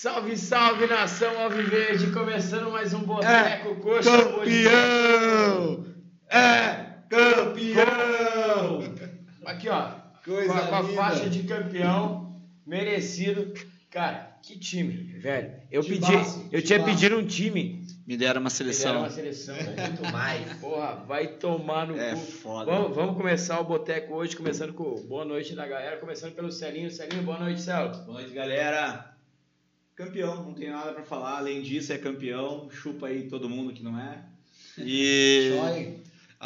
Salve, salve, nação Alviverde! Começando mais um Boteco Coxa Campeão! É campeão! Aqui, ó. Coisa com a, com a faixa de campeão, merecido. Cara, que time, velho. Eu Timaço, pedi, eu tinha timaço. pedido um time. Me deram uma Ele era seleção. uma seleção, muito mais. Porra, vai tomar no É cu. foda. Vamos, vamos começar o Boteco hoje, começando com boa noite da galera, começando pelo Celinho. Celinho, boa noite, Celo. Boa noite, galera. Campeão, não tem nada pra falar. Além disso, é campeão. Chupa aí todo mundo que não é. E Chore.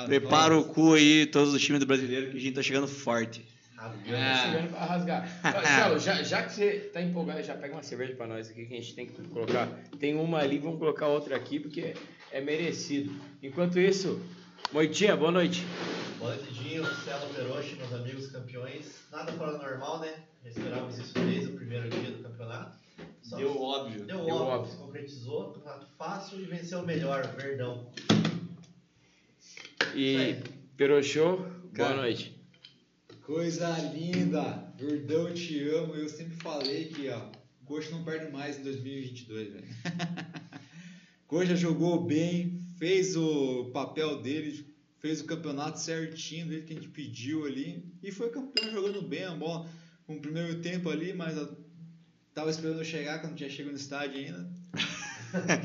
prepara o cu aí, todos os times do brasileiro, que a gente tá chegando forte. Eu tô chegando pra rasgar. Celo, já, já que você tá empolgado, já pega uma cerveja pra nós aqui que a gente tem que colocar. Tem uma ali, vamos colocar outra aqui porque é merecido. Enquanto isso, Moitinha, boa noite. Boa noite, Dinho, Celo Peroche, meus amigos campeões. Nada fora do normal, né? Já esperávamos isso desde o primeiro dia do campeonato. Só Deu óbvio. deu deu óbvio, óbvio. se concretizou. Campeonato fácil e venceu o melhor, Verdão. E. Perochô, boa noite. Coisa linda! Verdão, eu te amo. Eu sempre falei que, ó, Coxa não perde mais em 2022, velho. Coxa jogou bem, fez o papel dele, fez o campeonato certinho jeito que a gente pediu ali e foi campeão jogando bem a bola. Com o primeiro tempo ali, mas eu tava esperando eu chegar quando tinha chegado no estádio ainda.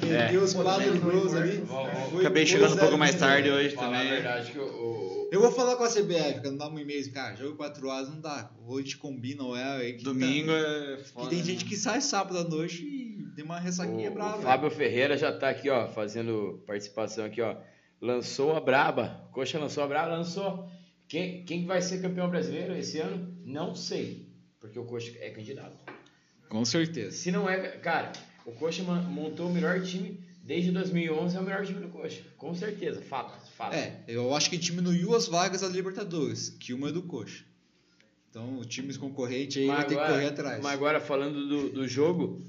É. Deu os Pô, quatro gols ali. Foi Acabei chegando um pouco mais tarde hoje a também. verdade que o, Eu vou falar com a CBF, quando dá um e-mail, cara, jogo 4 horas não dá. Hoje combina, ou é aí que Domingo tá- é Que foda. tem né? gente que sai sábado à noite e tem uma ressaquinha o- brava. o Fábio Ferreira já tá aqui, ó, fazendo participação aqui, ó. Lançou a braba. Coxa lançou a braba, lançou. Quem, quem que vai ser campeão brasileiro esse ano? Não sei. Porque o Coxa é candidato. Com certeza. Se não é, cara, o Coxa montou o melhor time desde 2011, é o melhor time do Coxa. Com certeza, fato, fato. É, eu acho que diminuiu as vagas da Libertadores, que uma é do Coxa. Então, o time concorrente aí Mas vai ter que agora- correr atrás. Mas agora falando do, do jogo,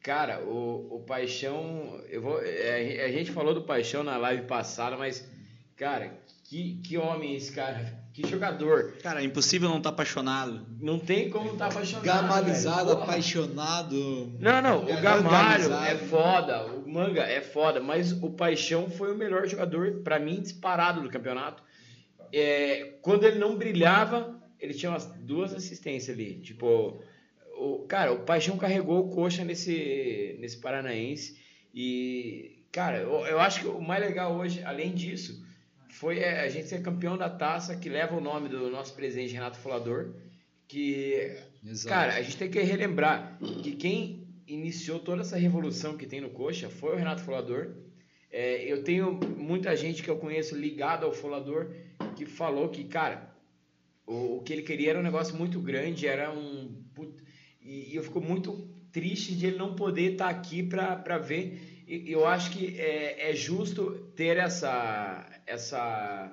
cara, o, o Paixão, eu vou, é, a gente falou do Paixão na live passada, mas cara, que, que homem esse cara, que jogador. Cara, é impossível não estar apaixonado. Não tem como estar apaixonado. Gamalizado, velho. Apaixonado. Não, não, o Gamalho organizado. é foda, o Manga é foda, mas o Paixão foi o melhor jogador, pra mim, disparado do campeonato. É, quando ele não brilhava, ele tinha umas duas assistências ali. Tipo, o, cara, o Paixão carregou o coxa nesse, nesse Paranaense. E, cara, eu, eu acho que o mais legal hoje, além disso, foi é, a gente ser campeão da taça que leva o nome do nosso presidente Renato Folador. Que Exato. Cara, a gente tem que relembrar que quem iniciou toda essa revolução que tem no Coxa foi o Renato Folador. É, eu tenho muita gente que eu conheço ligado ao Folador que falou que, cara, o, o que ele queria era um negócio muito grande, era um. E, e eu fico muito triste de ele não poder estar aqui para ver. E eu acho que é, é justo ter essa, essa,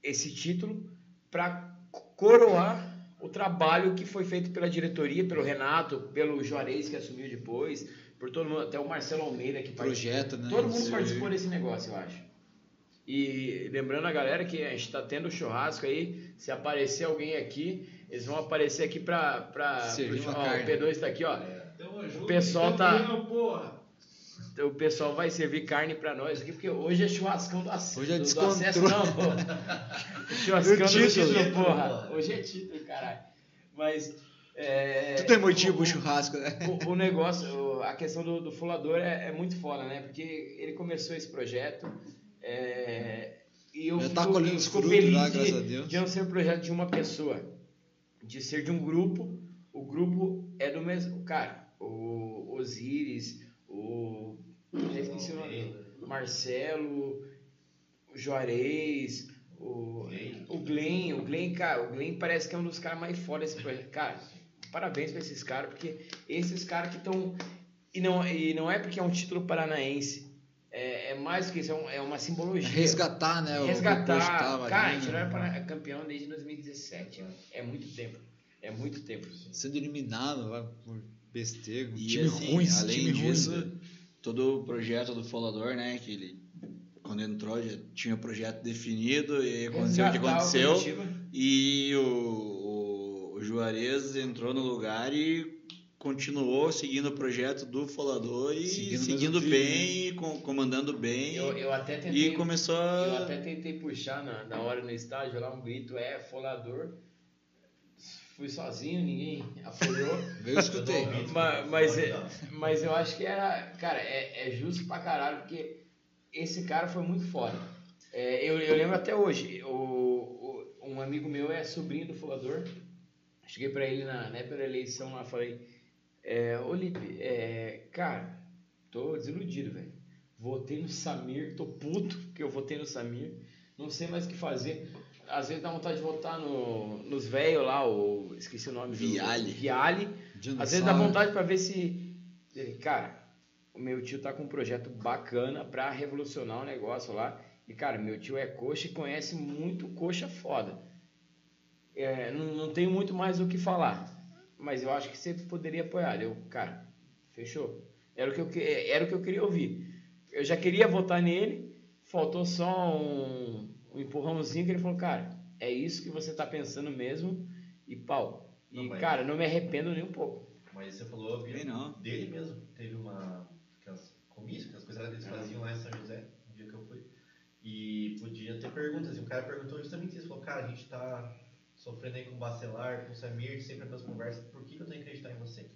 esse título para coroar o trabalho que foi feito pela diretoria, pelo Renato, pelo Juarez que assumiu depois, por todo mundo, até o Marcelo Almeida que participou. Projeto, né? Todo mundo Sim. participou desse negócio, eu acho. E lembrando a galera que a gente está tendo churrasco aí, se aparecer alguém aqui, eles vão aparecer aqui para o P2 está aqui, ó. Tamo O pessoal tá campeão. O pessoal vai servir carne para nós aqui, porque hoje é churrascão do acesso. Hoje é do, do descontrole. acesso não, pô. Churrascão do título. título, porra. Hoje é título, caralho. Mas é, Tu tem motivo o- churrasco, né? o, o negócio, o- a questão do, do fulador é, é muito foda, né? Porque ele começou esse projeto é, e eu Já fico, tá colhendo eu fico feliz lá, de, de não ser um projeto de uma pessoa, de ser de um grupo. O grupo é do mesmo. Cara, o Osiris, o. Já esqueci o nome. Marcelo, o Juarez, o, o Glenn. O Glenn, cara, o Glenn parece que é um dos caras mais foda desse projeto. Cara, parabéns pra esses caras, porque esses caras que estão. E não, e não é porque é um título paranaense. É, é mais do que isso, é, um- é uma simbologia. Resgatar, né? Resgatar. cara, a gente né? não era para- campeão desde 2017. né? É muito tempo. É muito tempo. Sendo eliminado lá por besteira. Um E time assim, ruim, além time disso, ruim. todo o projeto do Folador, né? Que ele, quando entrou, já tinha o projeto definido e aconteceu o que aconteceu. E o, o, o Juarez entrou no lugar e continuou seguindo o projeto do Folador e Seguindo seguindo, bem, e com- comandando bem. Eu, eu até tentei. e começou Eu a. até tentei puxar na, na hora no estágio lá um grito, é, folador. Fui sozinho, ninguém apoiou. Eu escutei. Eu mas, mas, é- mas eu acho que era, cara, é, é justo pra caralho, porque esse cara foi muito foda. É, eu, eu lembro até hoje, o, o- um amigo meu é sobrinho do folador. Cheguei pra ele na, na época da eleição lá, falei, é, ô Lipe, é, cara, tô desiludido, velho. Votei no Samir, tô puto que eu votei no Samir. Não sei mais o que fazer. Às vezes dá vontade de votar no, nos velhos lá, o, esqueci o nome. do- Viale. Viale. Dinossauro. Às vezes dá vontade pra ver se. Cara, o meu tio tá com um projeto bacana pra revolucionar o negócio lá. E, cara, meu tio é coxa e conhece muito coxa foda. É, não, não tenho muito mais o que falar. Mas eu acho que você poderia apoiar. Eu, cara, fechou. Era o que eu, que- era o que eu queria ouvir. Eu já queria votar nele, faltou só um, um empurrãozinho que ele falou, cara, é isso que você tá pensando mesmo. E pau. E, Não, mas- cara, não me arrependo nem um pouco. Mas você falou, vi não. dele mesmo. Teve uma. Aquelas comícios, aquelas coisas que eles faziam lá em São José, no dia que eu fui. E podia ter perguntas. E o cara perguntou justamente isso. Falou, cara, a gente tá sofrendo aí com o Bacelar, com o Samir, sempre as mesmas conversas. Por que, que eu tenho que acreditar em você?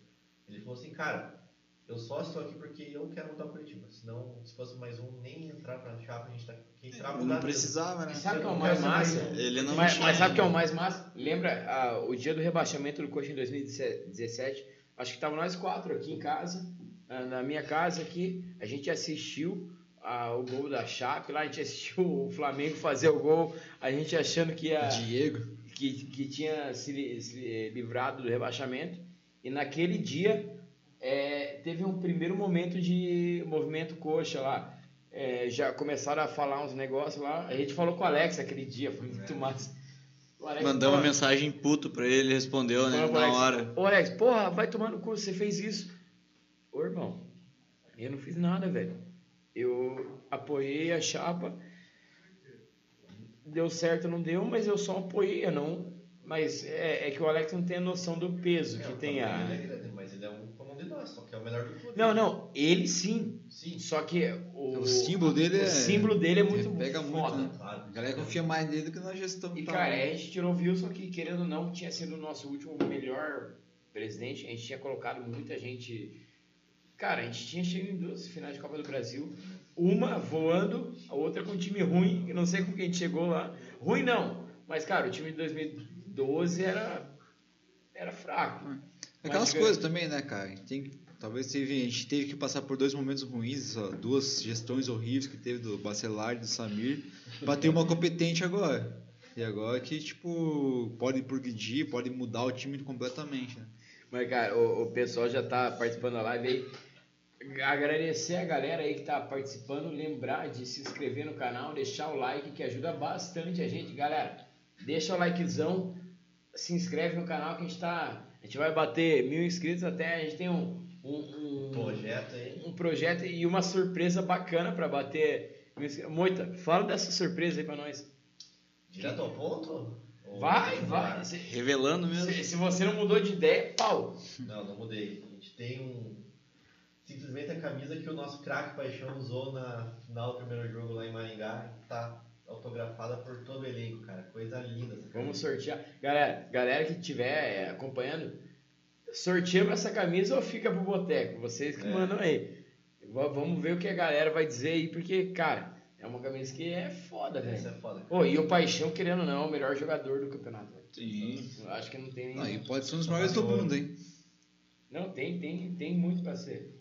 Ele falou assim, cara, eu só estou aqui porque eu quero mudar o Curitiba. Senão, se fosse mais um, nem entrar pra chapa, a gente tá aqui pra mudar Não precisava, né? Sabe o que é o mais massa? mais. Ele não Mas, mas sabe o que é o mais massa? Lembra ah, o dia do rebaixamento do Coxa em 2017? Acho que tava nós quatro aqui em casa, ah, na minha casa aqui. A gente assistiu ah, o gol da Chape lá, a gente assistiu o Flamengo fazer o gol, a gente achando que ia Diego. que, que tinha se, se livrado do rebaixamento. E naquele dia é, teve um primeiro momento de movimento coxa lá. É, já começaram a falar uns negócios lá. A gente falou com o Alex aquele dia, foi muito massa. O Alex, Mandou uma "Pô, mensagem puto pra ele, ele respondeu, né? Na Alex, hora. Ô Alex, porra, vai tomar no cu, você fez isso. Ô irmão, eu não fiz nada, velho. Eu apoiei a chapa. Deu certo, não deu, mas eu só apoiei, eu não. Mas é, é que o Alex não tem a noção do peso É, que o tem a. tamanho dele é grande, Mas ele é um como um de nós, só que é o melhor do clube. Não, não, ele sim. Sim, Só que o, O símbolo dele o é- símbolo dele é muito pega muito, foda. né? claro. A galera confia mais nele do que na gestão. E tá? cara, a gente tirou o Wilson que, querendo ou não, tinha sido o nosso último melhor presidente. A gente tinha colocado muita gente. Cara, a gente tinha chegado em duas finais de Copa do Brasil. Uma voando, a outra com um time ruim. Eu não sei com quem a gente chegou lá. Ruim não, mas cara, o time de 2012 era, era fraco. Aquelas Mas, coisas também, né, cara? A gente Tem, talvez teve, a gente teve que passar por dois momentos ruins, duas gestões horríveis que teve do Bacelar e do Samir, pra ter uma competente agora. E agora que, tipo, pode progredir, pode mudar o time completamente, né? Mas, cara, o, o pessoal já tá participando da live aí. Agradecer a galera aí que tá participando, lembrar de se inscrever no canal, deixar o like que ajuda bastante a gente, galera. Deixa o likezão, se inscreve no canal que a gente tá. A gente vai bater mil inscritos até. A gente tem um, um, um, Projeto aí. um projeto e uma surpresa bacana pra bater. Moita, fala dessa surpresa aí pra nós. Direto ao ponto? Vai, vai. Se, Revelando mesmo. se- se você não mudou de ideia, pau. Não, não mudei. A gente tem um. Simplesmente a camisa que o nosso craque Paixão usou na final do primeiro jogo lá em Maringá. Tá autografada por todo o elenco, cara. Coisa linda. Vamos sortear. Galera, galera que estiver é, acompanhando, sorteamos essa camisa ou fica pro boteco? Vocês que É. mandam aí. Va- Vamos ver o que a galera vai dizer aí, porque, cara, é uma camisa que é foda, Essa velho. é foda. Pô, e o Paixão, querendo ou não, é o melhor jogador do campeonato. Sim. Eu acho que não tem nem. Ah, e pode ser um dos maiores do mundo, hein? Não, tem, tem, tem muito pra ser.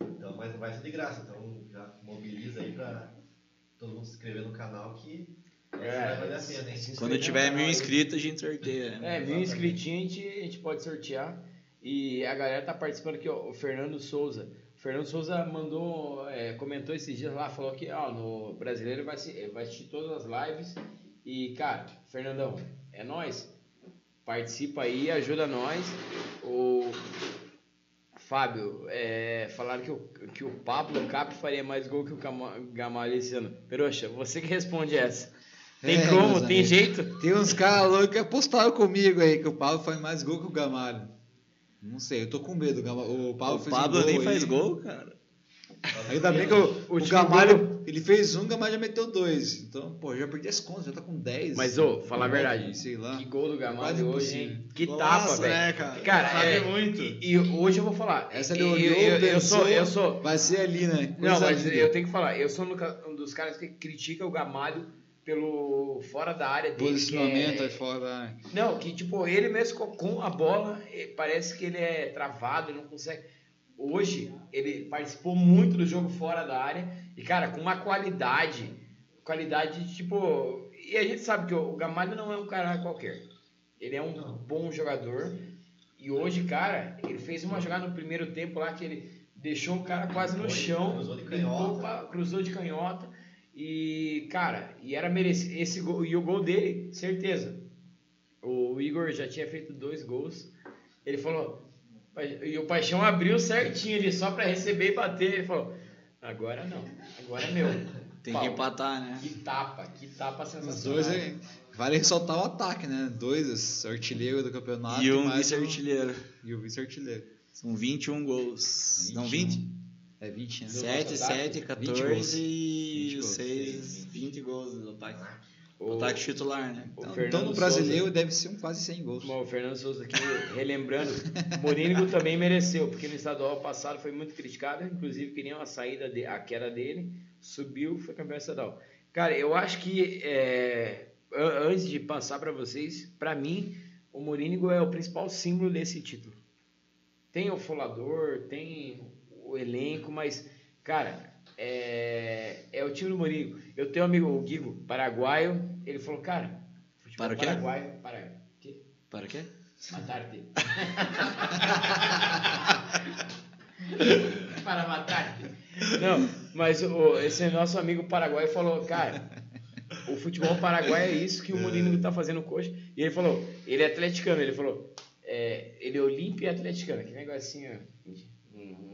Então, mas vai ser de graça. Então já mobiliza aí pra todo mundo se inscrever no canal que essa vai valer a pena, Quando tiver no mil aí. inscritos, a gente sorteia. né? É, mil inscritinhos a gente, a gente pode sortear. E a galera tá participando aqui, ó, o Fernando Souza. O Fernando Souza mandou, é, comentou esses dias lá, falou que ó, no brasileiro vai, se- vai assistir todas as lives. E, cara, Fernandão, é nós. Participa aí, ajuda nós. O Fábio, é, falaram que o, que o Pablo Cap faria mais gol que o Gama- Gamalho esse ano. Peroxa, você que responde essa. Tem É, como? Tem amigos. jeito? Tem uns caras loucos que apostaram comigo aí, que o Paulo faz mais gol que o Gamalho. Não sei, eu tô com medo. O Pablo O fez Pablo um gol nem aí. faz gol, cara. Ainda bem que o, O o Gamalho, ele fez um, o Gamalho já meteu dois. Então, pô, já perdi as contas, já tá com 10. Mas, ô, falar a verdade. Sei lá. Que gol do Gamalho hoje, hein? Que Golaço, tapa, velho. né, cara? Cara, Sabe é, muito. E, e hoje eu vou falar. Essa eu, ele olhou, eu, eu pensou, sou, eu sou. Vai ser ali, né? Não, Coisa mas linda. eu tenho que falar. Eu sou um um dos caras que critica o Gamalho pelo fora da área dele. Posicionamento que é- aí fora. Não, que tipo, ele mesmo com- a bola, parece que ele é travado, ele não consegue. Hoje, ele participou muito do jogo fora da área e, cara, com uma qualidade, qualidade tipo. E a gente sabe que o Gamalho não é um cara qualquer. Ele é um Não. bom jogador. E hoje, cara, ele fez uma jogada no primeiro tempo lá que ele deixou o cara quase no de- chão, cruzou de limpou canhota. pra- cruzou de canhota. E, cara, e era merecido. Esse gol, e o gol dele, certeza. O Igor já tinha feito dois gols. Ele falou. E o Paixão abriu certinho ali só pra receber e bater. Ele falou: Agora não, agora é meu. Tem Pau. que empatar, né? Que tapa, que tapa Os sensacional. dois aí. Vale ressaltar o ataque, né? Dois artilheiros do campeonato. E um vice-artilheiro. E o vice-artilheiro. São 21 gols. Não, 21. 20? É 20, né? 7, 7, 20 14 gols. e 20 gols. 6, 20 gols do ataque. O ataque titular, né? o Então, Fernando então no brasileiro Souza- deve ser um quase 100 gols. Bom, o Fernando Souza aqui relembrando, Morínigo também mereceu, porque no estadual passado foi muito criticado, inclusive queriam a saída de, a queda dele, subiu, foi campeão estadual. Cara, eu acho que é, an- antes de passar para vocês, para mim, o Morínigo é o principal símbolo desse título. Tem o folador, tem o elenco, mas, cara, é, é o time do Morínigo. Eu tenho um amigo, o Guigo, paraguaio, ele falou, cara, futebol Para o quê? paraguaio, para quê? Para quê? Matar-te. Para matar-te. Não, mas o, esse nosso amigo paraguaio falou, cara, o futebol paraguaio é isso que o Mourinho tá fazendo coxa. E ele falou, ele é atleticano, ele falou, é, ele é olímpio e atleticano, que negocinho, não, não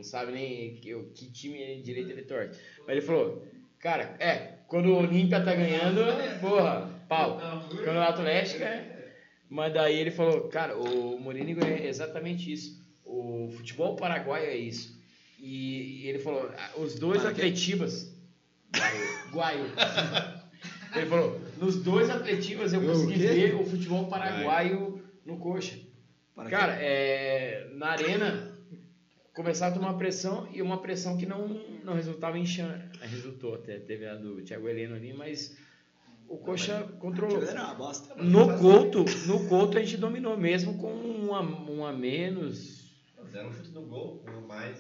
sabe nem que, que time direito ele torce. Mas ele falou, cara, é, quando o Olímpia tá ganhando, porra, pau. Quando o Atlético é... Mas daí ele falou, cara, o Mourinho é exatamente isso. O futebol paraguaio é isso. E, e ele falou, ah, os dois quê? atletivas. Guaio. ele falou, nos dois atletivas eu consegui ver o futebol paraguaio no coxa. Para Cara, é, na arena começaram a tomar pressão e uma pressão que não, não resultava em chão. Resultou até, teve a do Thiago Heleno ali, mas o Coxa controlou. Era uma bosta. No Couto, no Couto a gente dominou mesmo com um a, um a menos. Deram um chute no gol, com mais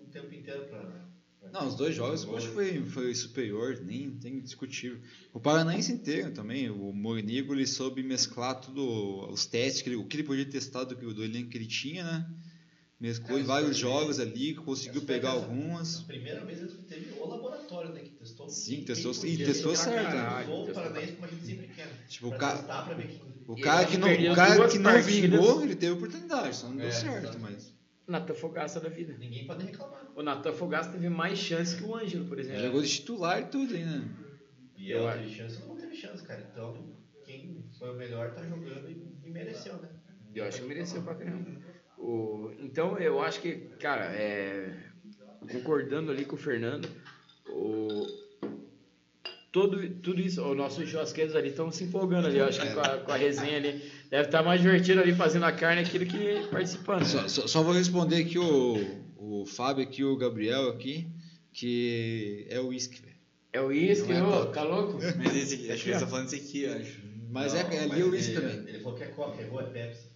o tempo inteiro pra. pra- Não, os dois jogos o. Coxa foi, foi superior, nem tem discutível. O Paranaense inteiro também, o Morinigo ele soube mesclar tudo, os testes, que ele- o que ele podia testar do, que- do elenco que ele tinha, né? Mesclou em vários jogos ali, conseguiu pegar algumas. A primeira vez ele teve o laboratório, né? Que testou. Sim, testou- e testou certo, né? caralho, como a gente sempre quer. Tipo, o pra cara-. O cara que não, o cara que não vingou, ele teve oportunidade, só não deu É, certo, mas. Natan Fogaça da vida. Ninguém pode reclamar. O Natan Fogaça teve mais chance que o Ângelo, por exemplo. Jogou de titular e tudo aí, né? E Eu ela acho. teve chance, não teve chance, cara. Então, quem foi o melhor tá jogando e, e mereceu, né? Eu acho que mereceu pra caramba. O, então eu acho que, cara, é, concordando ali com o Fernando, o, todo, tudo isso, os nossos churrasqueiros ali estão se empolgando ali, eu acho que com a, com a resenha ali. Deve estar mais divertido ali fazendo a carne aqui do que participando. Só, só- só vou responder aqui o, o Fábio aqui, o Gabriel aqui, que é o uísque, velho. É o uísque, é ô, tá louco? Mas esse aqui, acho que ele ó. tá falando desse aqui, eu acho. Mas Não, é, é ali o uísque ele- também. Ele falou que é Coca, errou, é Pepsi.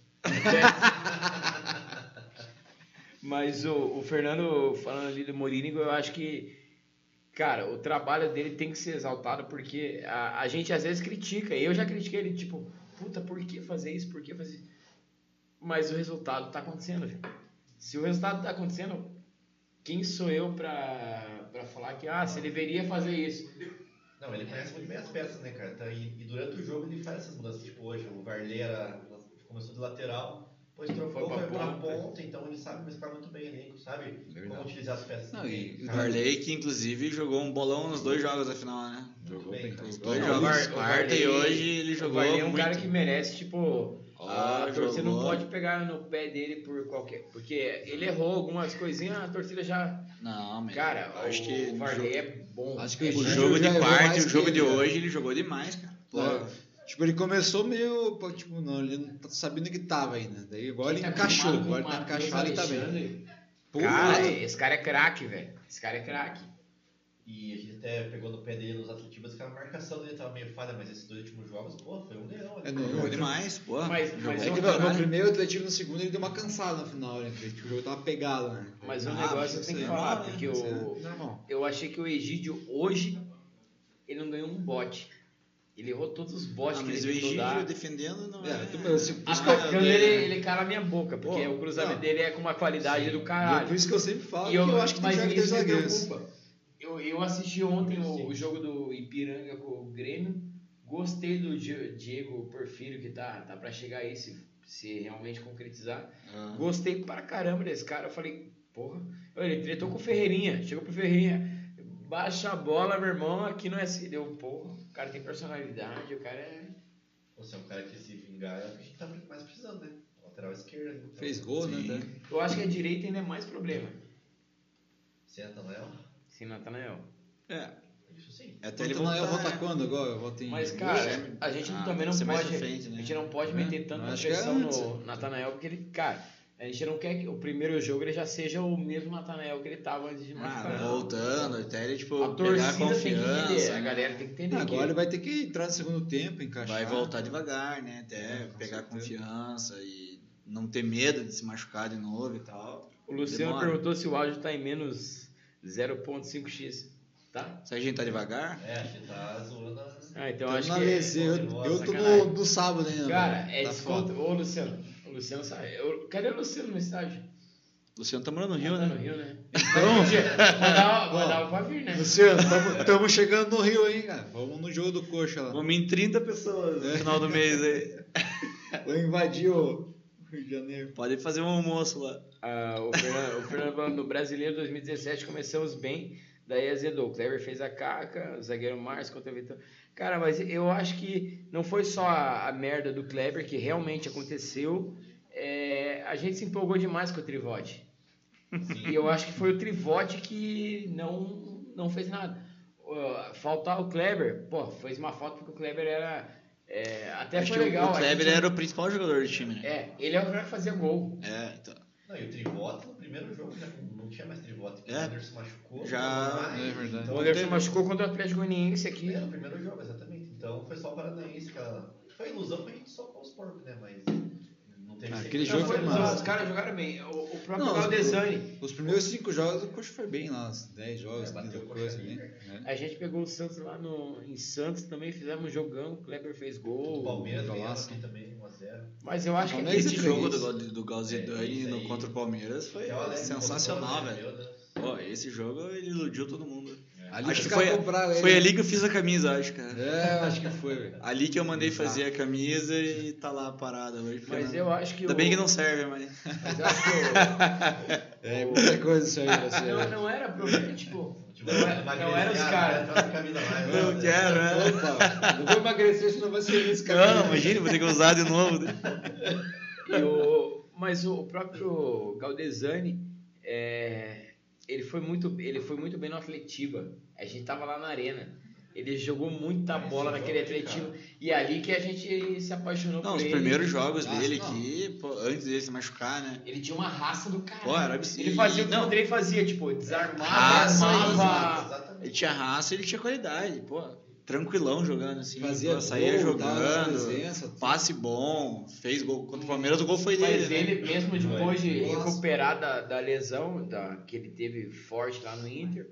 Mas o, o Fernando, falando ali do Morínigo, eu acho que, cara, o trabalho dele tem que ser exaltado porque a, a gente às vezes critica. Eu já critiquei ele, tipo, puta, por que fazer isso? Por que fazer isso? Mas o resultado tá acontecendo, velho. Se o resultado tá acontecendo, quem sou eu pra, pra falar que, ah, você deveria fazer isso? Não, ele conhece muito bem as peças, né, cara? Então, e, e durante o jogo ele faz essas mudanças. Tipo, hoje o Varley era, começou de lateral, depois trocou, Foi foi pra pra ponta. então ele sabe mesclar muito bem o elenco, sabe Verdade. como utilizar as peças. Não, e- O Sabe? Varley, que inclusive jogou um bolão nos dois jogos da final, né? Jogou bem, bem. Os Jogou dois Não, o jogos, o quarta e hoje ele O jogou Varley é um muito. cara que merece, tipo, a Ó, torcida não pode pegar no pé dele por qualquer. Porque ele errou algumas coisinhas, a torcida já. Não, mas Cara, acho o, que o Varley jogo- é bom. Acho que é o o gente- jogo de quarta e o jogo de hoje ele jogou demais, cara. Pô, É. Tipo, ele começou meio, tipo, não, ele não tá sabendo que tava ainda. Daí agora ele tá encaixou, agora tá Matheus encaixado e tá bem. Cara, esse cara é craque, velho. Esse cara é craque. E a gente até pegou no pé dele nos atletismos, que a marcação dele tava meio falha, mas esses dois últimos jogos, pô, foi um leão. É, né? no- jogou demais, pô. Mas- mas É que no, no primeiro atletivo no segundo ele deu uma cansada no final, né? Tipo, o jogo tava pegado, né? Mas o Ah, negócio eu isso tenho que é falar, porque o, Normal. eu achei que o Egídio hoje ele não ganhou um bote. Ele errou todos os botes Ah, que mas ele tentou dar. defendendo não É, é... se- eu- Atacando ele, ele cala a minha boca, porque Pô, o cruzamento não. dele é com uma qualidade do E é caralho. por isso que eu sempre falo E que eu acho que tem mas que me zagueiros. preocupa. Eu, eu assisti ontem o, o jogo do Ipiranga com o Grêmio. Gostei do Di- Diego Porfírio, que tá, tá pra chegar aí, se, se realmente concretizar. Ah. Gostei pra caramba desse cara. Eu falei, porra. Ele tretou com o Ferreirinha. Chegou pro Ferreirinha. Baixa a bola, meu irmão. Aqui não é assim. Deu, porra. O cara tem personalidade. O cara é. Você é um cara que se vingar é o que a gente tá mais precisando, né? Lateral esquerda. né? Então, Fez gol, Sim. né? Eu acho que a direita ainda é mais problema. Senta, Léo. Sim, Natanael. É, Isso sim. até ele Ele volta, voltar... volta quando agora? Volta em... Mas, cara, a gente Ah, também não pode. frente, né? A gente não pode É, meter tanta é pressão no Natanael, porque ele, cara, a gente não quer que o primeiro jogo ele já seja o mesmo Natanael que ele tava antes de Ah, machucar. voltando, até ele, tipo, a pegar torcida tem que entender, confiança. a né? galera tem que entender. Ah, que agora ele vai ter que entrar no segundo tempo, encaixar. Vai voltar devagar, né? Até É, pegar certeza. confiança e não ter medo de se machucar de novo e tal. O Luciano Demora. perguntou se o áudio tá em menos 0.5x, tá? Se a gente tá devagar, É, a gente tá zoando a... Ah, então Tamo acho que. lese, eu, eu tô no, no sábado ainda. Cara, velho. é Tá desconto. Ô, Luciano. O Luciano sabe. eu- Cadê o Luciano no estágio? o Luciano tá morando no Rio, Tá né? no Rio, né? Então, mandava, mandava pra vir, né? Luciano, estamos chegando no Rio aí, cara. Vamos no jogo do Coxa lá. Vamos em 30 pessoas no final do mês aí. Vamos invadir o Rio de Janeiro. Pode fazer um almoço lá. Ah, o, Fernando, o Fernando no Brasileiro 2017 começamos bem, daí azedou. O Clever fez a caca, o zagueiro Márcio contra o Vitor. Cara, mas eu acho que não foi só a, a merda do Kleber que realmente aconteceu. É, a gente se empolgou demais com o Trivote. E eu acho que foi o Trivote que não, não fez nada. Uh, faltar o Kleber, pô, fez uma falta porque o Kleber era. é, até Acho foi que legal. o Kleber gente- era o principal jogador do time, né? É, ele é o cara que fazia gol. É, então. Não, e o Trivota no primeiro jogo já não tinha mais Trivota, porque É. o Anderson machucou. Já- mais, é verdade. Então, O Anderson teve- machucou contra o Atlético Goianiense aqui. É, no primeiro jogo, exatamente. Então foi só o Paranaense que ela... Foi ilusão pra gente só com os porcos, né? Mas teve Ah, aquele jogo foi, massa. os caras jogaram bem. O, o próprio Não, os- Galdesani. Os primeiros cinco jogos o Coxa foi bem lá, uns 10 jogos, É, bateu 15 o Coxa coisa, né? É. A gente pegou o Santos lá no, em Santos também, fizemos um jogão. O Kleber fez O gol. Palmeiras golaço. aqui também, 1x0. Mas eu acho que Palmeiras Esse é jogo do, do Galzidani É, contra o Palmeiras foi leve sensacional, o velho. Pô, esse jogo ele iludiu todo mundo. Ali Acho que foi- compraram. Foi ali que eu fiz a camisa, acho, cara. É, acho que foi, velho. Ali que eu mandei fazer a camisa e tá lá parada hoje. Mas não- eu acho que. Ainda o- bem que não serve, mas. Mas eu acho que. É, muita coisa isso aí, o- você. não, não era problema, tipo. Tipo, Não, é- não era os caras. Traz a camisa lá. Não né? quero, né? Opa, não vou emagrecer, senão vai ser isso, cara. Não, imagina, vou ter que usar de novo. né? E o, mas o próprio Galdesani, é, ele, foi muito, ele foi muito bem no Atletiba. A gente tava lá na arena. Ele jogou muita Esse bola naquele Atletiba. cara. E é ali que a gente se apaixonou Não, por os ele. primeiros jogos Nossa, dele não. aqui, pô, antes dele se machucar, né? Ele tinha uma raça do cara. Pô, era absurdo. Ele fazia o que o Não. Andrei fazia, tipo, desarmava, Raça, armava. Ele tinha raça, ele tinha qualidade, pô. Tranquilão jogando assim. Fazia saía gol, dava jogando. presença. Passe bom, fez gol contra o Palmeiras, o gol foi dele. Mas né? ele mesmo depois de Nossa. recuperar da, da lesão da, que ele teve forte lá no Inter,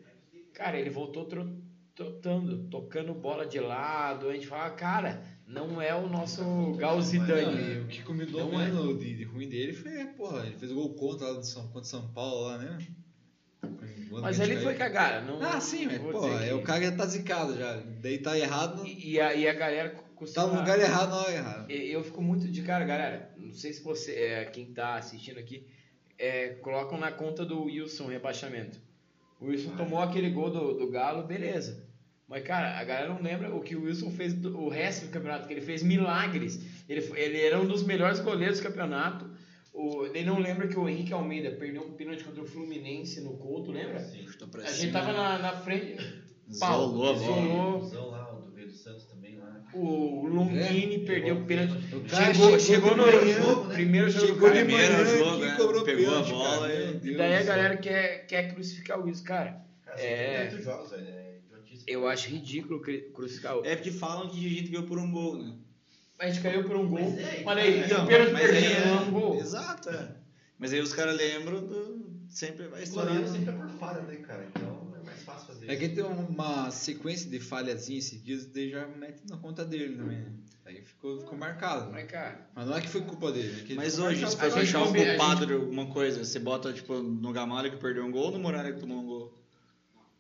cara, ele voltou tro- trotando, tocando bola de lado. A gente fala, cara, não é o nosso Não, Galzidane. e o que combinou Não é. menos de, de ruim dele foi, porra, ele fez o gol contra lá do São, contra São Paulo lá, né? Mas ali foi cagada. Não, Ah, sim, mas, vou pô, é, que- o cara já tá zicado já. Daí tá errado, E, e a, e a galera tá costuma... no lugar errado na hora errada. E- Eu fico muito de cara, galera. Não sei se você, é, quem tá assistindo aqui, é, colocam na conta do Wilson o rebaixamento. O Wilson tomou aquele gol do, do Galo, beleza. Mas, cara, a galera não lembra o que o Wilson fez do, o resto do campeonato, que ele fez milagres. Ele, ele era um dos melhores goleiros do campeonato. O, ele não lembra que o Henrique Almeida perdeu um pênalti contra o Fluminense no Couto, lembra? Sim. A gente cima. tava na, na frente. Isolou a bola. Lá, o do Veio do Santos também lá. O Longini É, perdeu o pênalti. O cara Chegou, chegou no jogo, né? primeiro jogo do Chegou cara. de Primeiro manhã jogo, né? cobrou Pegou a pênalti, bola cara. e- daí a galera quer, quer crucificar o Wilson, cara. Cara, É. é... jogos. É. Eu acho ridículo crucificar o É porque falam que a gente ganhou por um gol, né? A gente caiu por um gol. Mas é, Olha aí, Então, o mas perdido, é- um gol. Exato, é. Mas aí os caras lembram do. Sempre vai O estourar. goleiro sempre é por falha, né, cara? Então é mais fácil fazer É que isso. tem uma sequência de falhazinhas seguidas, daí já mete na conta dele também, né? Aí ficou, ficou marcado. Mas, cara, Mas não é que foi culpa dele, é que Mas hoje, se for achar um a culpado de alguma coisa, você bota, tipo, no Gamalho que perdeu um gol ou no Muralha que tomou um gol?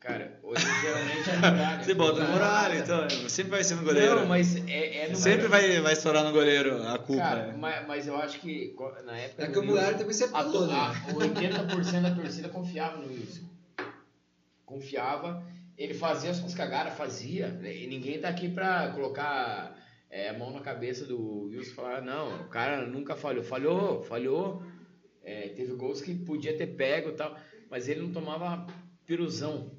Cara, hoje geralmente é muralha. Você bota no Muralha, então. Sempre vai ser no goleiro. Não, mas é, é no Sempre vai, vai estourar no goleiro a culpa. Cara, é. mas, mas eu acho que na época. É que o Wilson, também se a, apelou, né? a, 80% da torcida confiava no Wilson. Confiava. Ele fazia as suas cagadas, fazia. E ninguém tá aqui pra colocar é, a mão na cabeça do Wilson e falar, não, o cara nunca falhou. Falhou, falhou. É, teve gols que podia ter pego e tal, mas ele não tomava piruzão.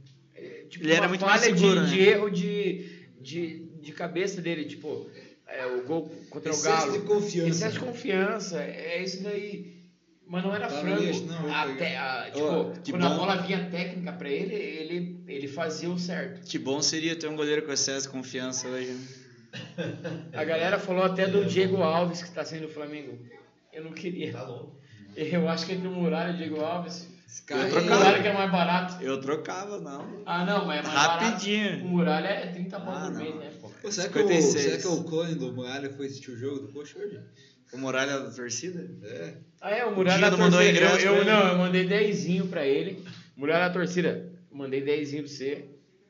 Tipo, Ele era uma muito mais falha seguro, de, né? de erro de, de, de cabeça dele, tipo, é, o gol contra o Excesso Galo. de confiança. Excesso de confiança, é isso daí. Mas não era Tá, frango. Luiz, não, Até, pegar. a- tipo, que quando a bom. bola vinha técnica pra ele, ele, ele fazia o certo. Que bom seria ter um goleiro com excesso de confiança hoje. né? A galera falou até do Diego Alves, que tá saindo do Flamengo. Eu não queria. Tá. Eu acho que entre o Muralha e o Diego Alves, o Eu aí- Muralha que é mais barato. Eu trocava, não. Ah, não, mas é mais Rapidinho. barato. O Muralha é 30 pau Ah, por não. mês, né, pô? Pô, será, que o, 56. será que o clone do Muralha foi assistir o jogo do Coxa hoje? O Muralha da torcida? É. Ah, é, o Muralha Dino da mandou torcida. ingresso Eu, eu, ele. não, eu mandei dezinho pra ele. Muralha da torcida, mandei dezinho pra você.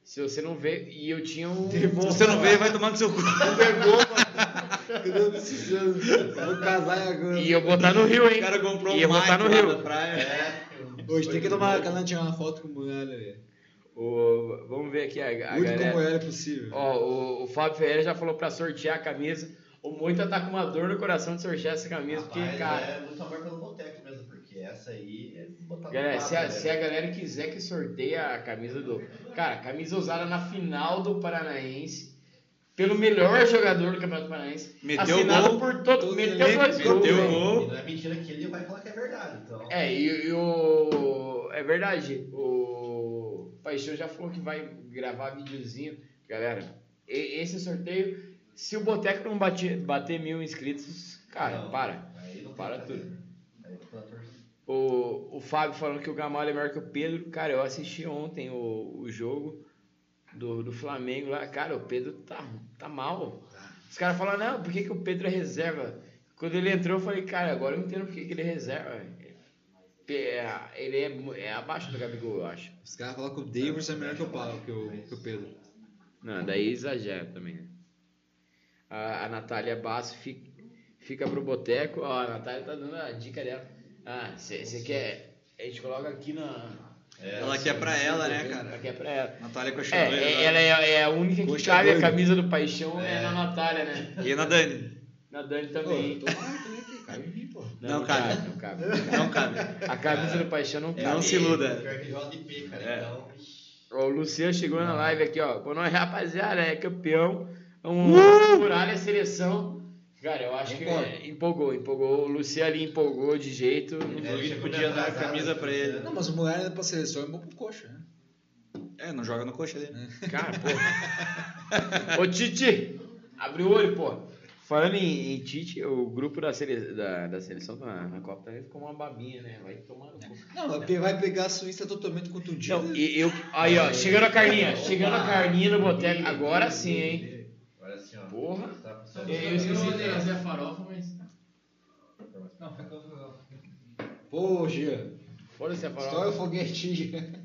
Se você não vê, e eu tinha um. Se você não veio, vai tomar no seu cu. Eu. Vou casar agora. E eu botar no Rio, O hein? cara comprou E eu um botar no Rio. praia. É. Hoje tem que tomar aquela tirar uma foto com o Muralha, velho. O- vamos ver aqui a, a Muito como galera. era possível. Ó, o, o Fábio Ferreira já falou pra sortear a camisa. O Moita tá com uma dor no coração de sortear essa camisa, porque, Rapaz, cara. é muito amor pelo boteco mesmo, porque essa aí é botar no Galera, se a, né? se a galera quiser que sorteie a camisa do. Cara, camisa usada na final do Paranaense. Pelo melhor jogador do Campeonato Paranaense. Meteu assinado gol, por todo. Meteu dois meteu gols. gol. Não é mentira que ele vai falar que é verdade, então. É, e, e o. É verdade. O Paixão já falou que vai gravar videozinho. Galera, e- esse sorteio, se o Boteco não bater, bater mil inscritos, cara, Não, para. Aí não tem Para tudo. Torcida. O, o Fábio falando que o Gamalho é melhor que o Pedro. Cara, eu assisti ontem o, o jogo do, do Flamengo lá. Cara, o Pedro tá, tá mal. Os caras falam, não, por que, que o Pedro é reserva? Quando ele entrou, eu falei, cara, agora eu entendo por que, que ele é reserva. É, Ele é, mu- é abaixo do Gabigol, eu acho. Os caras falam que o Davis é melhor que o, Paulo, que o, que o Pedro. Não, daí exagera também, né? A, a Natália Basso fica, fica pro boteco. Ó, a Natália tá dando a dica dela. Ah, você quer. A gente coloca aqui na. É, Ela quer pra ela, né, cara? Aqui é pra ela. Natália Coxa É, é, lá. ela é, é a única que Coxa cabe a camisa do Paixão é, É. na Natália, né? E na Dani? Na Dani Pô, também. aqui, cabe em mim, pô. Não cabe. Não cabe. Não cabe. A camisa do Paixão não cabe. Não se iluda. Cara. É. Então. Ó, O Luciano chegou na live aqui, ó. Boa noite, rapaziada. É campeão. Um muralha seleção. Cara, eu acho que é, empolgou, empolgou. O Luciano ali empolgou de jeito. Não É, chegou podia dar. atrasado, camisa pra ele. Não, mas o Muralha pra seleção é bom pro Coxa, né? É, não joga no coxa dele. Cara, pô. Ô, Titi, abre o olho, pô. Falando em, em Tite, o grupo da, sele, da, da seleção na, na Copa também ficou uma babinha, né? Vai tomar no cu. Não, vai pe- vai pegar a Suíça totalmente contundida. Não, e eu. Aí, ó, chegando a carninha. Chegando a carninha no boteco. Agora sim, hein? Agora assim, ó. Porra. Eu, eu esqueci de trazer a farofa, mas. Pô, Gia. Foda-se a Estoura o farofa. foguetinho.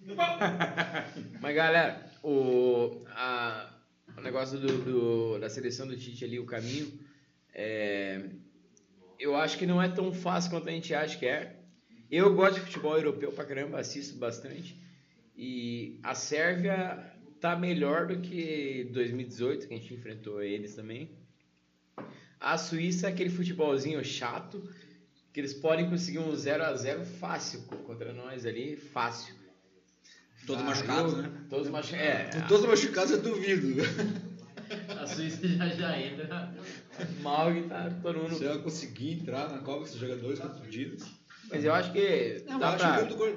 Mas galera, o, a- o negócio do, do- da seleção do Tite ali, o caminho, é, eu acho que não é tão fácil quanto a gente acha que é. Eu gosto de futebol europeu pra caramba, assisto bastante. E a Sérvia, tá melhor do que 2018, que a gente enfrentou eles também. A Suíça é aquele futebolzinho chato, que eles podem conseguir um 0 a 0 fácil contra nós ali, fácil. Todo Ah, machucado, eu- né? Todos machucados. É, Com todos machucados, eu duvido. a Suíça já, já entra mal e tá todo mundo. Você vai conseguir entrar na Copa com esses jogadores contundidos. Mas eu acho que Não, eu dá acho pra. que o do,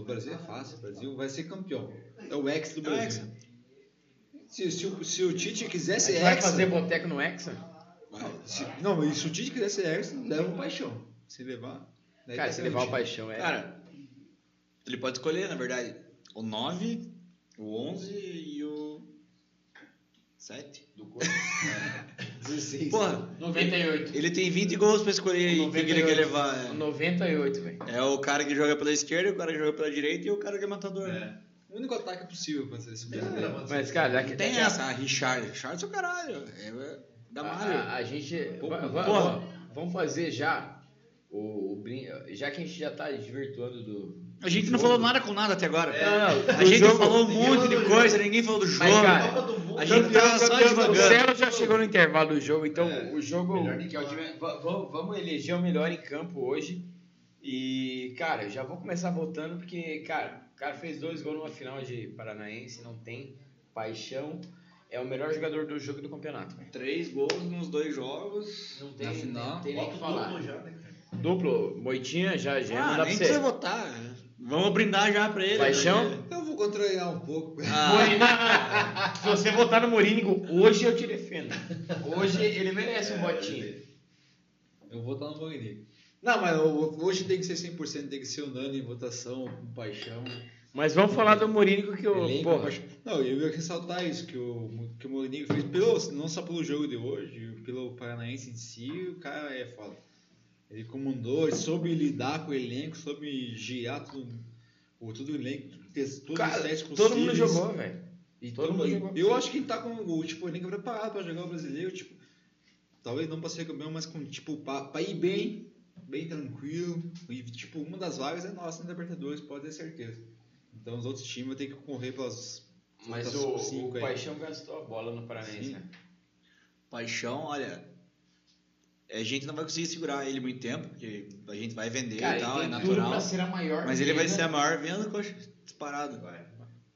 do Brasil é fácil. O Brasil vai ser campeão. É o ex do É o Brasil. Se, se, o, se o Tite A quisesse gente vai fazer boteco no Hexa? vai. Se- não, mas se o Tite quisesse ex, leva o paixão. Se levar. Cara, tá se levar o garantido. paixão é. Cara, ele pode escolher, na verdade, o 9, o 11 e o 7. do corpo. 16. Porra, 98. ele tem 20 gols pra escolher aí quem que ele quer levar. 98, velho. É. É o cara que joga pela esquerda, o cara que joga pela direita e o cara que é matador. É. O único ataque possível pra seleção brasileira. outra Mas, cara, daqui, Tem daqui a- essa, a Richard. Richard é o caralho. É, é da a, Mario. a, a gente. Va- va- porra. va- vamos fazer já. O, o brin- já que a gente já tá desvirtuando do. A gente do não jogo. falou nada com nada até agora. Não, não, A gente jogo- falou um monte de coisa, jogo. ninguém falou do jogo. Mas, cara, a gente tava só O devagando. Celo já chegou no intervalo do jogo, então É, o jogo. que é o time- vamos eleger o melhor em campo hoje. E, cara, eu já vou começar votando, porque, cara, o cara fez dois gols numa final de Paranaense, não tem paixão. É o melhor jogador do jogo e do campeonato. velho. Três gols nos dois jogos. Não tem, Na final, não tem nem o que falar. duplo já, né? Duplo, Moitinha, já, já Ah, não dá nem pra precisa você. votar. Vamos brindar já pra ele. Paixão? né? Eu vou contrariar um pouco. Ah, Se você votar no Morínigo, hoje eu te defendo. Hoje ele merece um votinho. Eu vou estar no Magnífico. Não, mas eu- hoje tem que ser 100%, tem que ser unânime, votação, com paixão. Mas vamos falar do Morínigo que o. elenco, Porra. Não, eu ia ressaltar isso, que o, que o Magnífico fez, pelo, não só pelo jogo de hoje, pelo Paranaense em si, o cara é foda. Ele comandou, ele soube lidar com o elenco, soube girar tudo, o, tudo o elenco, ter todos cara, os testes todo mundo possíveis. jogou, velho. E Todo todo mundo jogou. Eu acho que ele tá com o tipo, o elenco é preparado pra jogar o brasileiro, tipo, talvez não pra ser campeão, mas com tipo pra, pra ir bem, bem tranquilo. E tipo, uma das vagas é nossa na Libertadores, pode ter certeza. Então os outros times vão ter que correr pelas Mas o, cinco o aí. Paixão gastou a bola no Paranense, né? Paixão, olha. A gente não vai conseguir segurar ele muito tempo, porque a gente vai vender Cara, e tal, é ele tem tudo natural. pra ser a maior Mas ele vai ser a maior venda, coxa, disparado.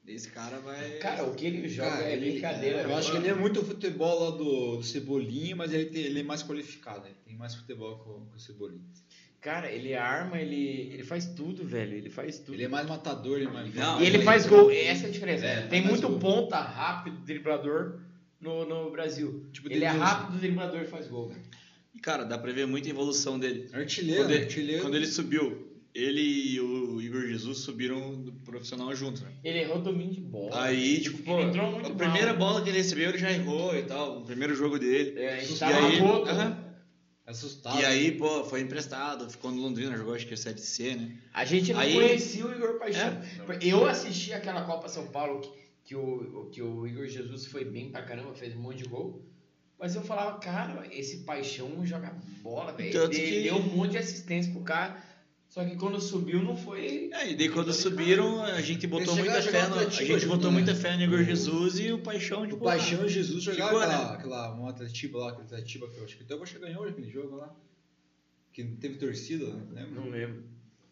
Esse cara vai. Cara, o que ele joga Cara, é ele- brincadeira. Eu velho. acho que ele é muito futebol lá do, do Cebolinha, mas ele, tem- ele é mais qualificado, ele tem mais futebol com, com o Cebolinha. Cara, ele arma, ele, ele faz tudo, velho. Ele faz tudo. Ele é mais matador, ele é mais. Não, E ele faz gol, essa é a diferença. É, Tem muito gol. ponta rápido, driblador no, no Brasil. Tipo, ele é rápido, driblador e faz gol, velho. E, cara, dá pra ver muita evolução dele. Artilheiro, Quando ele, artilheiro. quando ele subiu, ele e o Igor Jesus subiram do profissional juntos, né? Ele errou domínio de bola. Aí, tipo, pô, ele entrou muito a primeira bola que ele recebeu, ele já errou e tal. O primeiro jogo dele. É, a gente tava aí, aham. Assustado. E aí, pô, foi emprestado, ficou no Londrina, jogou acho que é 7C, né? A gente não Aí- conhecia o Igor Paixão. Eu assisti aquela Copa São Paulo que, que, o, que o Igor Jesus foi bem pra caramba, fez um monte de gol. Mas eu falava, cara, esse Paixão joga bola, velho. Ele que- deu um monte de assistência pro cara. Só que quando subiu não foi. É, e daí quando subiram, a gente botou muita a fé no, a gente botou né? muita fé no Igor Jesus e o Paixão, O tipo, Paixão e Jesus jogaram ficou, aquela, né? aquela um Atletiba lá, aquele Atletiba que eu acho que até o Coxa ganhou aquele jogo lá. Que não teve torcida, né? Lembra? Não lembro.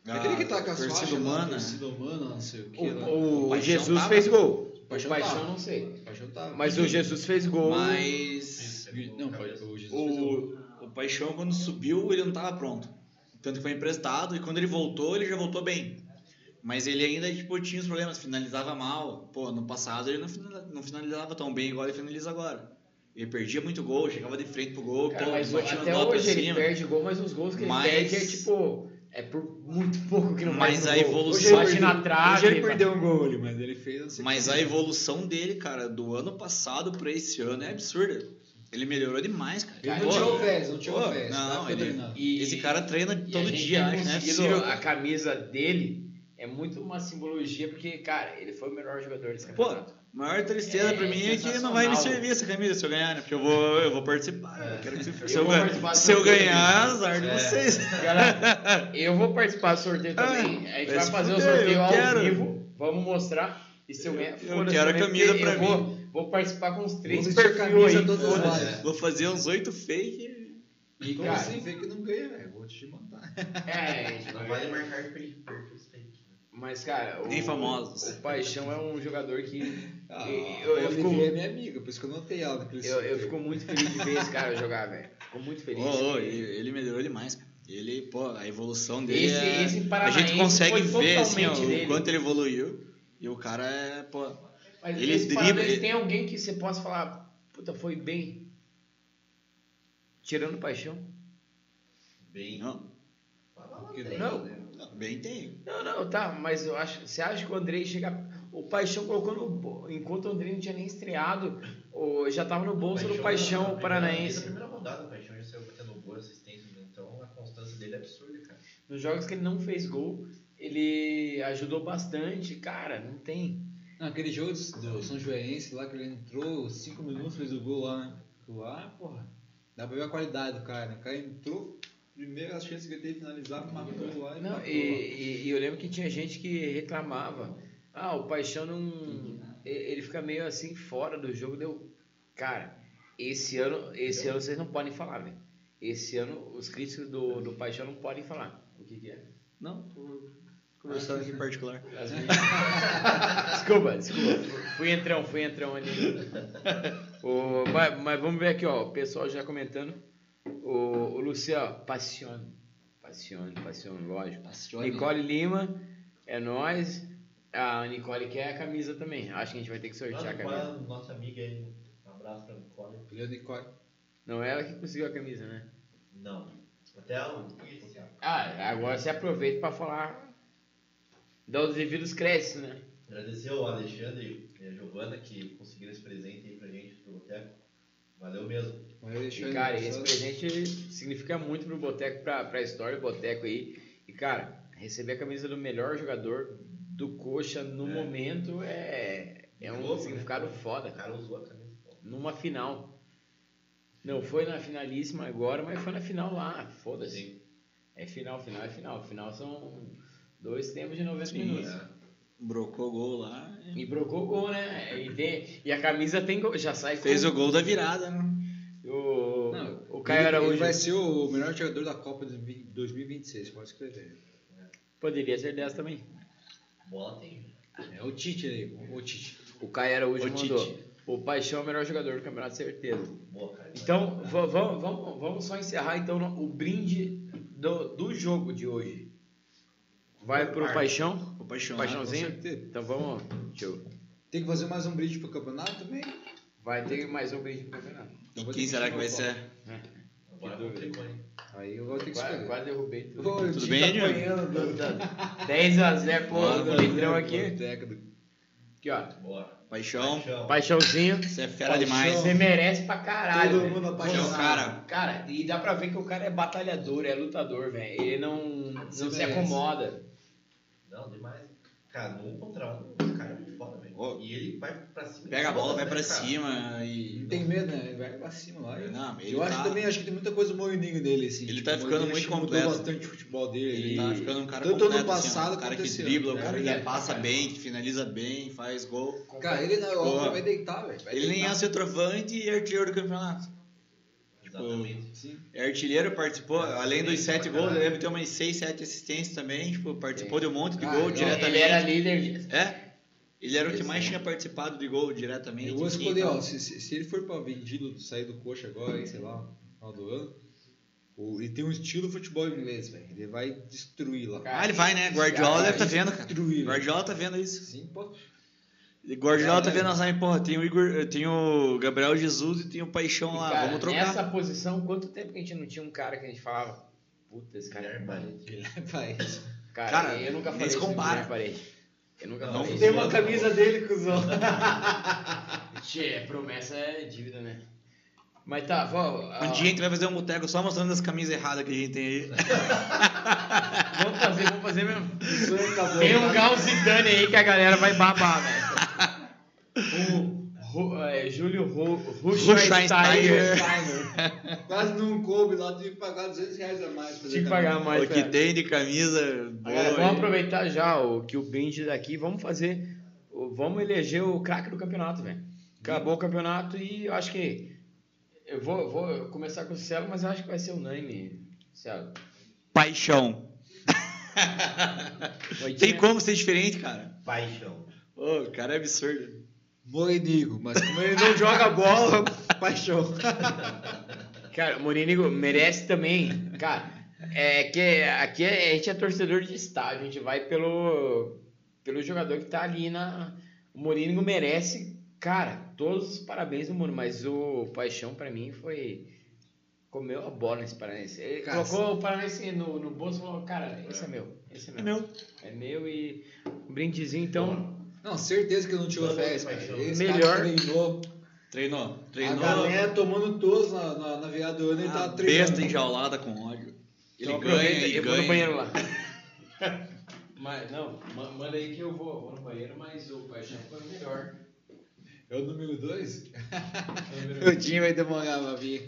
ah, Aquele que tá com as torcida humana. torcida humana, não sei o que. lá. O, o Paixão Jesus tava? fez gol. O Paixão o Paixão tava. não sei. O Paixão tava. Mas o Jesus fez gol. Mas Não, o Jesus fez gol. o, o Paixão, quando subiu, ele não tava pronto. Tanto que foi emprestado e quando ele voltou, ele já voltou bem. Mas ele ainda tipo, tinha os problemas, finalizava mal. Pô, no passado ele não finaliza- não finalizava tão bem igual ele finaliza agora. Ele perdia muito gol, chegava de frente pro gol, Cara, pô, mas até hoje ele cima. perde gol, mas os gols que ele Mas- perde é tipo. É por muito pouco que não Mas a gol. evolução- Hoje ele na ele- trave. Hoje ele perdeu um gol ali, mas ele fez Mas a evolução dele, cara, do ano passado pra esse ano é absurda. Ele melhorou demais, cara. Ele Cara, não Pô, tinha o Fez, não tinha pô, o Fez. Não, tá ele. E- esse cara treina E a todo gente dia, acho, né? É possível, a camisa dele é muito uma simbologia, porque, cara, ele foi o melhor jogador desse Pô, campeonato. a maior tristeza É pra mim é que não vai me servir essa camisa se eu ganhar, né? Porque eu vou, eu vou participar. Eu quero que se, se Eu eu, vou ganhar- participar do se eu ganhar, azar de É. vocês. Galera, eu vou participar do sorteio também. a gente vai fazer o sorteio ao quero. vivo. Vamos mostrar. E se eu ganhar, Eu quero a camisa pra eu Vou, vou participar com uns três perfis camisa aí. todas as. Vou fazer uns oito fake. E, Como cara, assim? Vê que não ganha, velho. Vou te mandar. é, gente Não vai- vale marcar perfis fake. né? Mas, cara, o, Nem famosos. o Paixão é um jogador que. Ah, eu, eu, fico, é minha amiga, por isso que eu notei ela eu, eu fico muito feliz de ver esse cara jogar, velho. Fico muito feliz. Ô, que- ele, ele melhorou demais, cara. Ele, pô, a evolução dele. Esse- é- esse a gente consegue foi ver assim, ó, o quanto ele evoluiu. E o cara é, pô. Mas ele esse dribla- paranaense ele- tem alguém que você possa falar, puta, foi bem. Tirando o Paixão. Bem. Não, né? não, bem tem. Não, não, tá, mas eu acho. Você acha que o Andrei chega. O Paixão colocou no. Enquanto o Andrei não tinha nem estreado, o, já tava no bolso do na Paixão primeira- Paranaense. Desde a primeira rodada, o Paixão já saiu batendo boa assistência, né? então a constância dele é absurda, cara. Nos jogos que ele não fez gol, ele ajudou bastante. Cara, não tem. Não, aquele jogo do, do São Joense lá que ele entrou 5 minutos, fez o gol lá, né? Lá, porra. Dá pra ver a qualidade do cara, né? O cara entrou, primeira chance que ele teve de finalizar, matou lá e Não, matou e, e- e eu lembro que tinha gente que reclamava. Ah, o Paixão não. Ele fica meio assim fora do jogo. Deu. Cara, esse ano, esse ano vocês não podem falar, velho. Esse ano os críticos do, do Paixão não podem falar. O que, que é? Não, tô conversando aqui em particular. Desculpa, desculpa. Fui entrão, fui entrão ali. O, mas, mas vamos ver aqui, ó. O pessoal já comentando. O, o Luciano, passione. Passione, passione, lógico. Passione. Nicole Lima, é nós. A Nicole quer a camisa também. Acho que a gente vai ter que sortear a é camisa. a nossa amiga aí? Um abraço pra Nicole. O Nicole. Não é ela que conseguiu a camisa, né? Não. Até o. Ah, agora você aproveita pra falar. Dá os devidos créditos, né? Agradecer ao Alexandre e a Giovana que conseguiram esse presente aí pra gente pro Boteco. Valeu mesmo. Ele deixou E, cara, esse presente significa muito pro Boteco, pra, pra história do Boteco aí. E, cara, receber a camisa do melhor jogador do Coxa no É. momento é, é um né? significado foda, O cara. usou a camisa. Numa final. Não foi na finalíssima agora, mas foi na final lá. Foda-se. É final, final é final. Final são dois tempos de 90 Sim. minutos. É. Brocou o gol lá. E brocou o gol, né? E, tem- e a camisa tem gol, já sai com- Fez o gol da virada, né? O, Não, o Caio ele, Araújo. ele vai ser o melhor jogador da Copa de 2026, pode escrever. Poderia ser dessa também. Bola tem. É o Tite aí, o Tite. O Caio Araújo O mandou. Tite. O Paixão é o melhor jogador do campeonato, certeza. Boa, cara. Então, va- va- vamos, vamos só encerrar então o brinde do, do jogo de hoje. Vai pro. Paixão? O Paixão. Paixãozinho? com certeza. Então vamos. Deixa eu. Tem que fazer mais um brinde pro campeonato também? Vai ter mais um brinde pro campeonato. Então Quem será que vai ser? Tricone. Aí eu vou ter que Quase, escolher. quase derrubei tudo. Pô, o Tudo bem, tá Edinho? apanhando. Tá 10 a 0 pô, Bora, do litrão aqui. Aqui, ó. Boa. Paixão. Paixão. Paixãozinho. Você é fera Paixão. demais. Você merece pra caralho. Todo mundo apaixonado. Paixão, cara. Cara, e dá pra ver que o cara é batalhador, é lutador, velho. Ele não, não se acomoda. Não, demais. Cara, num contra um, esse cara é muito foda, velho. Ô. E ele vai pra cima. Pega a bola, vai pra cara? cima e. Não tem medo, né? Ele vai pra cima lá. Não, ele eu acho tá- que também acho que tem muita coisa do moreninho dele, assim. Ele tá O ficando muito acho completo. Mudou bastante o futebol dele. Ele e- tá ficando um cara Tanto completo, assim, passado um cara que dribla, ano. um cara É, que passa cara. bem, que finaliza bem, faz gol. Cara, ele na Europa vai deitar, velho. Ele nem é centroavante e artilheiro do campeonato. Exatamente. Sim. É artilheiro, participou, além dos sete gols, ele deve ter umas seis, sete assistências também, tipo, participou de um monte de Ah, gol ele- diretamente. Ele era líder. de- É, ele era o que mais tinha participado de gol diretamente. Eu vou escolher, então. ó, se, se, ele for pra vendido, sair do coxa agora, aí, sei lá, no final do ano, ele tem um estilo futebol inglês, velho. Ele vai destruir lá. Ah, ele vai, né? Guardiola deve tá vendo, cara. Destruir. Guardiola tá vendo isso. Sim, pô. E Guardiola tá Cara, vendo assim, porra, tem o Igor, tem o Gabriel Jesus e tem o Paixão E, lá, cara, vamos trocar. Nessa posição, quanto tempo que a gente não tinha um cara que a gente falava, puta, esse cara é parede. Cara, Cara, eu nunca falei isso compara. Parede. Eu nunca Não, falei não tem uma camisa dele, cuzão. Tchê, promessa é dívida, né? Mas tá, vamos. Um dia a gente vai fazer um boteco só mostrando as camisas erradas que a gente tem aí. Vamos fazer, vamos fazer mesmo. Isso aí acabou. Tem um Gal Zidane aí que a galera vai babar, velho. O Ru- é, Júlio Ru- Ruschweinsteiger. Quase não coube lá, tive que pagar 200 reais a mais. Tinha que camisa. pagar mais. o que cara. tem de camisa Agora, vamos aproveitar já o que o brinde daqui, vamos fazer o, o- vamos eleger o craque do campeonato, velho. Acabou o campeonato e eu acho que. Eu vou, vou começar com o Celo, mas eu acho que vai ser unânime. Celo. Paixão. Tem como ser diferente, cara? Paixão. Ô, o cara é absurdo. Morinigo, mas como ele não joga bola, paixão. Cara, o merece também. Cara, é que aqui a gente é torcedor de estádio, a gente vai pelo, pelo jogador que tá ali na. O Morínigo merece, cara, todos os parabéns do mundo, mas o Paixão pra mim foi. Comeu a bola nesse Paranense. Ele Cara, colocou o Paranense no, no bolso e falou: Cara, esse é meu, esse é meu. É meu. É meu e um brindezinho, então. Não, certeza que não tirou Todo férias, cara. paixão. Esse Melhor. cara treinou. Treinou. A Treinou. galera tomando todos na, na, na virada do ano e ele a tava treinando. besta enjaulada com ódio. Ele Então ganha aproveita, e eu vou no ganha. banheiro lá. mas, não, ma- manda aí que eu vou, vou no banheiro, mas o Paixão foi o melhor. É o número 2? Foi o Dinho vai demorar pra vir.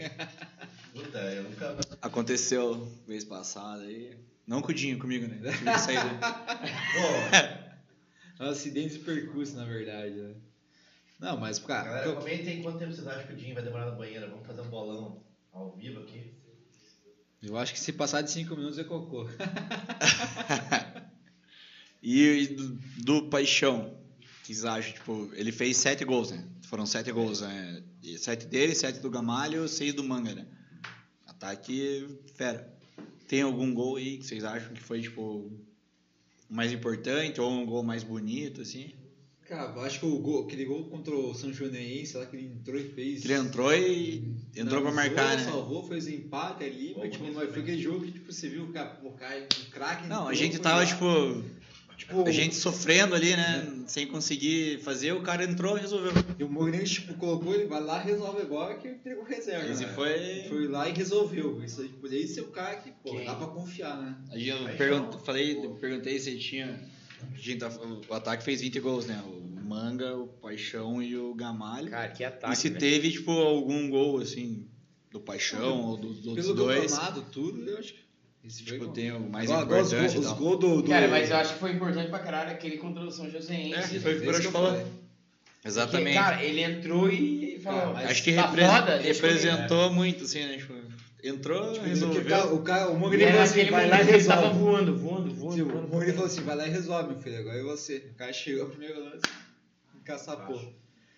Puta, eu nunca. Aconteceu mês passado aí. Não com o Dinho, comigo, né? Tive que sair É um acidente de percurso, na verdade. Né? Não, mas, cara, galera, eu- comentem quanto tempo vocês acham que o Dinho vai demorar na banheira. Vamos fazer um bolão ao vivo aqui. eu acho que se passar de 5 minutos é cocô. E do, do Paixão, o que vocês acham? Tipo, ele fez sete gols, né? Foram sete gols, né? E Sete dele, sete do Gamalho, seis do Manga, né? Ataque fera. Tem algum gol aí que vocês acham que foi, tipo, mais importante ou um gol mais bonito, assim? Cara, acho que o gol, aquele gol contra o São Joanéense, lá que ele entrou e fez. Que ele entrou e entrou pra Finalizou, marcar, né? Salvou, fez o empate ali, Bom, mas, tipo, mas foi aquele jogo que tipo, você viu o cara, o um craque. Não, a gente tava, lá. tipo, Tipo, a gente sofrendo ali, né? Sem conseguir fazer, o cara entrou e resolveu. E o Mourinho, tipo, colocou, ele vai lá, resolve agora que pegou reserva. Esse né? foi- Foi lá e resolveu. Isso aí, por aí ser o cara que, pô, Quem? dá pra confiar, né? Aí eu Paixão. pergun- falei, perguntei se tinha. a gente tá- o ataque fez 20 gols, né? O Manga, o Paixão e o Gamalho. Cara, que ataque. e se velho. teve, tipo, algum gol, assim, do Paixão ou dos outros Pelo dois. campeonato, tudo, eu acho que. Esse Tipo, tem o mais os importante e os gols do, do. Cara, mas eu acho que foi importante pra caralho aquele contra o São Joséense. É, foi o que o eu falei. Exatamente. Porque, cara, ele entrou e falou. Mas Acho que tá repre- foda, representou muito, assim, né? Tipo, entrou, Tipo, resolveu. o cara, o, cara, o E era falou assim, vai lá e que ele tava resolve. voando, voando, voando. Sim, o voando, Mourinho falou assim, vai lá e resolve, meu filho, agora é você. O cara chegou primeiro lance, encaçapou.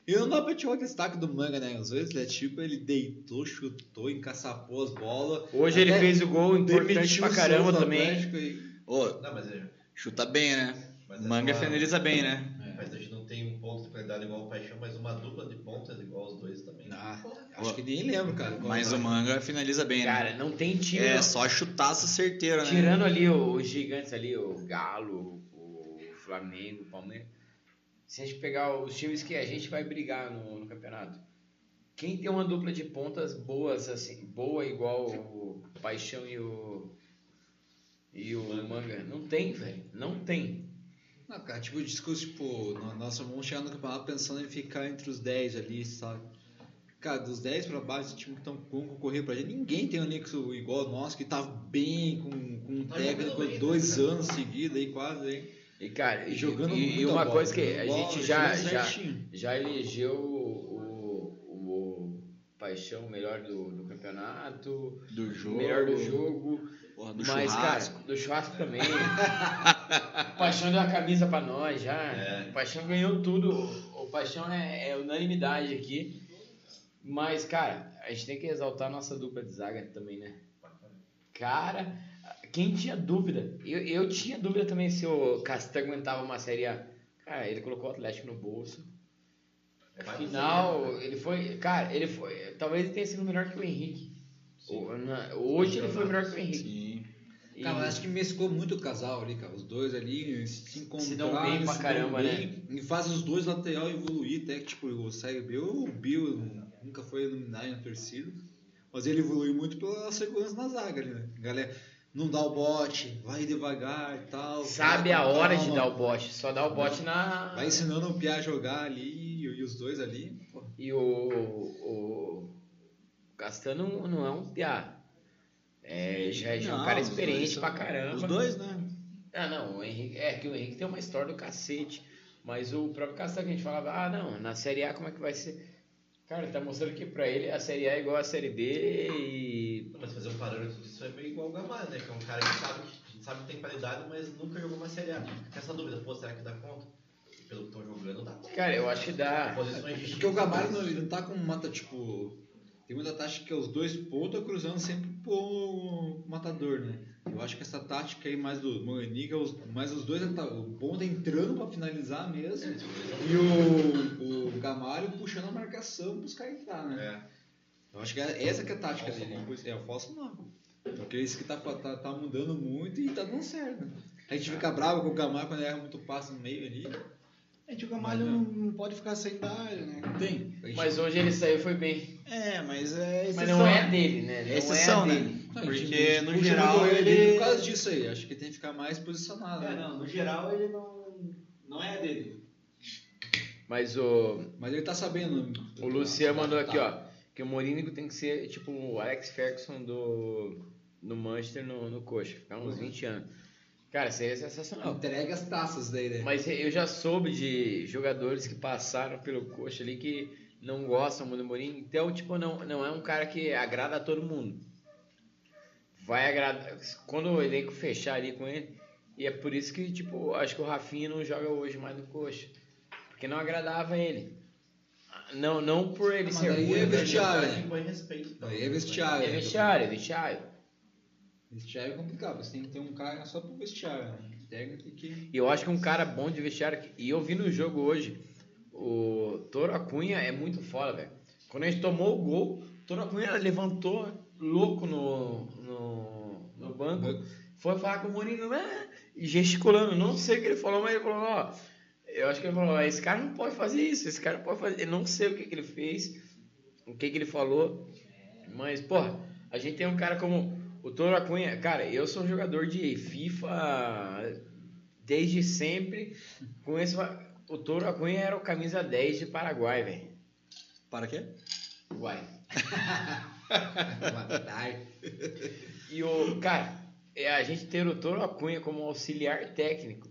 E não dá pra tirar o destaque do Manga, né? Às vezes, ele é tipo, ele deitou, chutou, encaçapou as bolas. Hoje ele fez o gol importante pra o caramba também. E- Ô, Não, mas, é- chuta bem, né? mas é Manga uma- finaliza bem, né? Mas a gente não tem um ponto de qualidade igual o Paixão, mas uma dupla de pontas igual os dois também. Ah, acho que nem lembro, cara. Mas o Manga finaliza bem, né? Cara, não tem time. É só chutaço certeiro, né? Tirando ali os gigantes ali, o Galo, o Flamengo, o Palmeiras. Se a gente pegar os times que a gente vai brigar no, no campeonato, quem tem uma dupla de pontas boas, assim, boa igual o Paixão e o. E o Manga? Não tem, velho. Não tem. Não, cara, tipo, o discurso, tipo, nós vamos chegar no campeonato pensando em ficar entre os 10 ali, sabe? Cara, dos 10 pra baixo, os times que estão com concorrer pra gente, ninguém tem um anexo igual o nosso, que tá bem, com, com um técnico dois né, cara? anos seguidos aí, quase, hein? E, cara, E jogando e, e uma bola, coisa que a bola, gente já, já, já elegeu o, o, o Paixão melhor do, do campeonato, Do jogo. melhor do jogo. Porra, do Mas, churrasco. cara, do churrasco também. Paixão deu a camisa pra nós já. É. Paixão ganhou tudo. O Paixão é, é unanimidade aqui. Mas, cara, a gente tem que exaltar a nossa dupla de zaga também, né? Cara, quem tinha dúvida? Eu, eu tinha dúvida também se o Castanho aguentava uma série A. Cara, ele colocou o Atlético no bolso. É Final, você, né? ele foi. Cara, ele foi. Talvez ele tenha sido melhor que o Henrique. O- na- Hoje ele foi melhor que o Henrique. Sim. E- Cara, mas acho que mesclou muito o casal ali, cara. Os dois ali se encontraram. dão bem pra se caramba, né? bem, E faz os dois lateral evoluir, até que, tipo, o Série B, o Bill nunca foi iluminado na torcida. Mas ele evoluiu muito pela segurança na zaga ali, né? Galera, não dá o bote, vai devagar e tal. Sabe a hora de calma. dar o bote. Só dá o bote na. Vai ensinando o Pia a jogar ali e, os dois ali. Pô. E o, o Castano não é um piá. É, já, já é um cara experiente pra caramba. Os dois, né? Ah, não, o Henrique, é que o Henrique tem uma história do cacete. Mas o próprio Castan que a gente falava, ah, não, na Série A como é que vai ser? Cara, ele tá mostrando que pra ele a Série A é igual a Série B e. Mas fazer um parâmetro disso é meio igual o Gamalho, né? Que é um cara que sabe que, sabe que tem qualidade, mas nunca jogou uma Série A. Fica essa dúvida, pô, será que dá conta? Pelo que estão jogando, dá conta. Cara, eu acho que dá. Posições distintas. Porque o Gamalho não, ele não tá com mata, tipo. Tem muita tática que é os dois pontos cruzando sempre pro matador, né? Eu acho que essa tática aí mais do os, mais os dois, tá- o ponta entrando pra finalizar mesmo. E o, o Gamalho puxando a marcação pros caras entrar, né? Eu acho que é, essa que é a tática dele. É o falso não. Porque isso que tá, tá, tá mudando muito e tá dando certo. né? A gente fica bravo com o Gamalho quando erra muito passe no meio ali. Gente, o Gamalho Mas não, não. pode ficar sem da área, né? Tem. Mas hoje ele saiu foi bem. É, mas é exceção. Mas não é dele, né? Não É exceção, é né? dele. Não, gente- Porque, gente no geral, ele- Por causa disso aí. Acho que tem que ficar mais posicionado. É, né? não, no geral ele não, não é dele. Mas o, Mas ele tá sabendo. o Luciano mandou aqui, ó. Que o Morínigo tem que ser tipo o Alex Ferguson do, do Manchester no, no coxa. Ficar uns 20 anos. Cara, seria sensacional. Entrega as taças daí, né? Mas eu já soube de jogadores que passaram pelo coxa ali que não gostam muito do Mourinho. Então, tipo, não, não é um cara que agrada a todo mundo. Vai agradar. Quando o elenco fechar ali com ele. E é por isso que, tipo, acho que o Rafinha não joga hoje mais no coxa. Porque não agradava ele. Não, não por ele Mas ser daí ruim. é mas vestiário, Cara né? é vestiário. É vestiário, é vestiário. Vestiário é complicado. Você tem que ter um cara só pro vestiário. Né? Técnico que. E eu acho que um cara bom de vestiário. E eu vi no jogo hoje, o Toro Acunha é muito foda, velho. Quando a gente tomou o gol, o Toro Acunha levantou louco no, no, no banco. Foi falar com o Mourinho, né? E gesticulando. Não sei o que ele falou, mas ele falou, ó. Eu acho que ele falou, esse cara não pode fazer isso, esse cara não pode fazer. Eu não sei o que, que ele fez, o que, que ele falou. Mas, porra, a gente tem um cara como o Toro Acunha. Cara, eu sou jogador de FIFA desde sempre. O Toro Acunha era o camisa 10 de Paraguai, velho. Para quê? Uai. E o. Cara, é, a gente ter o Toro Acunha como auxiliar técnico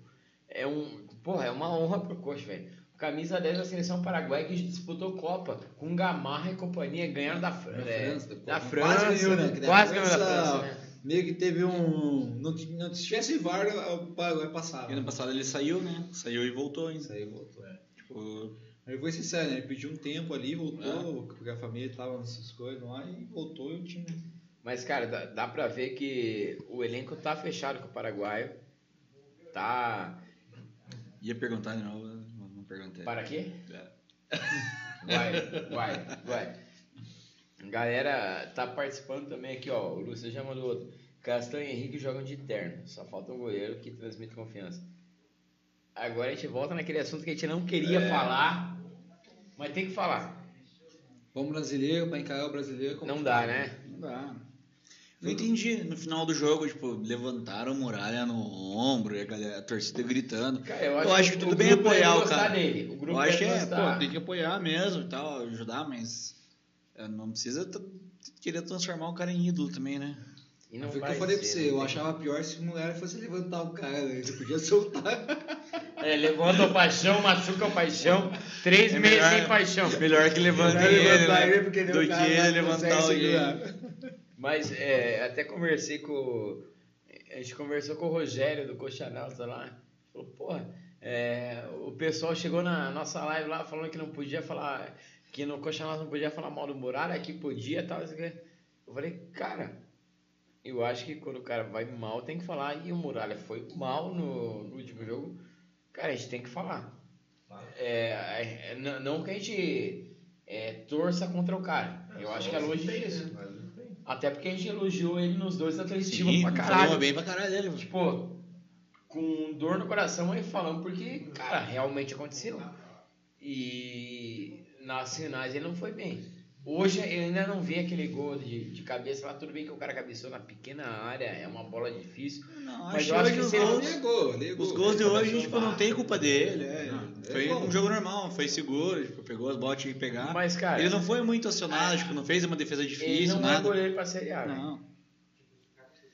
é um. Porra, é uma honra pro coach, velho. Camisa 10 da seleção paraguaia que disputou Copa com Gamarra e companhia, ganharam da, Fran- Da é, França, da quase França. ganhou, né? Que da Quase ganhou da França- França, né? Meio que teve um. Não, não tivesse VAR, o Paraguai passava. E ano passado ele saiu, né? Saiu e voltou ainda. Isso aí voltou. É. Tipo, Ele foi sincero, né? Ele pediu um tempo ali, voltou, porque a família tava nessas coisas lá e voltou e o time. Mas, cara, dá, dá pra ver que o elenco tá fechado com o paraguaio. Tá. ia perguntar de novo, não perguntei. Para quê? É. Vai, vai, vai. Galera, tá participando também aqui, ó. O Lúcio já mandou outro. Castanho e Henrique jogam de terno. Só falta um goleiro que transmite confiança. Agora a gente volta naquele assunto que a gente não queria É. falar, mas tem que falar. Vamos brasileiro, pra encarar o brasileiro. como Não dá, né? Não dá. Não entendi. No final do jogo, tipo, levantaram a muralha no ombro e a, galera, a torcida gritando. Cara, eu Eu acho que tudo o bem apoiar o cara. dele. O grupo Eu acho que é, pô, tem que apoiar mesmo e tal, ajudar, mas é, não precisa querer transformar o cara em ídolo também, né? E não Foi o que vai eu falei ser, pra você, não eu achava pior se a mulher fosse levantar o cara, né? Você podia soltar. É, levanta o paixão, machuca o paixão. Três É meses melhor- sem paixão. Melhor que Melhor ele, levantar né? ele, porque daí do o que não ele levantar alguém. Mas é, até conversei com. A gente conversou com o Rogério do Coxanalta lá. Falou, porra, é, o pessoal chegou na nossa live lá falando que não podia falar. Que no Coxanalta não podia falar mal do Muralha, aqui podia e tal. Eu falei, cara, eu acho que quando o cara vai mal tem que falar. E o Muralha foi mal no, no último jogo. Cara, a gente tem que falar. É, é, não que a gente é, torça contra o cara. Eu acho que é longe disso. Até porque a gente elogiou ele nos dois atletismo Sim, pra caralho. bem pra caralho dele. mano. Tipo, com dor no coração aí falando, porque, cara, realmente aconteceu. E nas finais ele não foi bem. Hoje eu ainda não vi aquele gol de, de cabeça lá, tudo bem que o cara cabeceou na pequena área, é uma bola difícil. Não, Mas acho eu acho que que se ele- Negou, negou. os gols de Ele hoje, tipo, não tem culpa dele. é. Não, foi é bom. um jogo normal, foi seguro, tipo, pegou as bolas, tinha que pegar. Mas, cara, ele não foi muito acionado, tipo, não fez uma defesa ele difícil, não é nada. goleiro pra Série A. né? Não.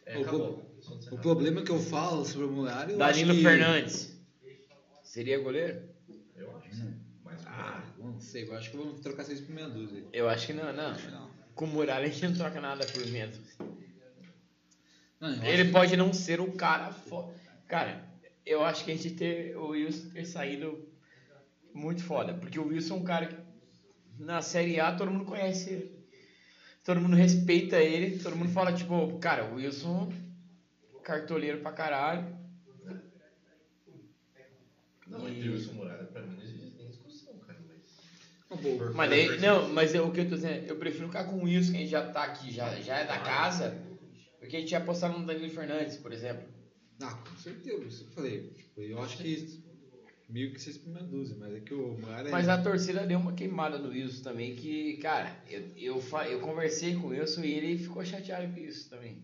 É, O. O problema que eu falo sobre o eu Danilo acho que... Fernandes. Seria goleiro? Sei, eu acho que vamos trocar seis por meia dúzia. Eu acho que não, não. Com o Muralha a gente não troca nada por menos. Não, eu acho Ele que- pode não ser um cara foda. Cara, eu acho que a gente ter o Wilson ter saído muito foda. Porque o Wilson é um cara que na Série A todo mundo conhece ele. Todo mundo respeita ele. Todo mundo fala, tipo, cara, o Wilson cartoleiro pra caralho. Não, entre o Wilson Muralha, pra mim não existe nem discussão, cara. Mas... Acabou. Mas daí, não, mas eu- o que eu tô dizendo, eu prefiro ficar com o Wilson, que a gente já tá aqui, já, já é da casa, porque a gente ia apostar no Danilo Fernandes, por exemplo. Ah, com certeza, eu falei. Tipo, eu acho que meio que meia dúzia, mas é que o Muralha... Mas a torcida deu uma queimada no Wilson também, que, cara, eu, eu, eu conversei com o Wilson e ele ficou chateado com isso também.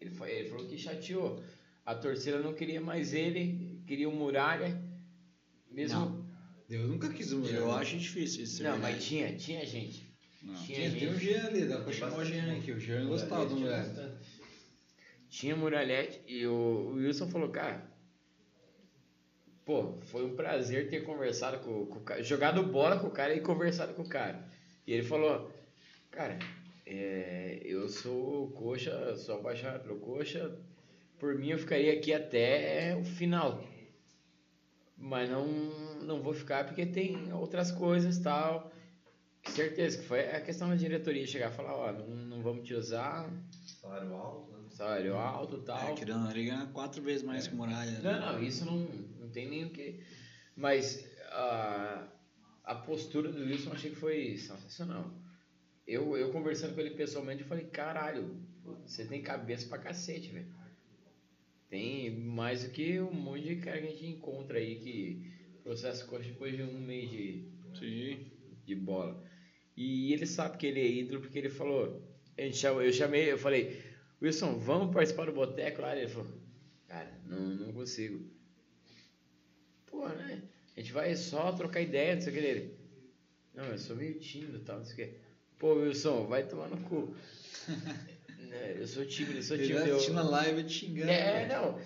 Ele, foi, ele falou que chateou. A torcida não queria mais ele, queria o Muralha. Mesmo. Não, Eu nunca quis Muralha. Eu acho difícil isso. Não, mas tinha, tinha gente. Não. Tinha Tinha, tem o. Jean ali, dá pra chamar o Jean aqui. O Jean gostava do Muralha. Tinha Muralhete e o, o Wilson falou, cara, pô, foi um prazer ter conversado com, com o cara, jogado bola com o cara e conversado com o cara. E ele falou, cara, é, eu sou coxa, sou apaixonado pelo coxa, por mim eu ficaria aqui até o final. Mas não, não vou ficar porque tem outras coisas tal. Certeza que foi a questão da diretoria chegar e falar, ó, não, não vamos te usar, Salário alto, né? salário alto e tal. É, querendo, não, ele ganha quatro vezes mais que o Muralha. né? Não, não, isso não, não tem nem o que. Mas a, a postura do Wilson eu achei que foi sensacional. Eu, eu conversando com ele pessoalmente, eu falei, caralho, você tem cabeça pra cacete, velho. Tem mais do que um monte de cara que a gente encontra aí que processa coxa depois de um mês de, Sim. de bola. E ele sabe que ele é ídolo porque ele falou. Eu chamei, eu falei, Wilson, vamos participar do boteco lá? Ele falou, cara, não, não consigo. Pô, né? A gente vai só trocar ideia, não sei o que dele. Não, eu sou meio tímido e tal, não sei o que. Pô, Wilson, vai tomar no cu. Né, eu sou tímido, eu sou Ele tímido. vai eu- assistindo a live te xingando. é, não.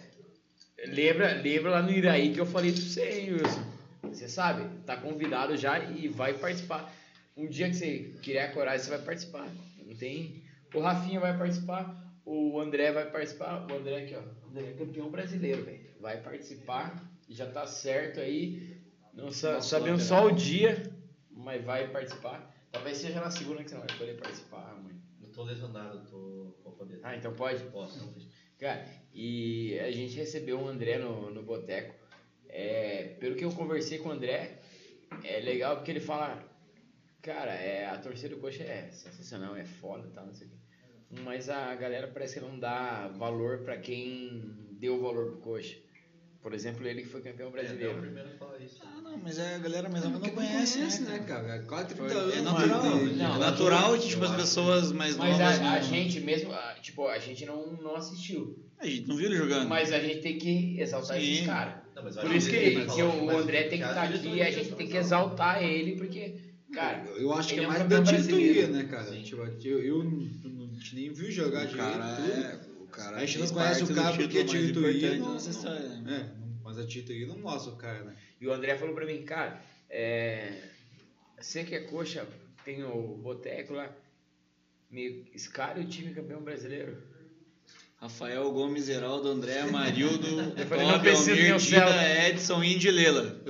Lembra, lembra lá no Iraí que eu falei pra você, hein, Wilson? Você sabe, tá convidado já e vai participar. Um dia que você criar coragem, você vai participar. Não tem. O Rafinha vai participar, o André vai participar. O André aqui, ó. O André é campeão brasileiro, velho. Vai participar, já tá certo aí. Não sa sabemos só o dia, mas vai participar. Talvez seja na segunda que você não vai poder participar, mãe. Eu tô lesionado, tô poder. Ah, então pode? Posso, deixa. Cara, e a gente recebeu o André no, no boteco. É, pelo que eu conversei com o André, é legal porque ele fala, cara, é, a torcida do Coxa é sensacional, é foda, tá, não sei o quê. Mas a galera parece que não dá valor pra quem deu valor pro Coxa. Por exemplo, ele que foi campeão É, é o brasileiro. primeiro a falar isso. Ah, não, mas é, a galera mesmo não, Porque conhece, né, né? cara? Quase 30 Foi- anos. É natural, Não, é natural que tipo, as acho- pessoas mais Mas novas a, não... a gente mesmo, a- tipo, a gente não, não assistiu. A gente não viu ele jogando. Mas a gente tem que exaltar Sim. esses caras. Mas Por isso que, que falar o mais André tem que a estar aqui e a gente tem que exaltar ele, porque, cara, Eu acho que é é mais da diretoria, brasileiro. né, cara? Tipo, eu, eu nem vi jogar direito. cara é... cara A gente não conhece o cara porque a mais diretoria importante não- né? É, não- mas a diretoria não mostra o cara, né? E o André falou pra mim, cara, é, você que é coxa, tem o boteco lá, me escalhe o time campeão brasileiro. Rafael Gomes, Heraldo, André, Marildo, não Bob, Almir, Dida. Edson, Indy e Lela.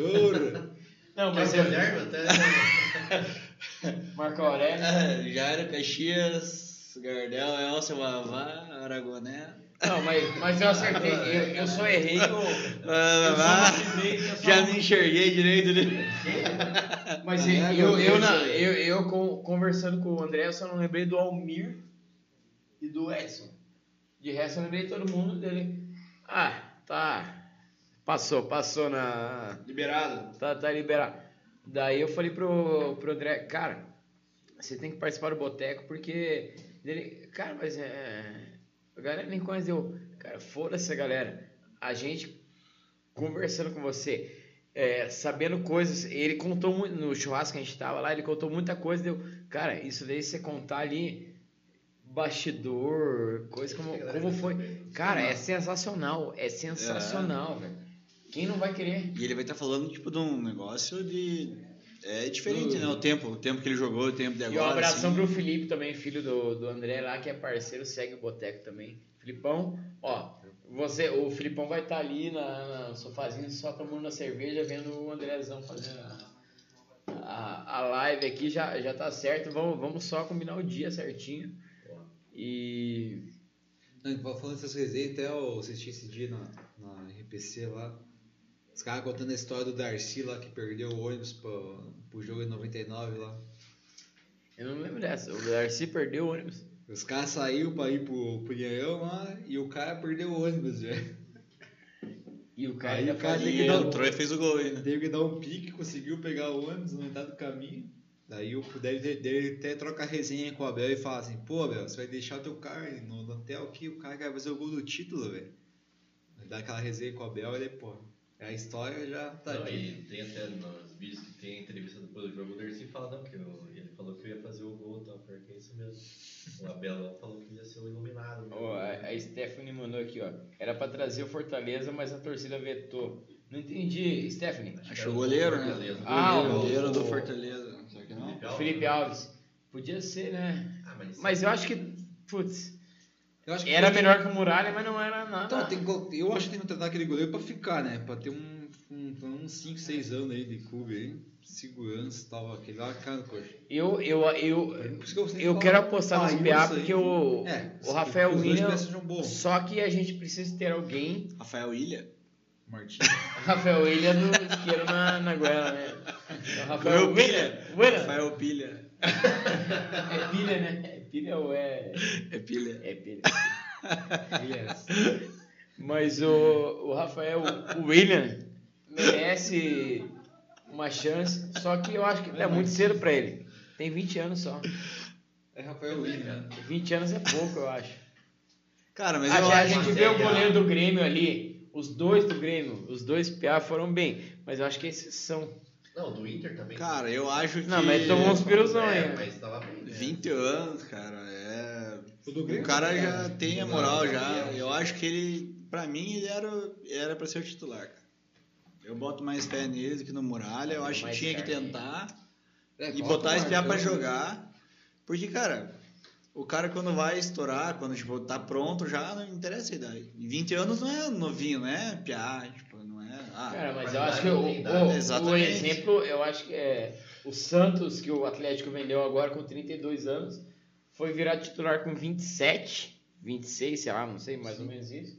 Não, Mas é até. Marco Aurélio. Ah, Jairo, Caxias, Gardel, Elcio, Vavá, Aragoné. Não, mas, mas eu acertei, eu, eu só errei. Eu Vavá. só lembrei que eu só- Já não enxerguei direito. Né? Mas eu, eu, eu, eu eu, eu con- conversando com o André, eu só não lembrei do Almir e do Edson. De resto, eu lembrei todo mundo dele. Ah, tá. Passou, passou na. Liberado. Tá, tá liberado. Daí eu falei pro, pro André, cara, você tem que participar do boteco porque. Ele, cara, mas é. A galera nem conhece eu. Cara, foda-se a galera. A gente conversando com você, é, sabendo coisas. Ele contou muito. No churrasco que a gente tava lá, ele contou muita coisa. Deu, cara, isso daí você contar ali. Bastidor, coisa como, como foi. Cara, é sensacional. É sensacional, velho. Quem não vai querer? E ele vai estar falando, tipo, de um negócio de... É diferente, né? O tempo, o tempo que ele jogou, o tempo de E agora. um abração assim. pro Felipe também, filho do, do André lá, que é parceiro, segue o Boteco também. Filipão, ó, você, o Filipão vai estar ali na, na sofazinho só tomando uma cerveja, vendo o Andrézão fazendo a, a, a live aqui, já, já tá certo. Vamos, vamos só combinar o dia certinho. E. Não, falando essas resenhas, até eu assisti esse dia na, na RPC lá. Os caras contando a história do Darcy lá que perdeu o ônibus pro, pro jogo em 99 lá. Eu não lembro dessa. O Darcy perdeu o ônibus. Os caras saíram pra ir pro, pro Nhaião lá e o cara perdeu o ônibus, velho. E o cara Aí o cara tem que dar um- Entrou e fez o gol ainda. Teve que dar um pique, conseguiu pegar o ônibus na metade do caminho. Daí o dele, dele até troca a resenha com o Abel e fala assim, pô Abel, você vai deixar o teu carro aí no, no hotel aqui, o cara vai fazer o gol do título, velho. Dá aquela resenha com o Abel e ele, pô, a história já tá Não, aqui. e tem até nos vídeos que tem a entrevista depois do jogo, o Dercy fala, não, que eu- ele falou que eu ia fazer o gol tal, porque é isso mesmo. O Abel lá falou que ia ser o iluminado. né? Ó, a, a Stephanie mandou aqui, ó. Era pra trazer o Fortaleza, mas a torcida vetou. Não entendi, Stephanie. Acho o goleiro, né? Ah, goleiro, o- goleiro do Fortaleza. Será que não? Felipe O Alves. Felipe Alves. Podia ser, né? Ah, mas, Mas eu acho que, putz, Eu acho era tem- melhor que o Muralha, mas não era nada. Então, tem eu acho que tem que tratar aquele goleiro pra ficar, né? Pra ter um, um, uns 5, 6 anos aí de clube aí. Segurança e tal, aquele lá, cara, coxa. Eu, eu, eu, que eu eu quero apostar ah, nos PA aí. porque o, É, o Rafael William. Só que a gente precisa ter alguém. Rafael Ilha. Martins. Rafael William do isqueiro na, na goela, né? O Rafael William. William. Rafael Pilha. É pilha, né? É pilha ou é. É pilha. É pilha. Yes. Mas o, o Rafael, o William, merece uma chance, só que eu acho que é muito cedo pra ele. Tem 20 anos só. É Rafael William. 20 anos é pouco, eu acho. Cara, mas A, eu gente- a acho gente vê o goleiro do Grêmio ali, os dois do Grêmio, os dois PA foram bem, mas eu acho que esses são. Não, do Inter também. Cara, eu acho que. Não, mas tomou uns piruzão é, aí. mas tava bem. né? 20 anos, cara, é. O do O Grêmio cara já né? tem a moral Gabriel. já. Eu acho que ele, pra mim, ele era, era pra ser o titular, cara. Eu boto mais fé nele do que no Muralha. Eu acho que tinha que tentar É, e botar o esse piá pra Marcão. jogar. Porque, cara, o cara quando vai estourar, quando tipo, tá pronto já, não interessa a idade. E 20 anos não é novinho, não é piá, tipo, não é. Ah, Cara, mas eu acho que o, o- o Exatamente. exemplo, eu acho que é o Santos, que o Atlético vendeu agora com 32 anos, foi virar titular com 27, 26, sei lá, não sei, mais ou menos isso.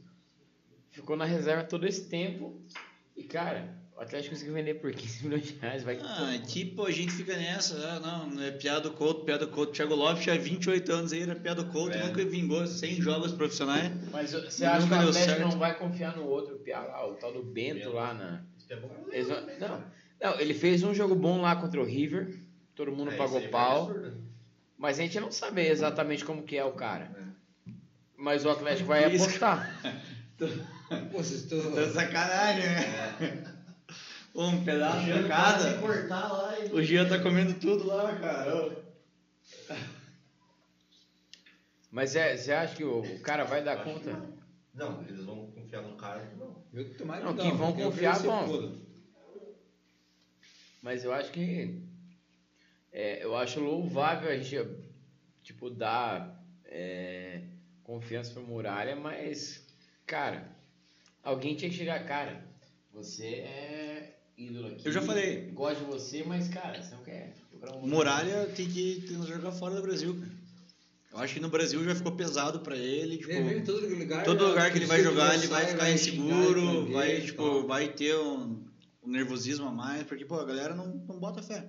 Ficou na reserva todo esse tempo e, cara, o Atlético conseguiu vender por 15 milhões de reais. Vai Ah, é tipo, a gente fica nessa, ah, não, não é piada do Couto, piada do Couto. Thiago Lopes tinha 28 anos aí, era piada do Couto, É. nunca vingou 100 jogos profissionais. Mas você acha que o Atlético certo. não vai confiar no outro piá lá, o tal do Bento lá na. É bom. Não, não, ele fez um jogo bom lá contra o River, todo mundo É, pagou pau. absurdo. Mas a gente não sabe exatamente como que é o cara. É. Mas o Atlético vai apostar. Pô, vocês estão... Tá sacanagem, né? Um pedaço de cada. quase cortar lá e... O Jean tá comendo tudo lá, cara. Mas é, você acha que o, o cara vai dar conta? Não, eles vão confiar no cara, não. Eu tomara Não, que que vão confiar, vão. Mas eu acho que. é, eu acho louvável a gente, tipo, dar é, confiança pro Muralha, mas, cara, alguém tinha que chegar, cara. Você é ídolo aqui. Eu já falei. Gosto de você, mas, cara, você não quer. procurar um- Muralha tem que, tem que jogar fora do Brasil, cara. Eu acho que no Brasil já ficou pesado pra ele, tipo. É, mesmo, todo lugar, Todo lugar que ele vai jogar, ele vai ficar inseguro, vai tipo, vai ter um, um nervosismo a mais, porque, pô, a galera não, não bota fé.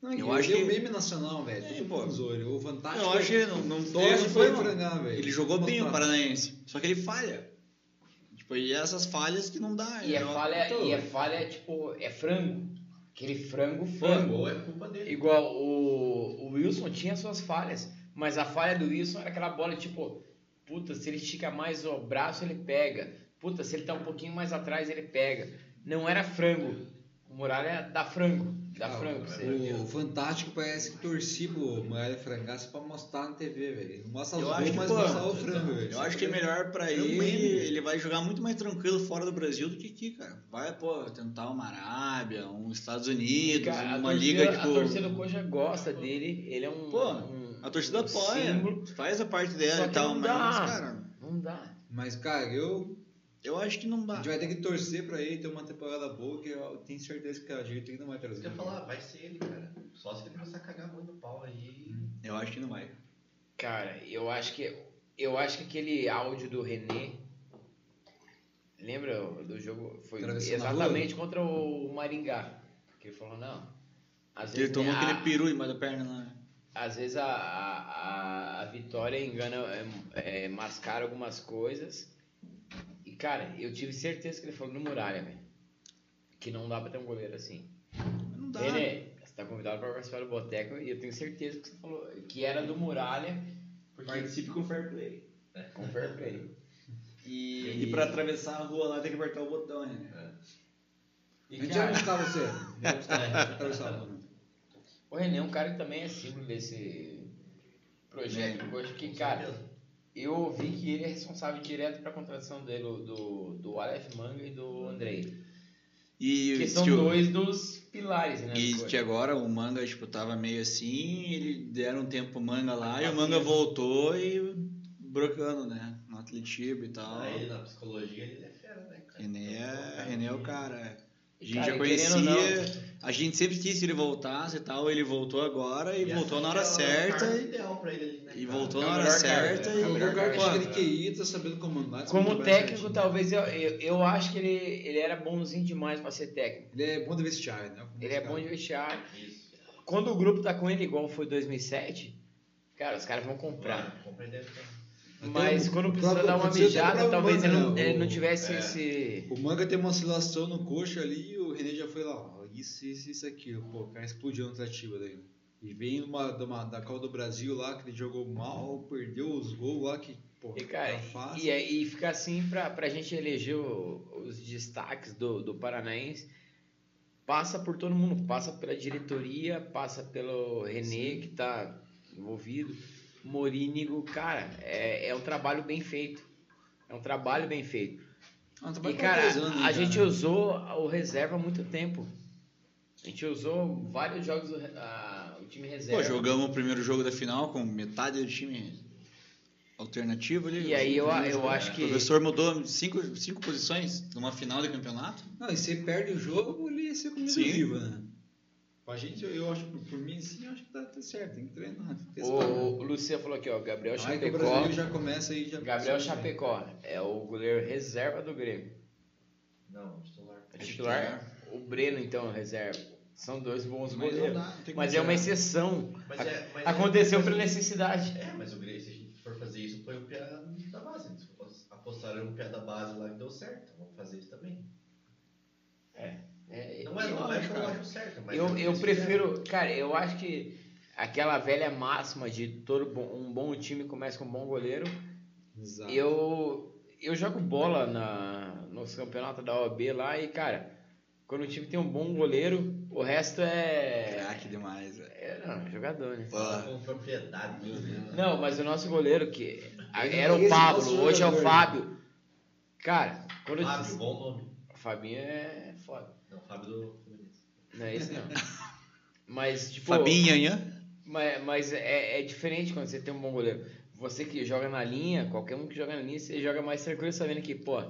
Não, Eu acho que é o meme nacional, velho. É, pô. O fantástico. Eu acho que não, não, Torce ele não foi. Ele jogou bem o. Paranaense, só que ele falha. Tipo, e essas falhas que não dá. E é eu- falha, e é falha, tipo, é frango. Aquele frango, frango. é culpa dele. Igual o, o Wilson tinha suas falhas, mas a falha do Wilson era aquela bola tipo, puta, se ele estica mais o braço, ele pega. Puta, se ele tá um pouquinho mais atrás, ele pega. Não era frango. O Muralha dá frango. Dá Ah, frango pra você. O Fantástico parece que torci pro Muralha frangaço pra mostrar na TV, velho. Mostra os gols, mas mostra o frango, velho. Eu acho que é melhor pra É ele, ele vai jogar muito mais tranquilo fora do Brasil do que aqui, cara. Vai, pô, tentar uma Arábia, um Estados Unidos, Cara, a uma torcida, liga, tipo... A torcida do Coxa gosta dele. Ele é um. Pô, um- A torcida um apoia, símbolo. faz a parte dela e tal, mas, dá. cara, Não dá. Mas, cara, eu... eu acho que não A dá. gente vai ter que torcer pra ele ter uma temporada boa, que eu tenho certeza que a gente não vai trazer. Eu ia falar, vai ser ele, cara. Só se ele começar a cagar muito no pau aí. Eu acho que não vai. Cara, eu acho que. Eu acho que aquele áudio do René. Lembra do jogo? Foi Atravessando a exatamente contra o Maringá. Que ele falou, não. Às Ele vezes, tomou né, aquele a- peru embaixo da perna lá. às vezes a, a, a, a vitória engana, é, é, mascara algumas coisas. E, cara, eu tive certeza que ele falou no Muralha, velho. Que não dá pra ter um goleiro assim. Não dá. René, você tá convidado pra participar do Boteco e eu tenho certeza que você falou que era do Muralha. Porque Participe com fair play. com fair play. E, pra atravessar a rua lá tem que apertar o botão, né? A E, cara, buscar você. A atravessar rua. o René é um cara que também é símbolo desse projeto. É, acho que, cara. Eu ouvi que ele é responsável direto pra contratação dele, do, do Aleph Manga e do Andrei. E Que são tio, dois dos pilares, né? E que agora o manga, tipo, tava meio assim, ele deram um tempo pro manga lá, e o manga voltou e brocando, né? No Atletiba e tal. Ele na psicologia ele é fera, né, cara? René é, Então, René é o cara. é. A gente Cara, já conhecia, a gente sempre quis que ele voltasse e tal, ele voltou agora e, essa voltou na é hora a certa. e- ideal pra ele né, E voltou É na o hora melhor cara, certa é É o e. melhor lugar que de QI, tá sabendo comandar. Como técnico, talvez eu, eu, eu acho que ele, ele era bonzinho demais pra ser técnico. Ele é bom de vestiário, né? Ele é bom de vestiário. Isso. Quando o grupo tá com ele igual foi 2007, cara, os caras vão comprar. Cara. Mas o quando precisa dar uma mijada, talvez ele Manga, não, né? ele não O- tivesse é. esse. O Manga tem uma oscilação no coxa ali e o René já foi lá, ó, isso, isso, isso aqui. Pô, o cara explodiu no atrativa daí. E vem uma, de uma, da Copa do Brasil lá, que ele jogou mal, perdeu os gols lá, que, pô, E, cara, fácil. e, aí fica assim pra, pra gente eleger o- os destaques do, do Paranaense. Passa por todo mundo, passa pela diretoria, passa pelo René, que tá envolvido, Morínigo, cara, é, é um trabalho bem feito. É um trabalho bem feito. Ah, tá E, cara, anos a gente né? usou o reserva há muito tempo. A gente usou vários jogos a- o time reserva. Pô, jogamos o primeiro jogo da final com metade do time alternativo ali. E aí eu, eu acho O que. professor mudou cinco, cinco posições numa final de campeonato. Não, e você perde o jogo, ele ia ser comido Sim. vivo, né? Pra gente, eu, acho, por, por mim, sim, eu acho que tá, tá certo, tem que treinar, tem que. O, o Lucia falou aqui, ó, Gabriel Aí que o Chapecó. brasileiro já começa aí, já Gabriel começa bem. Chapecó é o goleiro reserva do Grêmio. Não, titular. É titular. O Breno, então, reserva. São dois bons Mas goleiros. dá, Mas é uma exceção. Mas é- mas Aconteceu é- por necessidade. É, mas o Grêmio, se a gente for fazer isso, foi o piada da base. Eles apostaram no piada da base lá que deu certo. Vamos fazer isso também. É, Não é, não é que eu acho certo, mas. é o Eu, eu prefiro, cara, eu acho que aquela velha máxima de todo bom, um bom time começa com um bom goleiro. Exato. Eu, eu jogo bola na, nos campeonatos da OAB lá e, cara, quando o time tem um bom goleiro, o resto é. Craque demais, velho. É, não, jogador, né? Fala com propriedade. Meu Deus. Não, mas o nosso goleiro, que era o esse Pablo, hoje é o jogador. Fábio. Cara, quando Fábio, bom nome. O Fabinho é foda. Não, Fábio do Fluminense. Não é isso não. Mas, tipo. Fabinho, Anhã. Mas, mas é, é diferente quando você tem um bom goleiro. Você que joga na linha, qualquer um que joga na linha, você joga mais tranquilo sabendo que, pô,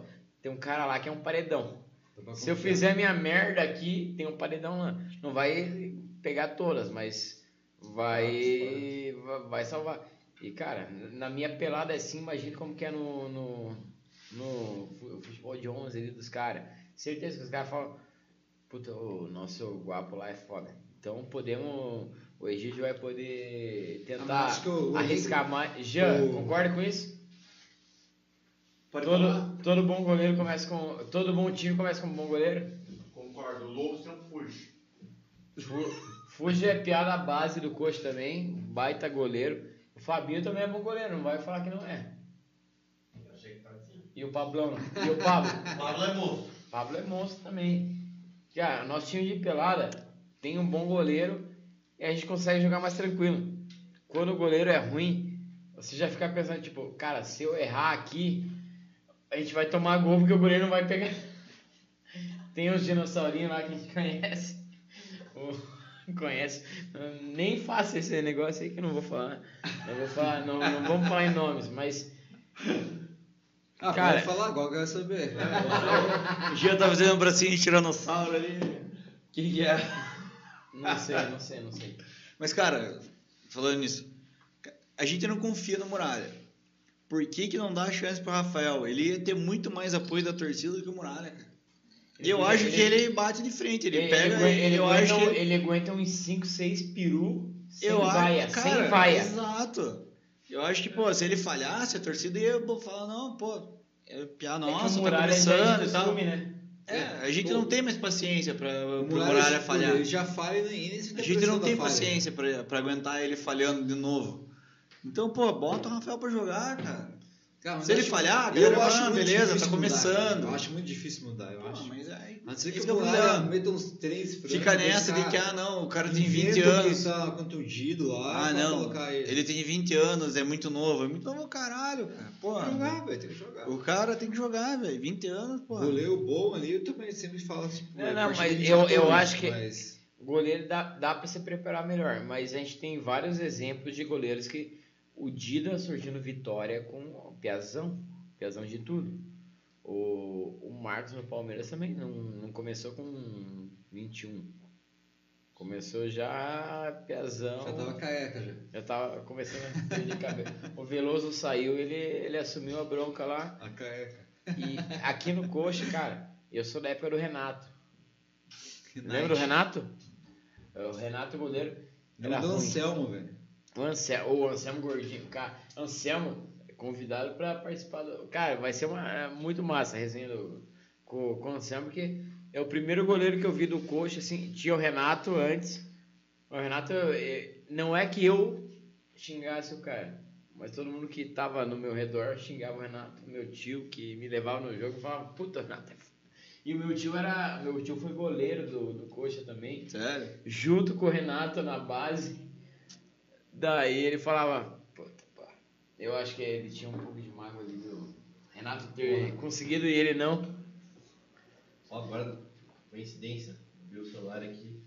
tem um cara lá que é um paredão. Se eu fizer minha merda aqui, tem um paredão lá. Não vai pegar todas, mas vai, vai, vai salvar. E, cara, na minha pelada assim, imagina como que é no, no, no fu- futebol de 11 ali dos caras. Certeza que os caras falam, puta, o nosso guapo lá é foda. Então podemos, o Egídio vai poder Ah, tentar arriscar mais. Jean, concorda com isso? Pode Todo, falar. todo bom goleiro começa com. Todo bom time começa com um bom goleiro? Concordo, o Lobo sempre fuge. Fuji é piada base do coach também, baita goleiro. O Fabinho também é bom goleiro, não vai falar que não é. Eu achei que tava. E o Pablão? E o Pablo? Pablo é moço. Pablo é monstro também. Cara, nosso time de pelada tem um bom goleiro e a gente consegue jogar mais tranquilo. Quando o goleiro é ruim, você já fica pensando, tipo, cara, se eu errar aqui, a gente vai tomar gol porque o goleiro não vai pegar. Tem uns dinossaurinhos lá que a gente conhece. O- Conhece. Nem faça esse negócio aí que eu não vou falar. Não vou falar, não, não vamos falar em nomes, mas. Ah, Cara- pode falar agora, eu quero saber. O Gia tá fazendo um bracinho de tiranossauro ali. O que, que é? Não sei, não sei, não sei. Mas, cara, falando nisso, a gente não confia no Muralha. Por que, que não dá chance pro Rafael? Ele ia ter muito mais apoio da torcida do que o Muralha, cara. E eu Ele- acho ele- que ele bate de frente, ele, Ele, pega, ele, ele eu aguenta, acho que ele aguenta uns 5, 6 peru sem eu vaia, acho, sem cara, vaia. Exato. Eu acho que, pô, se ele falhasse, a torcida ia pô, falar, não, pô, é piá É nossa, o tá Muralha já começando é e tal. costume, né? É, a gente não tem mais paciência pra, O Muralha falhar. Ele já falha e nem se A gente não tem falha. paciência pra aguentar ele falhando de novo. Então, pô, bota o Rafael pra jogar, cara. Cara, mas Se ele falhar, a eu acho beleza, tá mudar, começando. Eu acho muito difícil mudar, eu Pô, acho. mas aí, A não ser que é problema. meta uns três Fica nessa de que, ah, não, o cara tem 20 Inventa que anos. tá contundido lá Ah, não, ele. ele tem 20 anos, é muito novo. É muito novo, caralho, cara. Pô, Tem que jogar, velho, tem que jogar. o cara tem que jogar, velho. 20 anos, pô. Goleiro bom ali, eu também sempre falo tipo, Não, é não, mas eu- eu acho que- mas- O goleiro dá, dá pra se preparar melhor, mas a gente tem vários exemplos de goleiros que o Dida surgiu no Vitória com o Piazão, Piazão de tudo. O, o Marcos no Palmeiras também não, não começou com 21. Começou já Piazão. Já tava careca já. Já tava começando a perder cabelo. O Veloso saiu, ele, ele assumiu a bronca lá. A careca. E aqui no Coxa, cara, eu sou da época do Renato. Lembra do Renato? O Renato goleiro. Era do. Anselmo, velho. O Anselmo, o Anselmo Gordinho, cara. Anselmo é convidado pra participar do. Cara, vai ser uma, é muito massa a resenha do, com, com o Anselmo, porque é o primeiro goleiro que eu vi do Coxa, assim. Tinha o Renato antes. O Renato, eh, não é que eu xingasse o cara, mas todo mundo que tava no meu redor xingava o Renato. Meu tio que me levava no jogo falava, puta, Renato. é f-". E o meu tio era. Meu tio foi goleiro do, do Coxa também Sério? junto com o Renato na base. Daí ele falava, puta, pá, eu acho que ele tinha um pouco de mágoa ali do Renato ter conseguido e ele não. Ó, agora, coincidência, viu o celular aqui.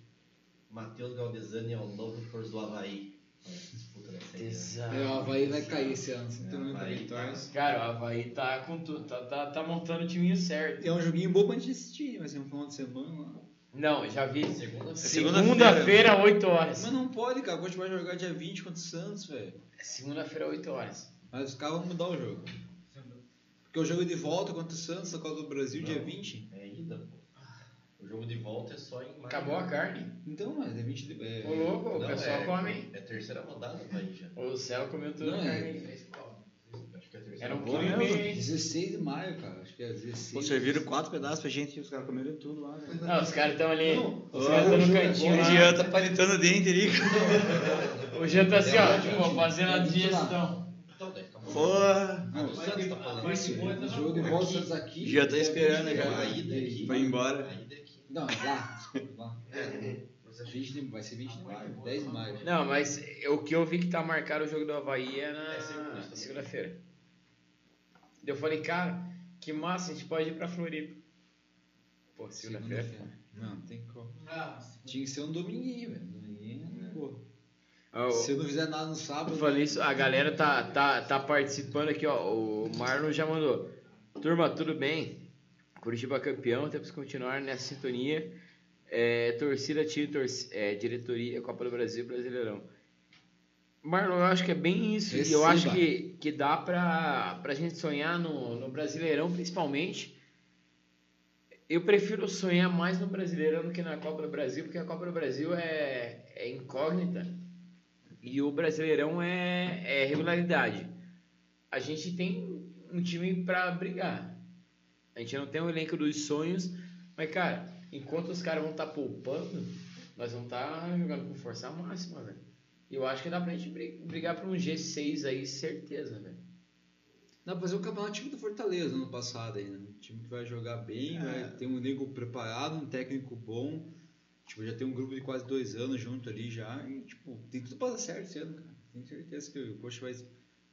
Matheus Galdesani é o novo reforço do Havaí. Disputa série. né? É, o Havaí vai cair esse ano, sem É, ter muita Havaí vitória. Cara, o Havaí tá com tudo, tá, tá, tá montando o timinho certo. É um joguinho bom pra gente assistir, vai ser um final de semana lá. Não, já vi. Segunda-feira. Segunda-feira, 8 horas. Mas não pode, cara. A gente vai jogar dia 20 contra o Santos, velho. Segunda-feira, 8 horas. Mas os caras vão mudar o jogo. Porque o jogo de volta contra o Santos, na Copa do Brasil, dia Não. 20. É ida, pô. O jogo de volta é só em maio. Acabou a carne. Então, mas é 20 de... É... Ô louco, o Não, pessoal é, come. É terceira rodada, vai já. O céu comeu tudo Não, a é. carne. Acho que é a terceira Era um quilo e meio, hein? 16 de maio, cara. Acho que é 16. Pô, serviram quatro pedaços pra gente e os caras comeram tudo lá, velho. Não, os caras estão ali. Não, os o caras estão no é cantinho. O. Jean tá palitando o dente ali. O Jean tá assim, ó, É, tipo, fazendo a é, digestão. Então. Porra. Ah, Santos tá falando. Isso, o jogo de volta Santos aqui. Já tá esperando, é, né? A ida aqui. Vai embora. A ida aqui. Não, é lá, desculpa, lá. É, 20 de, vai ser 20 de maio, 10 de maio. Não, mas o que eu vi que tá marcado o jogo do Havaí é na É segunda, segunda. segunda-feira. Eu falei, cara, que massa, a gente pode ir pra Floripa. Pô, segunda-feira. Não, não tem como. Tinha que ser um dominguinho, velho. Dominguinho, pô. Ó, Se eu não fizer nada no sábado. Eu falei isso, a galera tá, tá, tá participando aqui, ó. O Marlon já mandou. Turma, tudo bem? Curitiba campeão, temos que continuar nessa sintonia. É, torcida, time, é, diretoria, Copa do Brasil, Brasileirão. Marlon, eu acho que é bem isso. E eu Receba. acho que, que dá pra, pra gente sonhar no, no Brasileirão, principalmente. Eu prefiro sonhar mais no Brasileirão do que na Copa do Brasil, porque a Copa do Brasil é, é incógnita. E o Brasileirão é, é regularidade. A gente tem um time pra brigar. A gente não tem um elenco dos sonhos, mas, cara, enquanto os caras vão estar poupando, nós vamos estar jogando com força máxima, velho. Eu acho que dá pra gente bri- brigar por um G6 aí, certeza, velho. Dá pra fazer um campeonato time do Fortaleza ano passado ainda. Um time que vai jogar bem, É. vai ter um nego preparado, um técnico bom. Tipo, já tem um grupo de quase dois anos junto ali já. E, tipo, tem tudo pra dar certo esse ano, cara. Tenho certeza que o Coxa vai,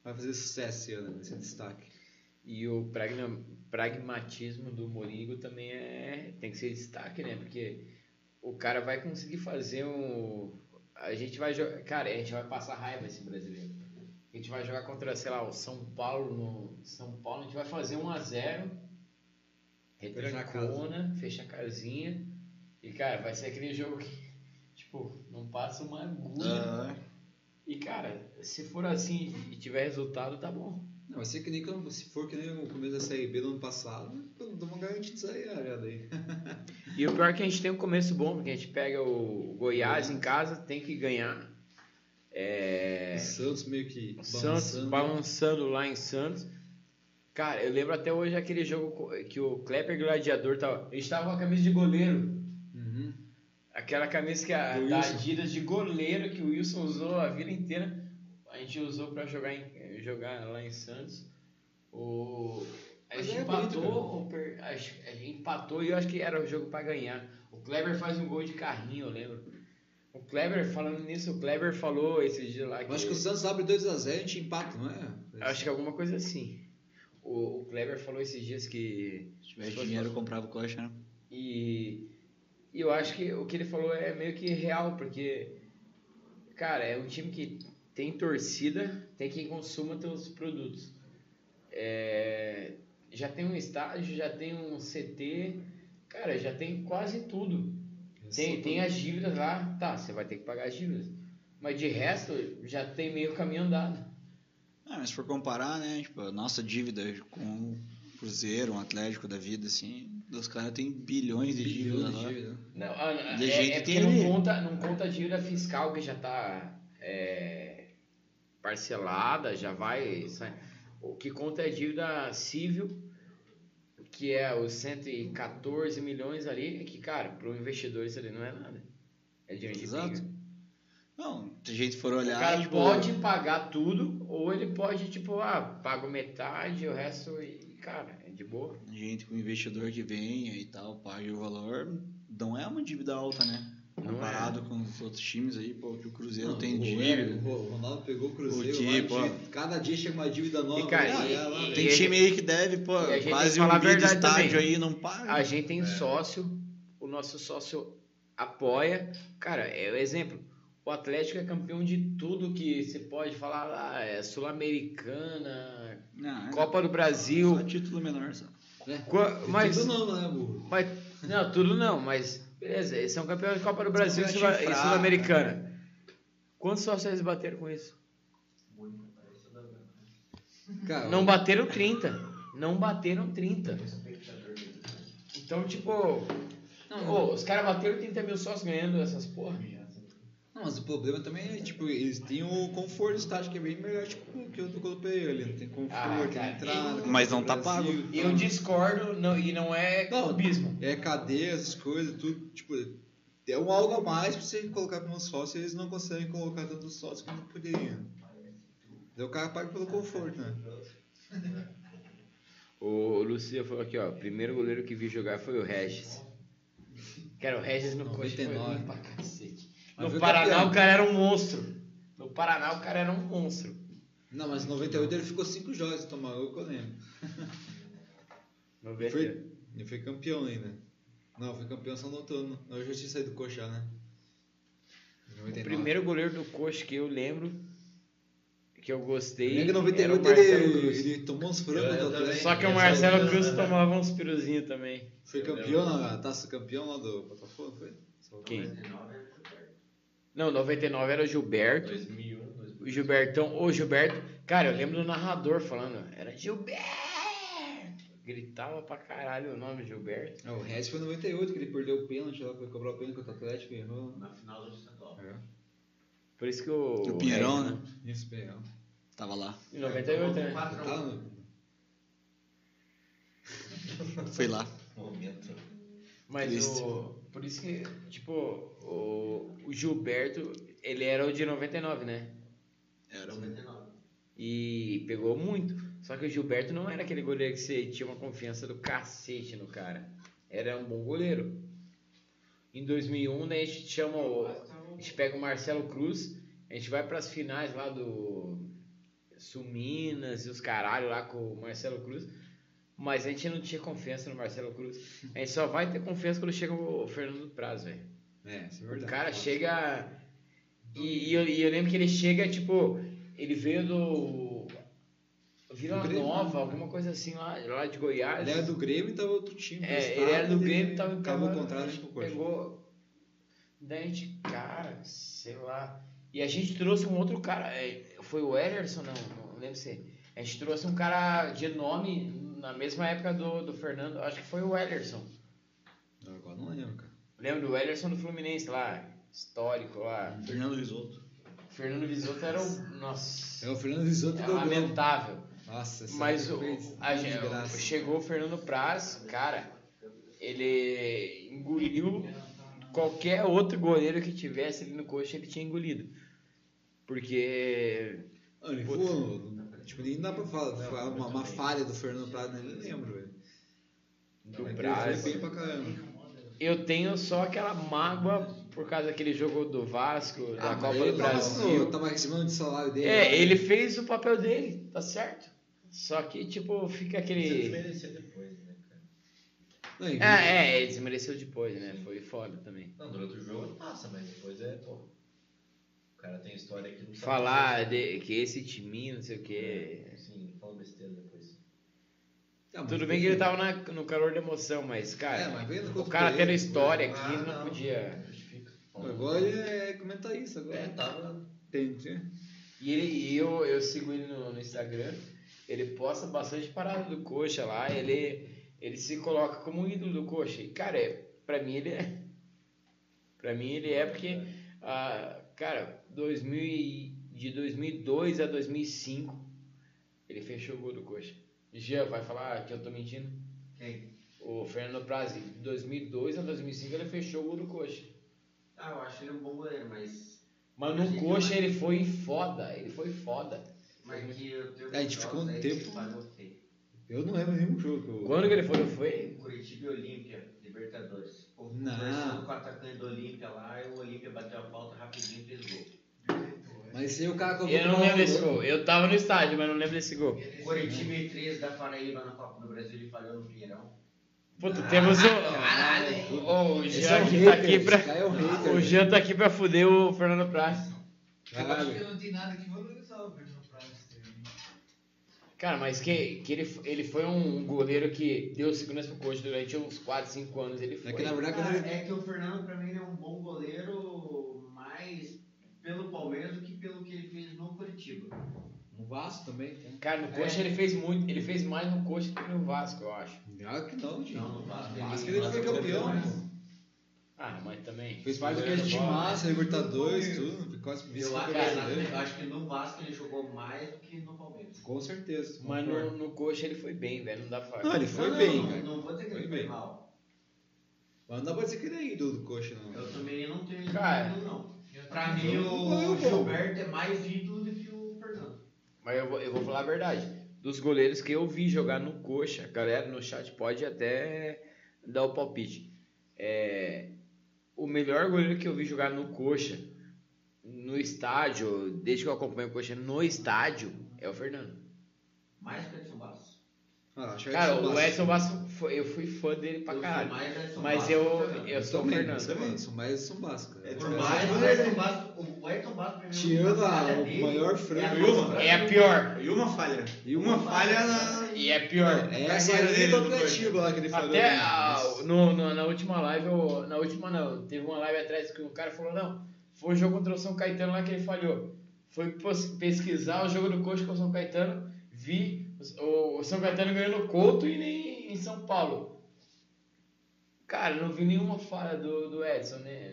vai fazer sucesso esse ano, vai ser destaque. E o pragmatismo do Morigo também é tem que ser destaque, né? Porque o cara vai conseguir fazer um. A gente vai jogar. Cara, a gente vai passar raiva esse brasileiro. A gente vai jogar contra, sei lá, o São Paulo no São Paulo, a gente vai fazer 1 a 0 Fechar a retrancona, fecha a casinha. E, cara, vai ser aquele jogo que, tipo, não passa uma agulha. Ah, E, cara, se for assim e tiver resultado, tá bom. Vai ser que nem se for que nem o começo da Série B do ano passado, estamos garantidos aí, olha aí. E o pior é que a gente tem um começo bom, porque a gente pega o Goiás em casa, tem que ganhar. É, O Santos meio que o Santos balançando. balançando lá em Santos. Cara, eu lembro até hoje aquele jogo que o Klepper Gladiador tava. Ele estava com a camisa de goleiro. Uhum. Aquela camisa que a, da. Adidas de goleiro que o Wilson usou a vida inteira. A gente usou pra jogar, em- jogar lá em Santos. O, a gente é empatou, a gente empatou e eu acho que era o jogo pra ganhar. O Kleber faz um gol de carrinho, eu lembro. O Kleber, falando nisso, o Kleber falou esses dias lá que. Eu acho que o Santos abre 2x0 e a gente empata, não é? Acho que alguma coisa assim. O, o Kleber falou esses dias que. se tivesse dinheiro, eu comprava o coxa, né? E, e eu acho que o que ele falou é meio que real, porque, cara, é um time que tem torcida, tem quem consuma teus produtos. É, já tem um estádio, já tem um CT, cara, já tem quase tudo. Tem, tem as dívidas lá, tá, você vai ter que pagar as dívidas. Mas de resto, já tem meio caminho andado. Ah, mas se for comparar, né, tipo, a nossa dívida com o Cruzeiro, um Atlético da vida, assim, os caras têm bilhões de dívidas lá. dívida. Não, a- a- é, gente é não conta, não conta a dívida fiscal que já está parcelada, já vai. O que conta é dívida civil, que é os 114 milhões ali, que, cara, para o investidor isso ali não é nada. É dinheiro de Exato. pinga. Não, se a gente for O olhar, cara tipo, pode pagar tudo, ou ele pode, tipo, ah, pago metade, o resto, e, cara, é de boa. gente, o investidor que venha e tal, pague o valor, não é uma dívida alta, né? Comparado com os outros times aí, pô, que o Cruzeiro Não, tem o dívida. Hélio, O Ronaldo pegou o Cruzeiro O lá, pô. de- cada dia chega uma dívida nova. E, cara, e- lá, e-. Tem a time aí que deve, pô, e a gente tem quase um falar a bi de estádio também. aí e não paga. A gente tem sócio, o nosso sócio apoia. Cara, é o exemplo. O Atlético é campeão de tudo que você pode falar lá. É Sul-Americana, é Copa do Brasil. só título menor, só. É. Qua- Mas, Tudo não, né, burro? mas. Não, tudo não, mas. Beleza, eles são campeões de Copa do Brasil e campeão Sul- e fraco, Sul-Americana. Quantos sócios eles bateram com isso? Cara, Não bateram 30. Não bateram 30. Então, tipo. Não, ô, os caras bateram 30 mil sócios ganhando essas porra. Não, mas o problema também é, tipo, eles têm o conforto do estádio que é bem melhor, tipo, que o do Coldplay ali. Não tem conforto, Ah, cara, entrada. Mas não tá pago. Brasil, E eu discordo, não, e não é Não, clubismo. É cadeia, essas coisas, tudo, tipo, é um algo a mais pra você colocar para um sócio, eles não conseguem colocar tantos sócios como poderiam. Daí o cara paga pelo conforto, né? O Lucia falou aqui, ó. Primeiro goleiro que vi jogar foi o Regis. Cara, o Regis no coxa foi 99. pra cacete. No Paraná o cara era um monstro. No Paraná o cara era um monstro. Não, mas em 98 ele ficou 5 jogos Tomago, que eu lembro. Ele foi, ele foi campeão ainda. Não, foi campeão só no outono. Eu já tinha saído do coxa, né? Em O 99. primeiro goleiro do coxa que eu lembro, que eu gostei, Lembra que em era o 98 Marcelo ele, Cruz. ele tomou uns frangos também. Só que o Essa Marcelo Cruz né? tomava uns piruzinhos também. Foi campeão na taça campeão lá do Botafogo, foi? Quem? Não, 99 era o Gilberto. 2001, O 2002. Gilbertão, o Gilberto, cara, eu lembro do narrador falando, era Gilberto! Gritava pra caralho o nome Gilberto. É, o Regis foi em 98 que ele perdeu o pênalti lá, foi cobrar o pênalti contra o Atlético e errou. Na final do estadual. Por isso que o. O Pinheirão, né? Isso, pegou. Tava lá. Em 98, né? No... Foi lá. Momento. Mas Triste. o. Por isso que, tipo, o, o Gilberto, ele era o de 99, né? Era um... 99. E pegou muito. Só que o Gilberto não era aquele goleiro que você tinha uma confiança do cacete no cara. Era um bom goleiro. Em 2001, né, a gente chama o, a gente pega o Marcelo Cruz, a gente vai para as finais lá do Sul Minas e os caralho lá com o Marcelo Cruz. Mas a gente não tinha confiança no Marcelo Cruz. A gente só vai ter confiança quando chega o Fernando Praz, velho. É, isso é O verdade. cara chega. E, e eu, e eu lembro que ele chega, tipo, ele veio do. Vila Do Nova, né? alguma coisa assim lá, lá de Goiás. Ele era do Grêmio e tava outro time. É, estado, ele era do Grêmio, tava acabou tava- o contrato e pro Coxa. Pegou. Daí a gente, cara, sei lá. E a gente trouxe um outro cara. é, Foi o Ederson, não, não lembro se. A gente trouxe um cara de nome na mesma época do, do Fernando. Acho que foi o Ederson. Agora não lembro, cara. Lembra do Ederson do Fluminense lá? Histórico lá. Fernando Risoto. Fernando Visoto era o. Nossa. É o Fernando Risoto É do gol. lamentável. Nossa, Mas o, a gente- chegou o Fernando Praz, cara, ele engoliu qualquer outro goleiro que tivesse ali no coxa, ele tinha engolido. Porque. Não, ele Puta. voou. Tipo, nem dá pra falar. Foi uma, uma falha do Fernando Prado, nem lembro, velho. Do Ele Praz. foi bem pra caramba. Eu tenho só aquela mágoa por causa daquele jogo do Vasco, da Ah, mas Copa ele do tava Brasil. no- Tava recebendo de salário dele. É, né? ele fez o papel dele, tá certo. Só que, tipo, fica Você aquele. desmereceu depois, né, cara? Não, Ah, é, ele desmereceu depois, né? Foi foda também. Não, durante o jogo passa, mas depois é, pô. O cara tem história que não Falar de, que esse time, não sei o que. Sim, fala besteira mas Tudo bem que ele tava na- no calor da emoção, mas, cara, É, mas vendo o cara tendo Corinthians, história Ah, aqui não podia. Agora ele é comentarista. Agora. É, tava. Tem, tem. E, ele, e eu, eu sigo ele no, no Instagram, ele posta bastante parada do coxa lá, ele, ele se coloca como um ídolo do coxa. E, cara, é, pra mim ele é. Pra mim ele é porque, ah, cara, 2000, e- de 2002 a 2005, ele fechou o gol do coxa. Jean, vai falar que eu tô mentindo? Quem? O Fernando Prazi, de 2002 a 2005 ele fechou o gol do coxa. Ah, eu acho ele um bom goleiro, mas. Mas no coxa ele foi foda, ele foi foda. Mas que eu tenho A gente ficou um tempo-. Eu não lembro nenhum jogo. que eu- Quando que ele foi? Foi? Curitiba e Olímpia, Libertadores. Não. Conversando com o atacante do Olímpia lá, e o Olímpia bateu a falta rapidinho e fez gol. Mas o cara Eu não lembro desse gol. Eu tava no estádio, mas não lembro desse gol. Curitiba e 13 da Paraíba na Copa do Brasil, ele falhou no Pinheirão. Puta, temos o. Caralho, hein? o Jean é que tá aqui pra. é o Jean tá aqui pra fuder o Fernando Praz. Caralho. Eu não tenho nada que valorizar o Fernando Praz. também. Cara, mas que, que ele, ele foi um goleiro que deu segurança pro coach durante uns 4, 5 anos. Ele foi. É que na verdade ele. é que o Fernando, pra mim, ele é um bom goleiro mais pelo Palmeiras do que pelo que ele fez no Curitiba. No Vasco também, tem. Cara, no coxa É. ele fez muito. Ele fez mais no coxa do que no Vasco, eu acho. Claro que não, gente. Não, no Vasco ele- Vasco ele Vasco foi ele campeão, pô. Ah, mas também. Fez parte do que a gente massa, Libertadores, tudo. Quase Eu eu acho que no Vasco ele jogou mais do que no Palmeiras. Com certeza. Mas no, no coxa ele foi bem, velho. Não dá pra. Não, ele foi não, bem, não, cara. Não vou dizer que ele foi mal. Mas não dá pra dizer que ele é ídolo do coxa, não. Eu também não tenho Cara, ídolo, não. Pra mim, o eu- Gilberto é mais ídolo do que o Fernando. Mas eu vou, eu vou falar a verdade. Dos goleiros que eu vi jogar no coxa, galera no chat pode até dar o palpite. É, o melhor goleiro que eu vi jogar no coxa, no estádio, desde que eu acompanho o coxa no estádio, é o Fernando. Mais que o. Ah, que Cara, o. Edson Bastos, foi- eu fui fã dele pra Eu caralho. mais Edson Mas eu, que o Fernando. eu sou o Fernando eu também, sou mais Edson Basco. cara. Por mais o é- Edson Bastos, o Edson mim, Tirando a- maior é frango. a É a pior. E uma falha. E uma falha na. E é pior. É Carreira aí dele do no Atlético lá que ele falou. Até a- no, no- na última live, eu- na última não, teve uma live atrás que o cara falou, não, foi o jogo contra o São Caetano lá que ele falhou. Foi pesquisar o jogo do Coxa com o São Caetano, vi o, São Caetano ganhando no Couto e nem em São Paulo. Cara, não vi nenhuma falha do, do Edson, né?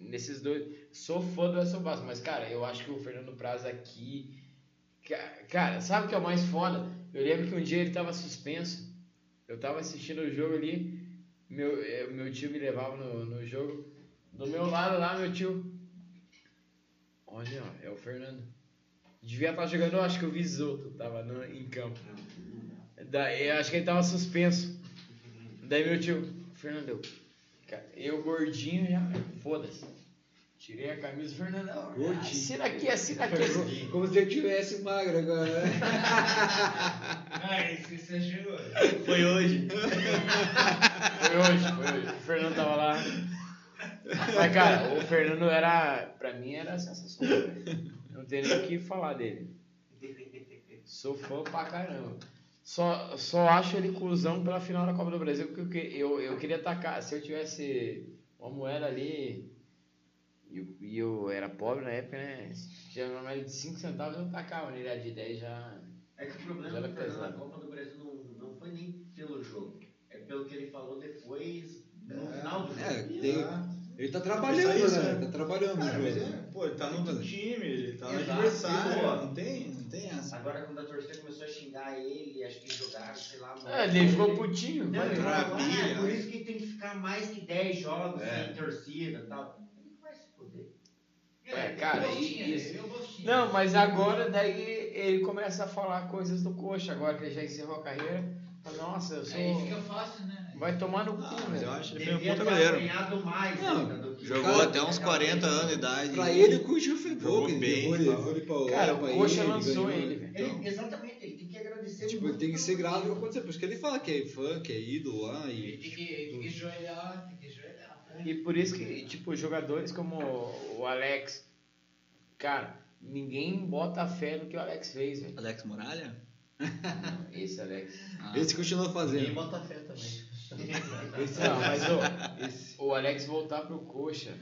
Nesses dois. Sou fã do Edson Bastos, mas, cara, eu acho que o Fernando Praz aqui. ca- Cara, sabe o que é o mais foda? Eu lembro que um dia ele tava suspenso. Eu tava assistindo o jogo ali. Meu, eh, meu tio me levava no, no jogo. Do meu lado lá, meu tio. Olha, ó, é o Fernando. Devia estar jogando, eu acho que o Visoto tava no- em campo. Daí, acho que ele tava suspenso. Daí meu tio, Fernando, eu, gordinho já, foda-se. Tirei a camisa, Fernando, Gordinho. assina aqui, assina aqui. Como se eu tivesse magro agora, né? Ah, esse você chegou. Foi hoje. Foi hoje, foi hoje. O Fernando tava lá. Mas, cara, o Fernando era, pra mim, era sensacional. Não tem nem o que falar dele. Sou fã pra caramba. Só, só acho ele cuzão pela final da Copa do Brasil, porque eu, eu, eu queria atacar. Se eu tivesse uma moeda ali, e eu, eu era pobre na época, né? Se tinha uma moeda de 5 centavos, eu tacava nele. A de 10 já. É que o problema era pesado. Copa do Brasil não, não foi nem pelo jogo. É pelo que ele falou depois, no É, final do jogo. É, tem- ele tá trabalhando, Isso, né? é. Tá trabalhando Cara, mas jogo. é, pô, ele tá no outro time, ele tá no adversário, não tem, não tem essa. Agora quando a torcida começou a xingar ele, acho que jogaram, sei lá, mano. É, ele ficou putinho. Não, vai ele falou, ah, é por isso que tem que ficar mais que 10 jogos É. sem torcida e tal. Ele vai se foder. É, cara, eu e- isso. Não, mas agora daí ele começa a falar coisas do coxa, agora que ele já encerrou a carreira. Nossa, eu sou. Aí fica fácil, né? Vai tomar no cu, Ah, mas eu acho que ele um Devia puta ter goleiro. ganhado mais Não, Jogou Cara, até uns 40 anos de idade. Pra ele, o Cujo foi Jogou pouco. Ele bem, ele, ele pra Europa. Cara, o coxa ele lançou ele, velho. Ele- exatamente, ele tem que agradecer Tipo, muito ele tem que ser grato jogo. aconteceu. Por isso que ele fala que é fã, que é ídolo lá. Ele E... tem que, tem que joelhar, tem que joelhar. né? E por isso que, tipo, jogadores como o Alex, cara, ninguém bota fé no que o Alex fez, velho. Alex Muralha? Esse Alex. Ah, Esse continua Ninguém fazendo. bota fé também. Não, mas o, o Alex voltar pro coxa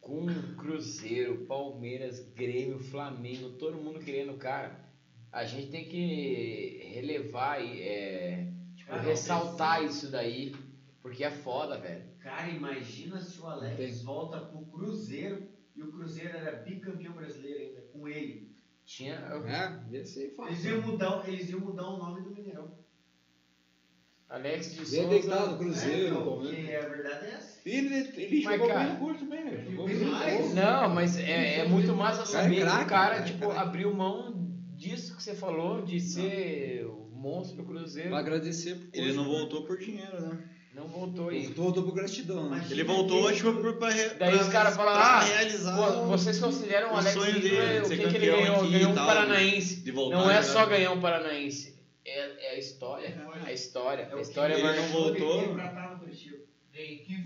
com Cruzeiro, Palmeiras, Grêmio, Flamengo, todo mundo querendo o cara. A gente tem que relevar e é, tipo, Cara, ressaltar isso daí, porque é foda, velho. Cara, imagina se o Alex Tem. volta pro Cruzeiro e o Cruzeiro era bicampeão brasileiro ainda, com ele. Tinha. É, ia ser Eles iam fácil. mudar, eles iam mudar o nome do Mineirão. Alex de Ele ia deitar no Souza. Cruzeiro, É, não, a verdade é essa. E ele, ele Mas, jogou cara, bem no curso também, velho. Jogou demais. Não, mas é, é muito massa Cara, saber é craque, que o cara, cara, tipo, craque. abriu mão disso que você falou, de ser o monstro do Cruzeiro. Pra agradecer pro Ele não voltou por dinheiro, né? Não voltou aí. Voltou, voltou pro gratidão, né? Ele voltou, tipo, por, pra, re- Daí pra- os caras falam, pra ah, realizar Pô, o- vocês consideram o Alex sonho dele, de o que, que ele ganhou? Ganhou um tal, paranaense. de voltar Não é só ganhar um paranaense. É, é a história. A história. A história Ele vai... não voltou. Tá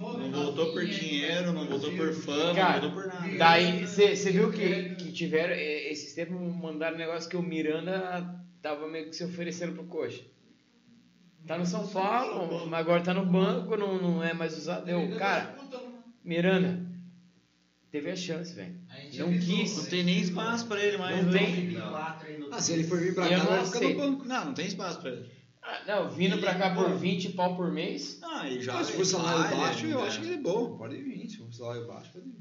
Não voltou por dinheiro, não voltou por fama, Cara, não voltou por nada. Daí, você viu que, que tiveram, esses tempos mandaram um negócio que o Miranda tava meio que se oferecendo pro coxa. Tá no São Paulo, mas agora tá no banco, não, não é mais usado. Eu, cara, Miranda, teve a chance, velho. Não quis. Não tem nem espaço pra ele mais. Não tem. Quatro aí no Ah, se ele for vir pra cá, não vai ficar no banco. Não, não tem espaço pra ele. Ah, não, vindo pra cá por 20 pau por mês. Ah, ele já. Se for salário ele baixo, é- eu acho que ele é bom. Pode vir. Se for salário baixo, pode vir.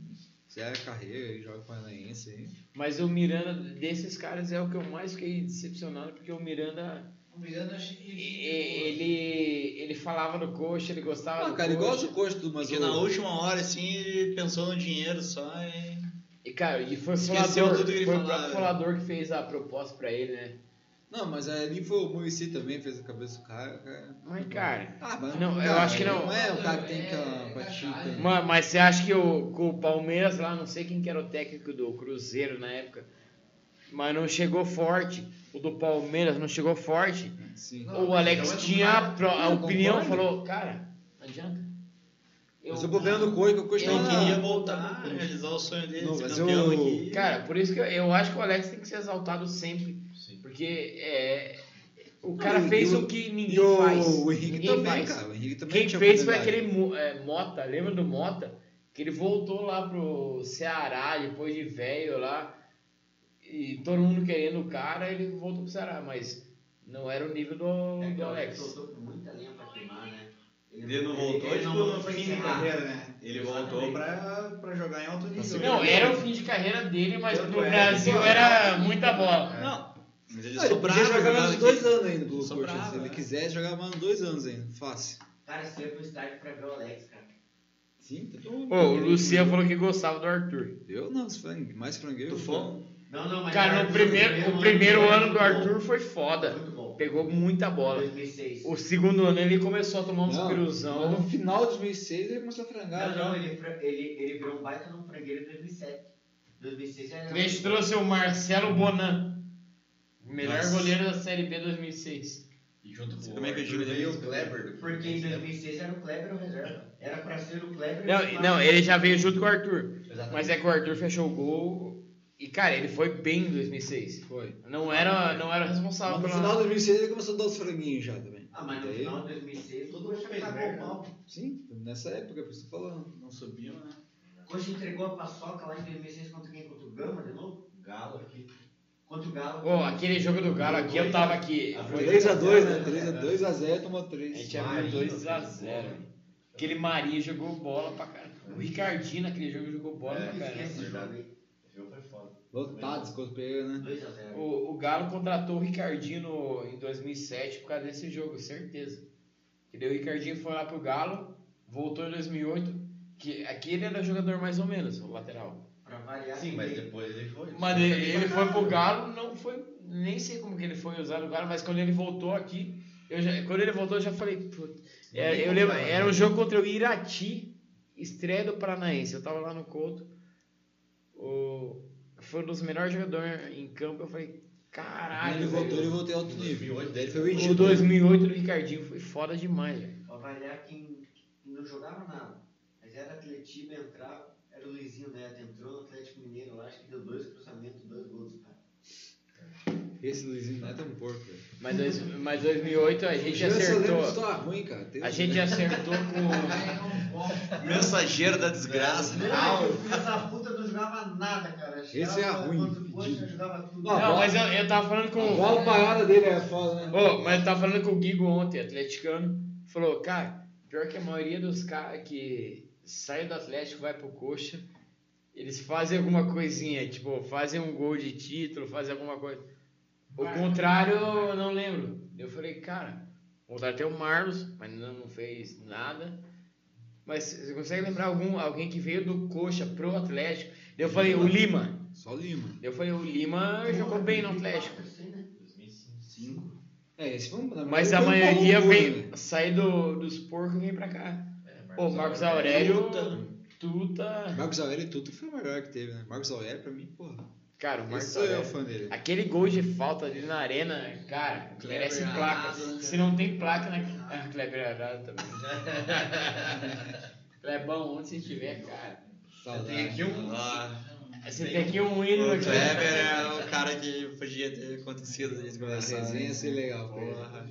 Se é carreira, ele joga paranaense aí. Mas o Miranda, desses caras, é o que eu mais fiquei decepcionado, porque o Miranda, Que ele, ele falava do coxa, ele gostava Ah, do cara, ele coxa. gosta do mas Porque na última hora, assim, ele pensou no dinheiro só e. E, cara, e foi Esqueceu que ele foi o próprio Folador que fez a proposta pra ele, né? Não, mas ali foi o Muricy também, fez a cabeça do cara. cara. Mas, cara, Ah, mas Não, eu cara, acho que não. Não é o cara que tem É, aquela é patinha. cachai. né? ma- mas você acha que o, que o Palmeiras lá, não sei quem que era o técnico do Cruzeiro na época, mas não chegou forte. O do Palmeiras não chegou forte. Sim. Não, o Alex então é tinha a, pro- a opinião, concordo. falou, cara, não adianta. Mas o problema do que o não queria voltar, realizar o sonho dele, Não, mas campeão eu- aqui. Cara, por isso que eu, eu acho que o Alex tem que ser exaltado sempre. Sim. Porque é, o cara fez o- o que ninguém o, faz. o Henrique ninguém também, faz. cara. O Henrique também Quem tinha fez foi aquele é, Mota, lembra do Mota? Que ele voltou lá pro Ceará depois de velho lá. E todo mundo querendo o cara, ele voltou pro Ceará, mas não era o nível do, É do Alex. soltou com muita lenha pra queimar, né? Ele não voltou, ele tipo, não no foi fim de carreira, né? Ele Exatamente. voltou pra, pra jogar em alto nível. Não, era o fim de carreira dele, mas Tanto pro é, Brasil era muita bola. Não, mas ele Ah, ele podia jogar mais uns dois anos ainda pelo coxa. Se ele quisesse, jogar mais uns dois anos ainda. Fácil. Cara, você ia pro estádio pra ver o Alex, cara. Sim, tá bom. Pô, o Luciano falou que gostava do Arthur. Eu não, mais frangueiro. Tufão? Não, não, mas Cara, no o primeiro, o primeiro ano do Arthur foi foda. Muito bom. Pegou muita bola. 2006. O segundo ano ele começou a tomar uns Não, piruzão. no final de 2006 ele começou a frangar. Não, já. não, ele, fra- ele, ele virou um baita num frangueiro em 2007. 2006 já era. A gente trouxe o Marcelo Bonan, melhor Nossa. goleiro da Série B 2006. E junto com Como é que eu digo veio o Kleber. Porque em 2006 era o Kleber o reserva. Era pra ser o Kleber. Não, não, ele já veio junto com o Arthur. Exatamente. Mas é que o Arthur fechou o gol. E, cara, ele foi bem em 2006. Foi. Não era, não era responsável Mas no final de 2006 ele começou a dar os franguinhos já também. Ah, mas no Daí- final de 2006 Todo o mundo fez merda. o pau. Sim, nessa época, por isso que falando. Não subiu, né? Coxa entregou a paçoca lá em 2006 contra quem? Contra o Gama de novo? Galo aqui. Contra o Galo. Pô, aquele jogo do Galo aqui, eu tava aqui. Ah, Foi 3x2, né? É. 3x2x0 tomou A 3. gente abriu 2x0. Aquele Maria jogou bola pra caralho. O Ricardinho naquele jogo jogou bola É, pra caralho. Esquece esse jogo aí. Esse jogo foi foda. Lotado, esse Pereira, né? 2x0. O, o Galo contratou o Ricardinho no- em 2007 por causa desse jogo, certeza. Que daí o Ricardinho foi lá pro Galo, voltou em 2008. Que aqui ele era jogador mais ou menos, o lateral. Pra variar. Sim, mas depois ele foi. Mas ele, ele foi pro Galo, não foi. Nem sei como que ele foi usar o Galo, mas quando ele voltou aqui, eu já, quando ele voltou eu já falei, "Puta." É, eu lembro, era um jogo contra o Irati, estreia do Paranaense. Eu tava lá no Couto. O, foi um dos melhores jogadores em campo. Eu falei, caralho. ele voltou, velho." ele voltou em alto nível. 2008, Daí ele foi O vendido. 2008 do Ricardinho foi foda demais, velho. Pra variar quem, não jogava nada. Mas era Atletiba, entrava. Era o Luizinho Neto. Entrou no Atlético Mineiro lá, acho que deu dois cruzamentos, dois gols, cara. Esse Luizinho Neto é um porco, velho. Mas, dois, mas 2008 a gente Eu acertou. ruim, cara. Tem- A gente acertou com. Mensageiro da desgraça. Não, o filho da puta não jogava nada, cara. Esse é ruim, jogava tudo. Ah, Não, mas eu, eu tava falando com. A bola parada dele é foda, né? Ô, mas eu tava falando com o Guigo ontem, atleticano. Falou, cara, pior que a maioria dos caras que saem do Atlético vai pro Coxa, eles fazem alguma coisinha, tipo, fazem um gol de título, fazem alguma coisa. O contrário, eu não lembro. Eu falei, cara, o contrário tem o Marlos, mas não, não fez nada. Mas você consegue lembrar algum, alguém que veio do Coxa pro Atlético? Eu falei, o Lima. Só Lima. Eu falei, o Lima jogou bem no Atlético. Assim, né? 2005. É, esse foi um- Mas a um maioria vem, né? sair do, dos porcos e vem pra cá. É, Pô, Marcos Aurélio, Tuta. Tuta. Marcos Aurélio e tudo foi o melhor que teve, né? Marcos Aurélio, pra mim, porra. Cara, o Marcos é Aurélio. fã dele. Aquele gol de falta ali na arena, cara, Kleber merece placa. Né? Se não tem placa, né? Ah, Kleber Arado também. Clebão, onde você estiver, cara. Saudade. Tem aqui um. Ah, Você tem aqui um hino o aqui. Kleber é o cara que podia ter acontecido a gente A conversar. resenha ia ser legal. Porra.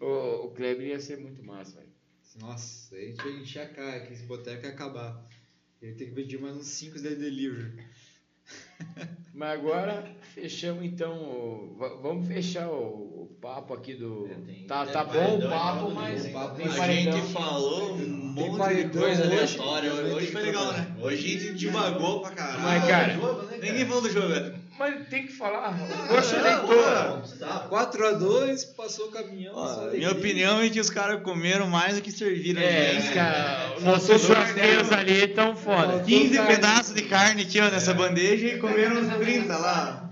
O, o Kleber ia ser muito massa, velho. Nossa, aí a gente ia encher a cara que esse boteco ia acabar. Ele tem que pedir mais uns 5 da delivery. Mas agora fechamos então. Vamos fechar o, o papo aqui do. É, tem- Tá, tá bom o papo, mas papo, mas A paredão. gente falou um monte de coisa hoje, aleatória. Hoje tem foi que legal, né? Hoje a gente divagou pra Mas, caralho. cara, jogo, né, cara? Ninguém falou do jogo, velho. mas tem que falar. Ah. Não precisava. 4x2, passou o caminhão. Ó, minha opinião é que os caras comeram mais do que serviram. É, gente. os caras. Nossos churrasqueiros ali tão foda. 15 carne. pedaços de carne aqui, ó, nessa bandeja e comeram uns 30 lá.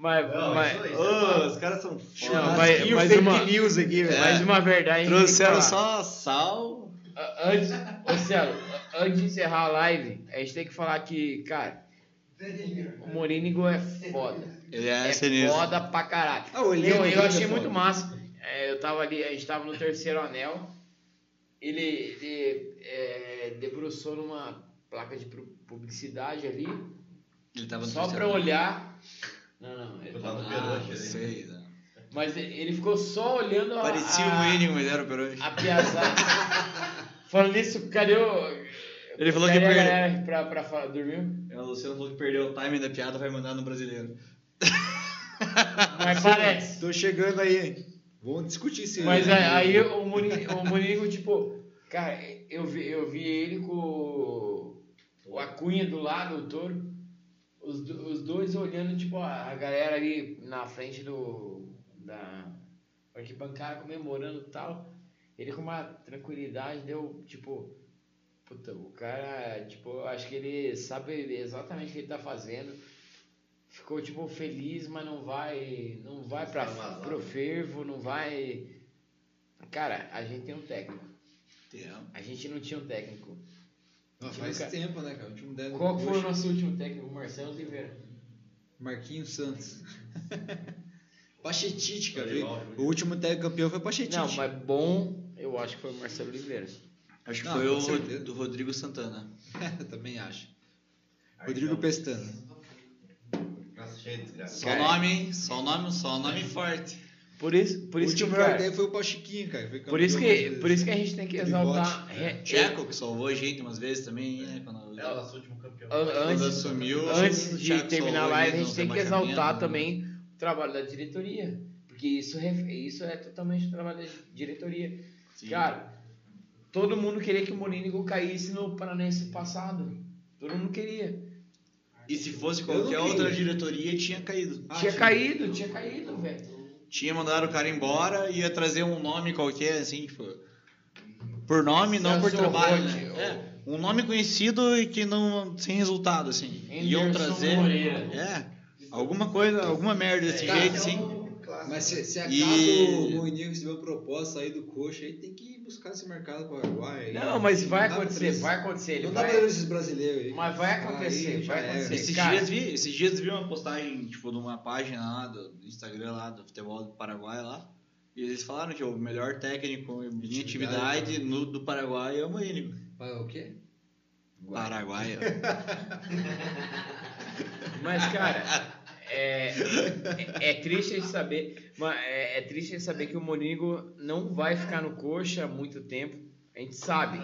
Mas, Não, mas, isso aí. Ô, os caras são Não, foda. mas- Churrasquinho mas fake uma- news aqui, velho. mas uma verdade. Trouxeram só sal. Antes, ô Celo, antes de encerrar a live, a gente tem que falar que, cara, o Morínigo é foda. Ele é, É sinistro. foda pra caralho. Ah, Eu, eu é achei foda. muito massa. É, eu tava ali, a gente tava no terceiro anel. Ele, ele é, debruçou numa placa de pu- publicidade ali, Ele tava no só pra olhar. Não, não. Ele Eu tava, no Ah, Peruche ali. sei. né? mas ele ficou só olhando a, Parecia a, um Enigo, mas era o Peruche. a piazada. Falando nisso, cadê o. Ele falou cadê que perdeu. galera pra, pra falar? Dormiu? O Luciano falou que perdeu o timing da piada, vai mandar no brasileiro. Mas parece. Tô chegando aí, hein? Vamos discutir isso Mas aí, aí o Muni- o Monigo, tipo, cara, eu vi, eu vi ele com o- o Acunha do lado, o touro. Os, os dois olhando, tipo, a, galera ali na frente do. da arquibancada comemorando e tal. Ele com uma tranquilidade deu, tipo. Puta, o cara, tipo, acho que ele sabe exatamente o que ele tá fazendo. ficou tipo feliz, mas não vai, não vai para Vazado. pro fervo, não vai. Cara, a gente tem um técnico. A gente não tinha um técnico. Não, Tipo, faz cara- tempo, né, cara? O último técnico Qual do foi o nosso último técnico? O Marcelo Oliveira. Marquinhos Santos. Pachetite, cara. O último técnico campeão foi Pachetite. Não, mas bom, eu acho que foi o Marcelo Oliveira. Acho que Não, foi o certeza. do Rodrigo Santana. Também acho. Rodrigo Pestana. Nossa. Só Cara. nome, hein? Só nome, só nome forte. Por isso, por o isso que, último melhor cara, foi o Pachiquinho, cara. Foi por isso que, por isso que a gente tem que exaltar. re- Tcheco, que salvou a gente umas vezes também, né? Quando... É o nosso último campeão. Antes, assumiu, o antes de Thiago terminar a live, a gente tem que exaltar né? também o trabalho da diretoria. Porque isso, isso é totalmente o trabalho da diretoria. Sim. Cara, todo mundo queria que o Morínigo caísse no Paranense passado. Todo mundo queria. E se fosse qualquer outra diretoria, tinha caído. Ah, tinha sim. caído, tinha caído, velho. Tinha mandado o cara embora e ia trazer um nome qualquer, assim, tipo. Por nome, não por trabalho. Né? ou- É, um nome conhecido e que não. sem resultado, assim. Iam Anderson trazer. Moreira. É. Alguma coisa, alguma merda desse Cara, jeito, é assim. Mas se, se acaso E- o Moinho recebeu proposta sair do coxa, aí tem que buscar esse mercado paraguai. aí. Não, mas vai dá pra acontecer, vai acontecer. Não dá pra vai... esses brasileiros aí. Mas vai acontecer, Aí vai acontecer. Esses Cara- dias, vi, esses dias vi uma postagem, tipo, de uma página lá do do Instagram lá, do futebol do Paraguai lá. E eles falaram que o melhor técnico em Atividade. atividade no, do Paraguai é o Moínigo. Mas o quê? Paraguai. Mas, cara, é, é, é triste de saber. mas É, é triste de saber que o Morínigo não vai ficar no coxa há muito tempo. A gente sabe.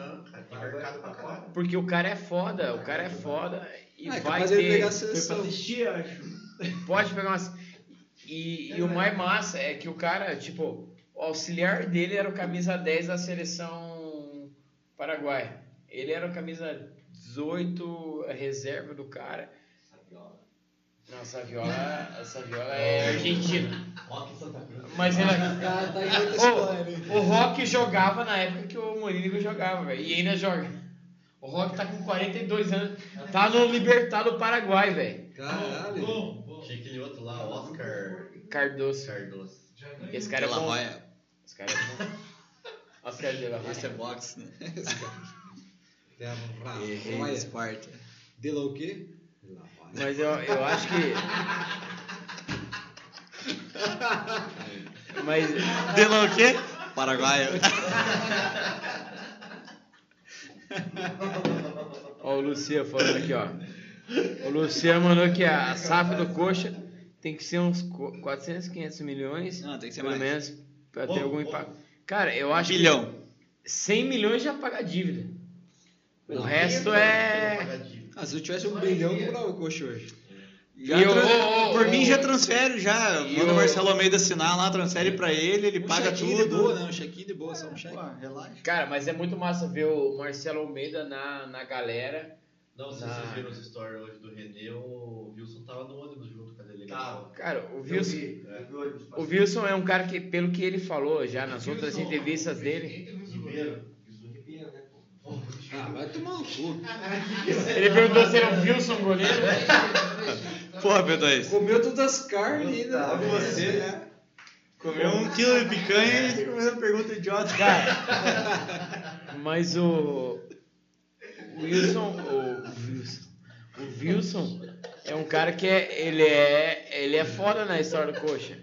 Porque o cara é foda, o cara é foda e Ah, é vai capaz dele ter. pegar seleção. assistir, acho. Pode pegar umas. E, e o mais massa é que o cara, tipo, o auxiliar dele era o camisa 10 da seleção paraguaia. Ele era o camisa 18, a reserva do cara. Não, a Saviola, a Saviola é argentina. Rock Santa Cruz. Mas ela. Tá, tá história, hein? o Rock jogava na época que o Morínigo jogava, velho. E ainda joga. O Rock tá com 42 anos. Tá no Libertad do Paraguai, velho. Caralho. Bom, bom. Tinha aquele outro lá, Oscar Cardoso. Cardoso. Esse cara é bom. Esse cara é bom. Oscar de la Esse é Hoya. boxe, né? Tem a ra- Errei, raia. Esparta. De lá o quê? De lá, raia. Mas eu, eu acho que. Mas. De lá o quê? Paraguaio. Ó, o Lucia falando aqui, ó. O Lucia mandou que a safra do Coxa tem que ser uns qu- 400, 500 milhões. Não, tem que ser pelo mais. menos, pra ter algum impacto. Cara, eu acho Bilhão. que 100 milhões já paga a dívida. O resto é. Ah, se eu tivesse um bilhão, eu comprava o coxa hoje. Já E o- tran- o- o- por mim o- já transfere já. Manda o Marcelo Almeida assinar lá, transfere pra ele, ele Um paga chequinho tudo. de boa, né? Um chequinho de boa, só um cheque. Pô, relaxa. Cara, mas é muito massa ver o Marcelo Almeida na, na galera. Não, se vocês viram os stories hoje do Renê, o Wilson tava no ônibus junto com a delegação. Cara, o Eu Wilson. vi, eu vi o. Wilson é um cara que, pelo que ele falou já nas outras entrevistas dele, Ribeiro. Isso arrepia, né, pô? Ah, vai tomar no cu. ele perguntou se era o Wilson goleiro. Porra, P2. Comeu todas as carnes ainda. Tá, você, né? Comeu um quilo de picanha e começou a pergunta idiota. Cara, mas o, o Wilson, o Wilson, o Wilson é um cara que é, ele é, ele é foda na história do coxa.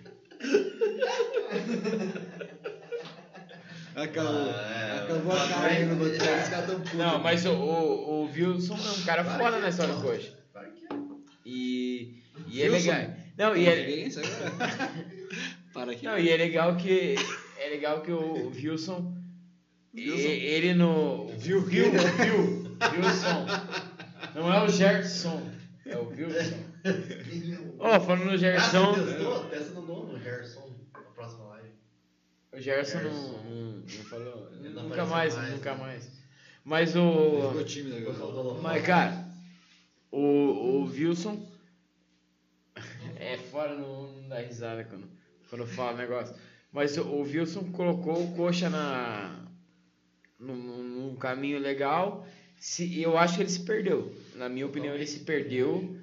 Acabou. Ah, é. Acabou a carne no boteco. Os caras tão putos. Não, mas o, o, o Wilson é um cara foda na história do coxa. Que é. E, e é legal. Não, e é, é? Para aqui. Não, e é legal que é legal que o Wilson ele no viu viu viu Wilson não é o Gerson é o Wilson. Ó, falando no Gerson. O Gerson não, Gerson. não, não falou, Ele não nunca mais, mais, nunca né? mais. Mas o Ficou tímido agora. mas cara, o, o Wilson é fora não, não dá risada quando quando fala o negócio. Mas o, o Wilson colocou o coxa na num, num caminho legal. Se, eu acho que ele se perdeu. Na minha opinião, ele se perdeu.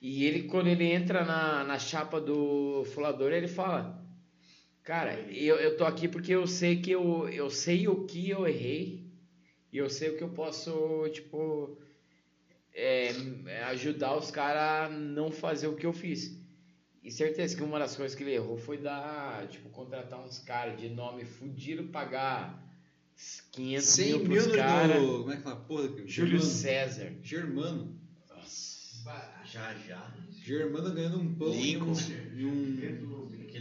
E ele, quando ele entra na, na chapa do fulador, ele fala: Cara, eu, eu tô aqui porque eu sei que eu, eu sei o que eu errei e eu sei o que eu posso, tipo, é, ajudar os caras a não fazer o que eu fiz. E certeza que uma das coisas que ele errou foi dar, tipo, contratar uns caras de nome fudido, pagar 500 100 mil pros caras. Como é que fala? Porra, que- Júlio Germano. César. Germano. Já, já. Germano ganhando um pão e um, e um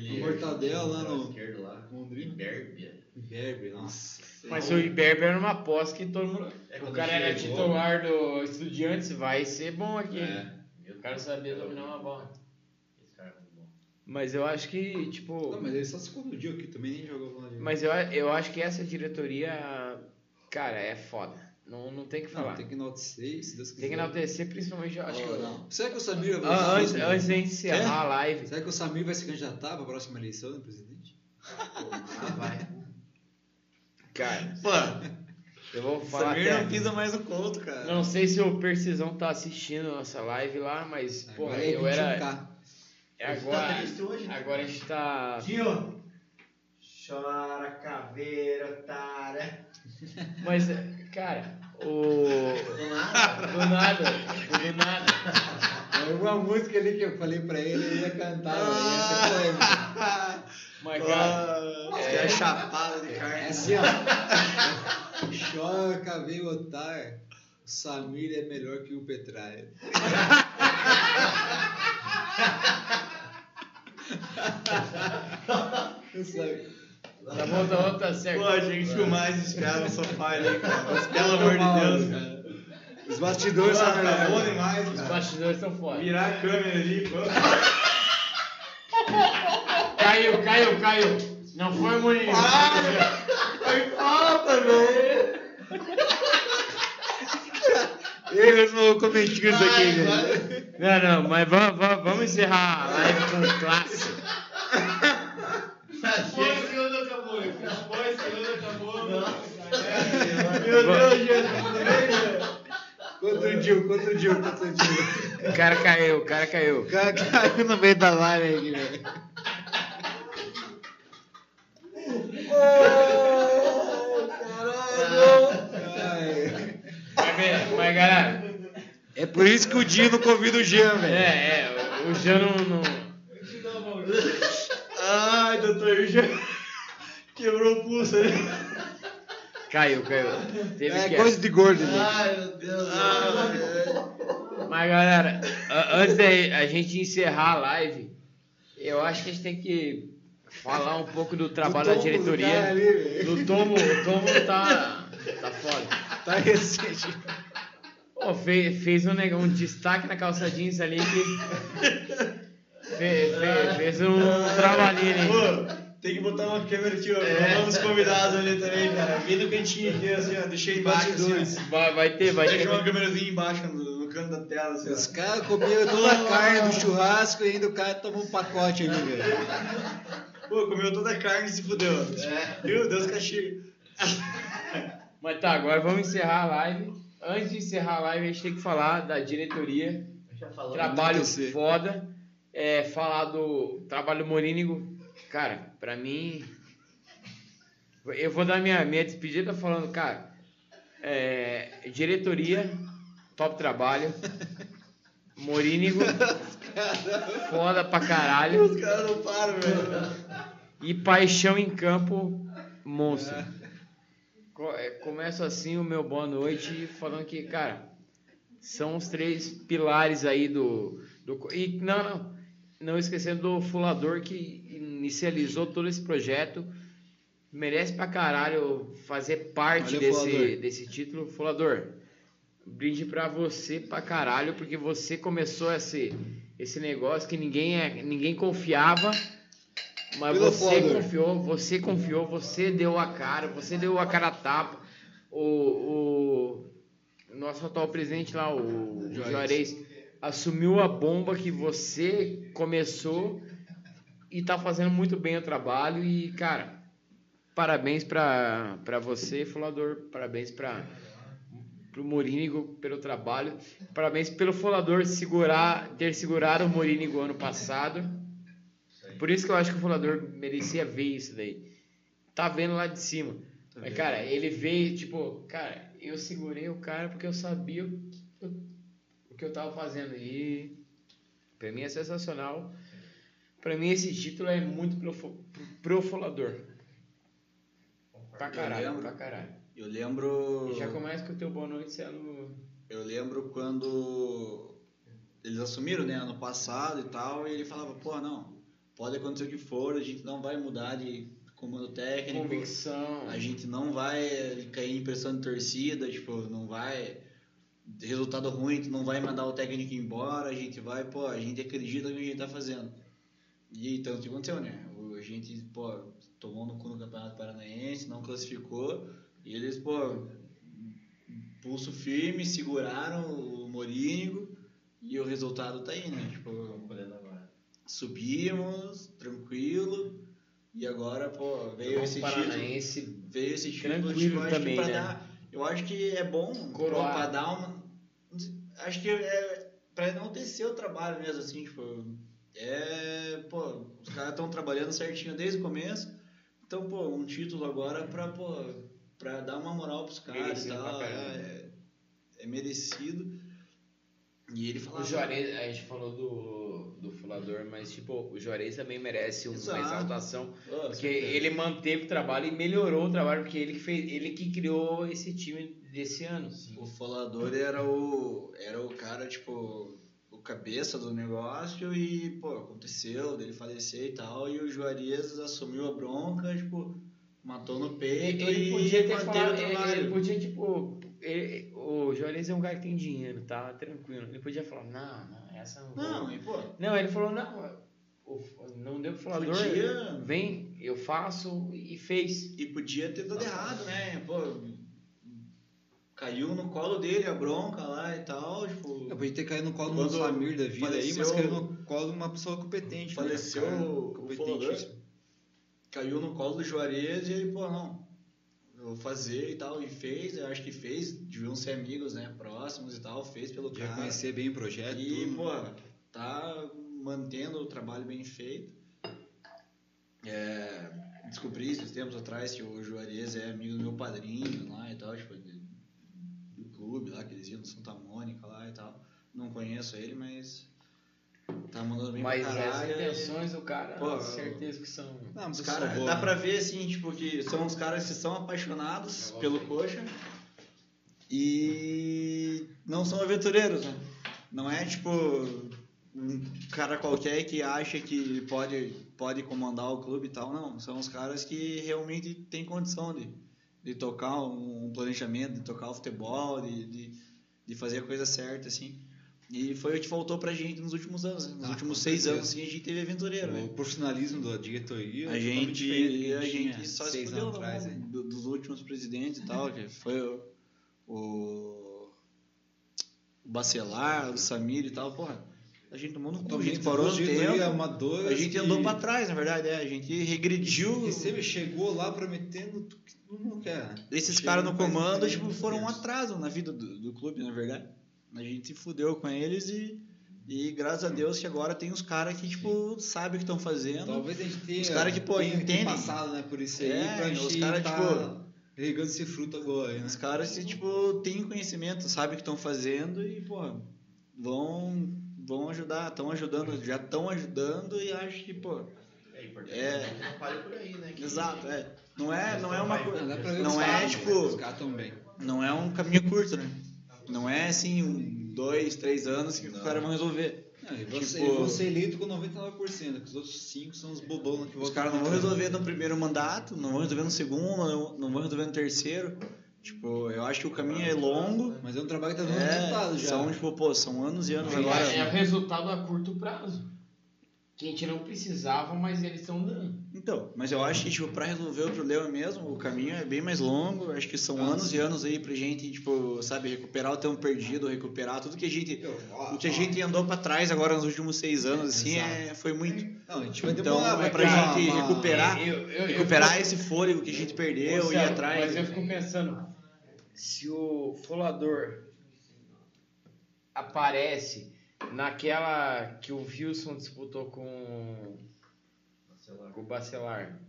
Um mortadela lá no- esquerdo lá. Londrina. Ibérbia. Berber, nossa. Mas o Iberber era uma aposta que todo mundo. É, o cara era chegou- titular do Estudiantes, vai ser bom aqui. É. O cara sabia dominar uma bola. Esse cara é muito bom. Mas eu acho que, tipo. Não, mas ele só se confundiu aqui também, nem jogou lá de Mas eu, eu acho que essa diretoria, cara, é foda. Não, não tem o que Não, falar. tem que enaltecer, se Deus quiser. Tem que enaltecer, principalmente, eu acho que. Oh, não. Será que o Samir vai Ah, antes, antes de encerrar a live, Será que o Samir vai se candidatar para a próxima eleição do presidente? Ah, vai. cara, Pô, eu vou falar. Samir até- não pisa mais o conto, cara. Não sei se o Percisão tá assistindo a nossa live lá, mas, pô, é eu era. 21K. é Agora, Tá triste hoje, né? agora a gente tá. Tio, chora caveira, otária. Mas, cara, o. Do nada. Do nada, do nada. É uma música ali que eu falei pra ele, ele ia cantar, velho. Ia ser. Mas, cara, Ah, Os caras chapados de É carne. assim, ó. Chora, cabelo otário. O Samir é melhor que o Petraia. Eu sei. Tá bom, tá bom, tá certo. Pô, tinha que filmar esses caras no sofá ali, cara. Mas, Pelo amor de Deus, cara. Os bastidores são Tá bom melhores. demais, Os cara. bastidores são foda. Virar a câmera ali, pô. Caiu, caiu, caiu. Não foi o Mourinho. Foi falta, velho. Eu mesmo comentando isso aqui, velho. Não, não, mas vamos, vamos, vamos encerrar a live com classe. Foi o segundo acabou. Foi o segundo acabou. Meu Deus, velho? Contundiu, contundiu, contundiu. O cara caiu, o cara caiu. O cara caiu no meio da live aqui, velho. Ai. Mas, bem, mas galera, É por isso que o Dinho não convida o Jean, é, velho. é, o Jean não. não- Ai, doutor já quebrou o pulso ali. Caiu, caiu. Teve É que. coisa de gordo, velho. Ai, meu Deus. Mas galera, antes da a gente encerrar a live, eu acho que a gente tem que falar um pouco do trabalho da do cara diretoria. ali. Do Tomo, o Tomo tá. tá foda. Tá recente. Pô, fez, fez um, um destaque na calça jeans ali que. Fe- fe- fez um trabalhinho ali. Tem que botar uma câmera, tio. Vamos convidados ali também, cara. Vem no cantinho aqui, assim, ó. Deixei embaixo, assim. Vai, vai ter, vai ter. Deixa uma câmerazinha embaixo no, no canto da tela, assim, Os caras comeram toda a carne do churrasco e ainda o cara tomou um pacote ali, velho. Pô, comeu toda a carne e se fudeu. Meu Deus, castigo. Mas tá, agora vamos encerrar a live. Antes de encerrar a live, a gente tem que falar da diretoria. Já falou. Trabalho foda. É, falar do trabalho morínigo. Cara, pra mim. Eu vou dar minha, minha despedida falando, cara. É, diretoria, top trabalho. Morínigo, foda pra caralho. Os caras não param, velho. E paixão em campo, monstro. Co- é, Começo assim o meu boa noite falando que, cara, são os três pilares aí do. do e não, não. Não esquecendo do Fulador que inicializou todo esse projeto. Merece pra caralho fazer parte Valeu, desse, Fulador. desse título. Fulador, brinde pra você pra caralho, porque você começou esse, esse negócio que ninguém, é, ninguém confiava. Mas Pelo você Fulador. confiou, você confiou, você deu a cara, você deu a cara a tapa. O, o nosso atual presidente lá, o Juarez. Assumiu a bomba que você começou e tá fazendo muito bem o trabalho. E, cara, parabéns pra, pra você, Fulador. Parabéns pra, pro Morínigo pelo trabalho. Parabéns pelo Folador segurar, ter segurado o Morínigo ano passado. Por isso que eu acho que o Folador merecia ver isso daí. Tá vendo lá de cima. Mas, cara, ele veio, tipo, cara, eu segurei o cara porque eu sabia o que eu, eu tava fazendo. E pra mim é sensacional. Pra mim esse título é muito pro, fo- pro Folador. Pra caralho, lembro. pra caralho. Eu lembro. E já começa com o teu boa noite sendo. Eu lembro quando eles assumiram, né, ano passado e tal, e ele falava, pô, não, pode acontecer o que for, a gente não vai mudar de comando técnico, Convicção. a gente não vai cair em pressão de torcida, tipo, não vai resultado ruim, tu não vai mandar o técnico embora, a gente vai, pô, a gente acredita no que a gente tá fazendo. E tanto que aconteceu, né? A gente, pô, tomou no cu no Campeonato Paranaense, não classificou, e eles, pô, pulso firme, seguraram o Morínigo e o resultado tá aí, né? Tipo, colhendo agora. subimos, tranquilo, e agora, pô, veio esse título. Paranaense. Veio esse título, tipo, acho também, que pra né? dar. Eu acho que é bom pra dar uma. Acho que é pra enaltecer o trabalho mesmo, assim, tipo. É. Pô, os caras estão trabalhando certinho desde o começo. Então, pô, um título agora pra, pô, pra dar uma moral pros caras e tal. É, é merecido. E ele O falava. Juarez, a gente falou do, do Fulador, mas tipo, o Juarez também merece uma Exato. exaltação. Pô, Porque certeza. ele manteve o trabalho e melhorou o trabalho, porque ele que, fez, ele que criou esse time desse ano. O Falador era o, era o cara, tipo, o cabeça do negócio e, pô, aconteceu dele falecer e tal, e o Juarez assumiu a bronca, tipo, matou no peito Ele e podia ter falado, o ele, trabalho. ele podia, tipo, ele- o Juarez é um cara que tem dinheiro, tá? Tranquilo. Ele podia falar, não, não, essa não. vou." Não, e, pô, Não, ele falou, não, não deu pro Fulador, Podia. vem, eu faço e fez. e podia ter dado errado, né? Pô, caiu no colo dele a bronca lá e tal, tipo, Eu podia ter caído no colo do Samir da vida aí, mas faleceu- caiu no colo de uma pessoa competente. né? faleceu Cara o competentíssimo. caiu no colo do Juarez e ele, pô, não, eu vou fazer e tal, e fez, eu acho que fez, deviam ser amigos, né, próximos e tal, fez pelo De cara. conhecer bem o projeto. E, tudo. pô, tá mantendo o trabalho bem feito. É, descobri esses tempos atrás que o Juarez é amigo do meu padrinho lá e tal, tipo, clube lá, que eles iam no Santa Mônica lá e tal. Não conheço ele, mas tá mandando bem Mas pra as caralho. intenções do cara, Pô, certeza que são. Não, mas cara, dá né? pra ver assim, tipo, que são os caras que são apaixonados pelo coxa e não são aventureiros, né? Não é tipo um cara qualquer que acha que pode, pode comandar o clube e tal, não. São os caras que realmente têm condição de, de tocar um, um planejamento, de tocar o futebol, de, de, de fazer a coisa certa, assim. E foi o que faltou pra gente nos últimos anos, né? Nos Ah, últimos seis anos, assim, a gente teve aventureiro, né? O profissionalismo da diretoria. A é totalmente gente, do que a gente só se seis fudeu anos atrás. né? do- dos últimos presidentes e tal, que foi o, o, o Bacelar, o Samir e tal, porra. A gente tomou no cu, a gente parou no diretoria tempo. amadora A gente andou pra trás, na verdade, é. A gente regrediu. E sempre chegou lá prometendo que todo mundo quer. né? Esses caras no não comando, tipo, não foram um atraso na vida do, do clube, na verdade. A gente se fudeu com eles e, e graças a Deus que agora tem os caras que, tipo, sabem o que estão fazendo. Talvez a gente tenha, Os cara que, pô, entendem. passado né, por isso aí, É, pra os gente cara, tá tipo, regando esse fruto agora. Né? Os caras que, tipo, têm conhecimento, sabem o que estão fazendo e, pô, vão, vão ajudar, estão ajudando, já estão ajudando e acho que, pô, É importante É. não por aí, né? Que- exato, é. Não é, não é uma Não, coisa, ver não é, tipo, né? Não é um caminho curto, né? Não é, assim, um, dois, três anos que os caras vão resolver. Não, e você, Tipo- você eleito com 99%, que os outros 5 são os bobão que Os caras não vão resolver no primeiro mandato, não vão resolver no segundo, não, não vão resolver no terceiro. Tipo, eu acho que o caminho é longo. Mas é um trabalho que tá dando É, resultado já. são, tipo, pô, são anos e anos É, agora. é o resultado a curto prazo. Que a gente não precisava, mas eles estão dando. Então, mas eu acho que, tipo, pra resolver o problema mesmo, o caminho é bem mais longo. Acho que são anos sim. e anos aí pra gente, tipo, sabe, recuperar o tempo perdido, recuperar tudo que a gente. O que a gente andou pra trás agora nos últimos seis anos, assim, é, foi muito. Não, a gente vai Então, demorar é vai pra gente recuperar- Recuperar esse fôlego que a gente perdeu, Ô, ir atrás. Mas eu fico pensando, se o folador aparece naquela que o Wilson disputou com, Marcelar. com o Bacelar,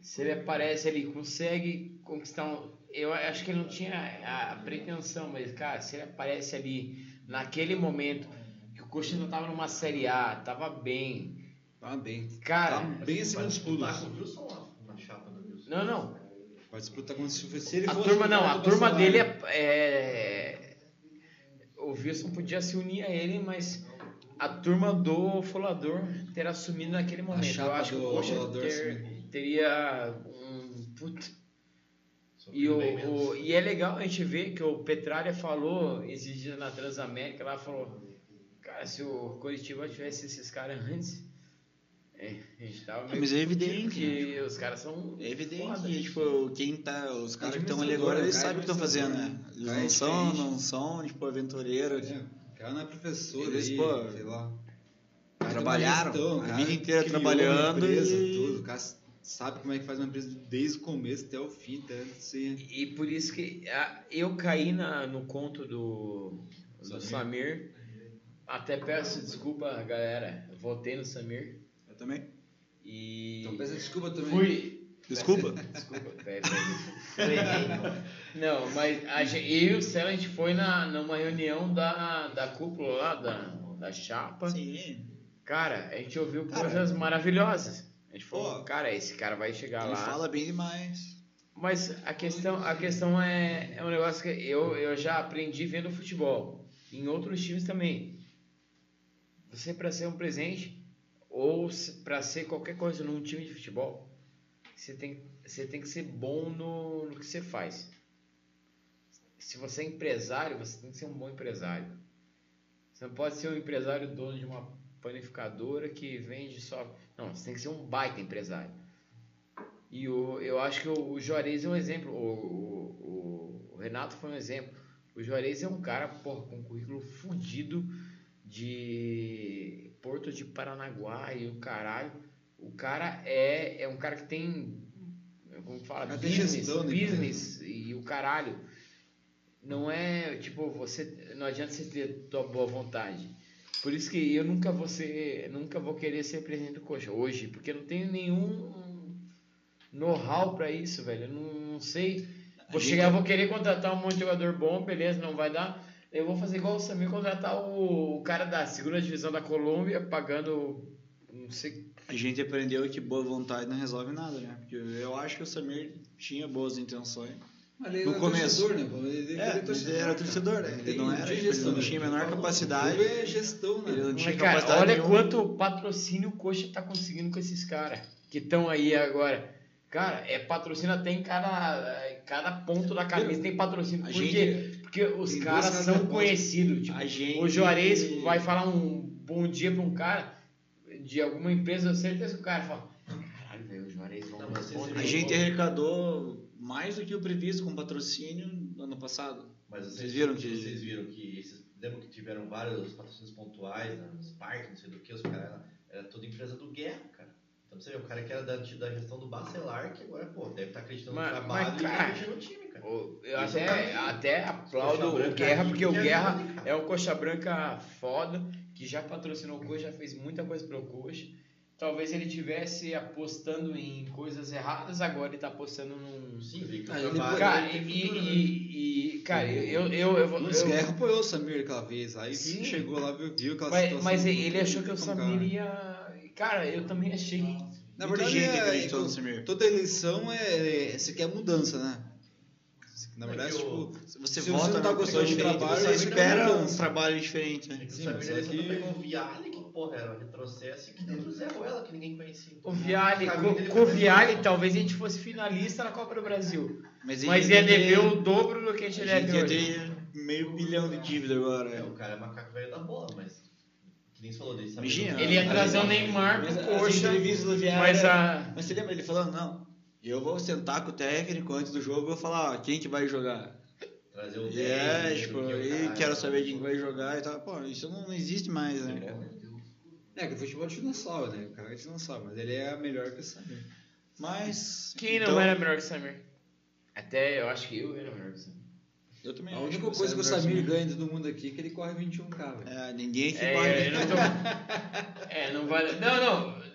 se ele aparece ali, consegue conquistar um. Eu acho que ele não tinha a, pretensão, mas, cara, se ele aparece ali naquele momento que o Coxa não tava numa Série A, tava bem. Tá bem. Cara, Tá bem acima dos pulos. disputar com o Wilson lá, na chapa do Wilson. não, não. Disputar se ele A turma não, a turma Bacelar. dele é, é- O Wilson podia se unir a ele, mas a turma do Folador ter assumido naquele momento. Eu acho que o Folador ter- teria um. Puta. E, o, o- e é legal a gente ver que o Petralha falou esses dias na Transamérica, lá falou, cara, se o Curitiba tivesse esses caras antes, é, a gente tava meio mas é evidente. porque os caras são É evidente foda. que, tipo, quem tá. Os caras que estão ali agora, eles é sabem o que estão fazendo, né? Eles o cara é não são, não são, tipo, aventureiro. É, o cara não é professor Eles, aí, pô, sei lá. Trabalharam gestão, a vida inteira trabalhando empresa, e- tudo. O cara sabe como é que faz uma empresa desde o começo até o fim, até ser... E por isso que ah, eu caí na, no conto do, do Samir. Até peço desculpa, galera. Votei no Samir. Eu também. E. Então peça desculpa também. Fui. Desculpa. Desculpa. Não, mas a gente, eu e o Celo, a gente foi na, numa reunião da, da cúpula lá, da, da chapa. Sim. Cara, a gente ouviu Cara, coisas maravilhosas. A gente falou, Pô, cara, esse cara vai chegar Ele lá. fala bem demais. Mas a questão, a questão é, é um negócio que eu, eu já aprendi vendo futebol. Em outros times também. Você, para ser um presente, ou para ser qualquer coisa num time de futebol, você tem, você tem que ser bom no, no que você faz. Se você é empresário, você tem que ser um bom empresário. Você não pode ser um empresário dono de uma panificadora que vende só. Não, você tem que ser um baita empresário. E o, eu acho que o, o Juarez é um exemplo. O, o, o- Renato foi um exemplo. O Juarez é um cara, porra, com um currículo fudido de Porto de Paranaguá e o caralho. O cara é, é um cara que tem. Como fala? Business, business e o caralho. Não é tipo, você. Não adianta você ter tua boa vontade. Por isso que eu nunca vou ser, nunca vou querer ser presidente do Coxa hoje, porque eu não tenho nenhum know-how pra isso, velho. Eu não, não sei. Vou chegar, vou querer contratar um monte de jogador bom, beleza, não vai dar. Eu vou fazer igual o Samir, contratar o, o cara da segunda divisão da Colômbia, pagando não sei. A gente aprendeu que boa vontade não resolve nada, né? Porque eu acho que o Samir tinha boas intenções. Mas ele No era começo. torcedor, né? Ele, É, ele mas ele era torcedor, né? Ele não era, tipo, ele gestão, não né? tinha a menor capacidade. Ele é gestão, né? Ele não tinha Mas, cara, capacidade olha nenhuma. quanto patrocínio o Coxa tá conseguindo com esses caras que estão aí agora. Cara, é patrocínio até em cada, cada ponto da camisa tem patrocínio. A Por gente- quê? Porque os tem caras duas são conhecidos. Tipo, A gente- O Juarez vai falar um bom dia pra um cara de alguma empresa, eu certeza que o cara fala: caralho, velho, o Juarez vão Não, me mas vocês responder." A gente arrecadou mais do que o previsto com patrocínio no ano passado. Mas vocês, Vocês viram que- Vocês viram que esses. Lembra que tiveram vários patrocínios pontuais, né, nos parques, não sei do que, os caras. Era tudo empresa do Guerra, cara. Então você vê, o cara que era da, da gestão do Bacelar, que agora, pô, deve estar acreditando Mas- no trabalho mas, e tá cara, mexendo no time, cara. O- Eu é o até, até aplaudo Coxa o Branca Guerra, porque o Guerra é um coxa branca foda, que já patrocinou o Coxa, já fez muita coisa pro Coxa. Talvez ele tivesse apostando em coisas erradas, agora ele tá apostando num. Sim, Ah, o Cara, e, e, e- cara, eu, eu, eu, vou- Luiz Guerra apoiou o Samir aquela vez. Aí Sim. chegou lá, viu, viu aquela mas, situação. mas ele achou que o Então, Samir ia. Cara, eu também achei. Na Muita verdade, é, é, toda eleição é, é. Você quer mudança, né? Na verdade, É que o- tipo. Se você Se vota você não tá gostando do trabalho, você espera um trabalho diferente, né? É que o Sim, mas ele é que- pegou o Viale, que porra, era um retrocesso, e que dentro do Zé Ruela, que ninguém conhecia. O Viale, caminho com, com o Viale, melhor. talvez a gente fosse finalista na Copa do Brasil. Mas, Mas ia ia dever o dobro do que a gente a gente deve ia hoje. ter meio bilhão de dívida agora. É, o cara é macaco velho da bola, mas. Que nem você falou dele, sabe? Imagina. Ele ia trazer o Neymar pro as Coxa, mas a... Mas você lembra ele falando, não, eu vou sentar com o técnico antes do jogo e vou falar, ó, quem que vai jogar? Trazer o E é, Dez, tipo, o que, o e quero saber quem vai jogar e tal. Pô, isso não, não existe mais, né, cara? É, que o futebol a gente não sabe, né? O cara gente não sabe, mas ele é melhor que o Samir. Mas. Quem então, não era melhor que o Samir? Até eu acho que eu era melhor que você. Eu também A única você coisa é que o Samir que ganha de todo mundo aqui é que ele corre 21k, velho. É, ninguém aqui É, corre. eu não tô... é, não vai. Não, não.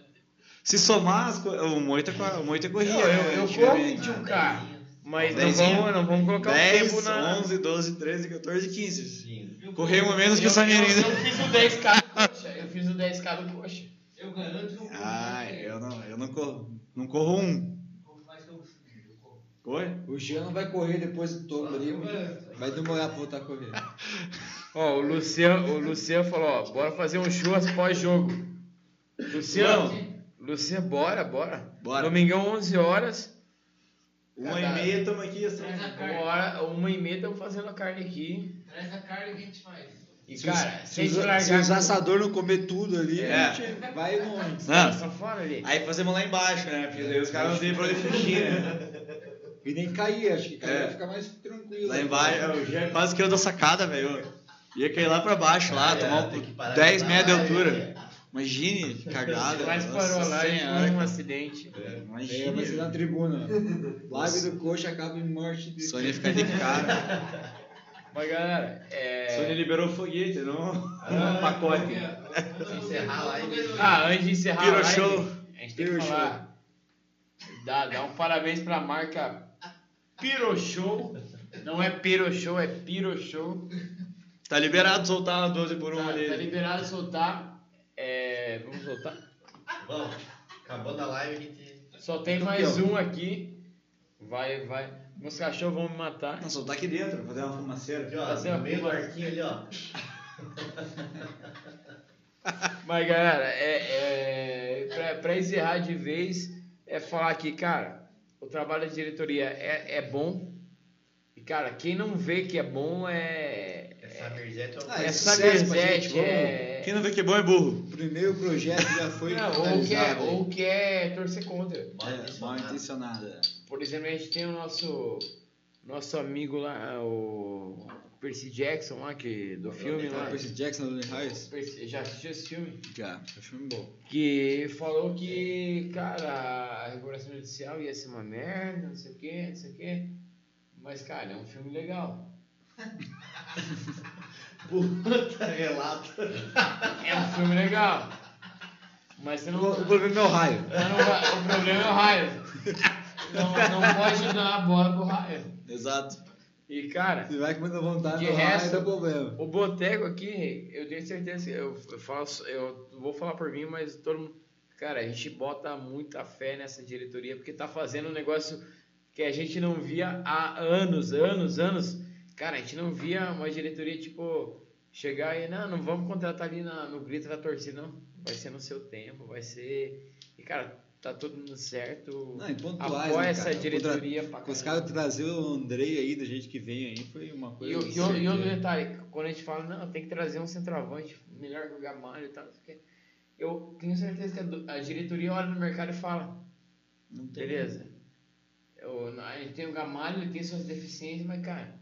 Se somar, as o Moita, o Moita corria. Não, eu, né, eu antigamente. corro 21k. Mas não vamos, não vamos colocar o 10, tempo na. 11, 12, 13, 14, 15. Sim. Corremos menos que o eu, Samir eu, eu fiz o 10k do coxa. Eu fiz o 10k do coxa. Eu garanto que eu corro Ah, eu não, eu não corro. Não corro um. Eu eu. Corre? O Jean não vai correr depois do topo ali, vai demorar pra voltar a correr. Ó, o Luciano, o Luciano falou, ó, bora fazer um churras pós-jogo. Luciano, Luciano, bora, bora. Bora. Domingão, 11 horas. Uma Cada- e meia, estamos aqui assim. Uma carne. hora, uma e meia estamos fazendo a carne aqui. Traz a carne que a gente faz. E, Se cara, se os, largar... se os assadores não comer tudo ali, É. a gente vai longe. Não. fora ali. Aí fazemos lá embaixo, né? Porque daí os caras não têm pra onde fugir, né? E nem cair, acho que cair É. vai ficar mais tranquilo. Lá embaixo, eu já quase que eu da sacada, velho. Ia cair lá pra baixo, lá, é, tomar um parar 10 de metros de altura. Imagine, cagada. Mas nossa parou lá e foi um cara. acidente. É, Imagina. vai ser na tribuna. Live do coxa acaba em morte de. Sônia fica de cara. Mas, galera, é... Sônia liberou o foguete, não um pacote. Encerrar a live. Ah, antes de encerrar Piro a live, show. a gente tem que Piro falar. Dá, dá um parabéns pra marca Piro Show. Não é Piro Show, é Piro Show. Tá liberado soltar a 12 por 1 Tá, ali. tá liberado soltar. É, vamos soltar. Bom, acabando a live, a gente. Só tem mais um aqui. Vai, vai. Meus cachorros vão me matar. Não, soltar aqui dentro, fazer uma fumaceira. Aqui, ó, Fazer uma no meio do fumaça. arquinho ali, ó. Mas galera, é, é, pra, pra encerrar de vez, é falar que, cara, o trabalho da diretoria é, é bom. E, cara, quem não vê que é bom é. Essa Merzete é o Ah, É é é. Quem não vê que é bom é burro. O primeiro projeto já foi Não, ou, quer, finalizado. ou quer torcer contra. mal É, mal intencionado. intencionada. Por exemplo, a gente tem o nosso nosso amigo lá, o Percy Jackson lá, que, do filme Ah, lá. Percy Jackson do Highs. Já assistiu esse filme? Já, é um filme bom. Que falou que, cara, a regulação judicial ia ser uma merda, não sei o que, não sei o que. Mas, cara, é um filme legal. Puta relato. É um filme legal. Mas você não. O problema é o raio. não o problema é o raio. Não, não pode dar a bola pro raio. Exato. E, cara, Se vai com muita vontade, De raio resto- dá problema. O boteco aqui, eu tenho certeza que eu, eu, falo, eu vou falar por mim, mas todo mundo. Cara, a gente bota muita fé nessa diretoria porque tá fazendo um negócio que a gente não via há anos, anos, anos. Cara, a gente não via uma diretoria tipo chegar e não, não vamos contratar ali na- no grito da torcida, não. Vai ser no seu tempo, vai ser. E cara, tá tudo dando certo. Não, em pontuais, Apoia né, essa diretoria pra Com os caras trazer o Andrei aí, da gente que vem aí, foi uma E, coisa. e, e outro detalhe, quando a gente fala, não, tem que trazer um centroavante melhor que o Gamalho e tal, não sei o quê. eu tenho certeza que a, a diretoria olha no mercado e fala, Não tem. beleza, eu, a gente tem o Gamalho, ele tem suas deficiências, mas cara,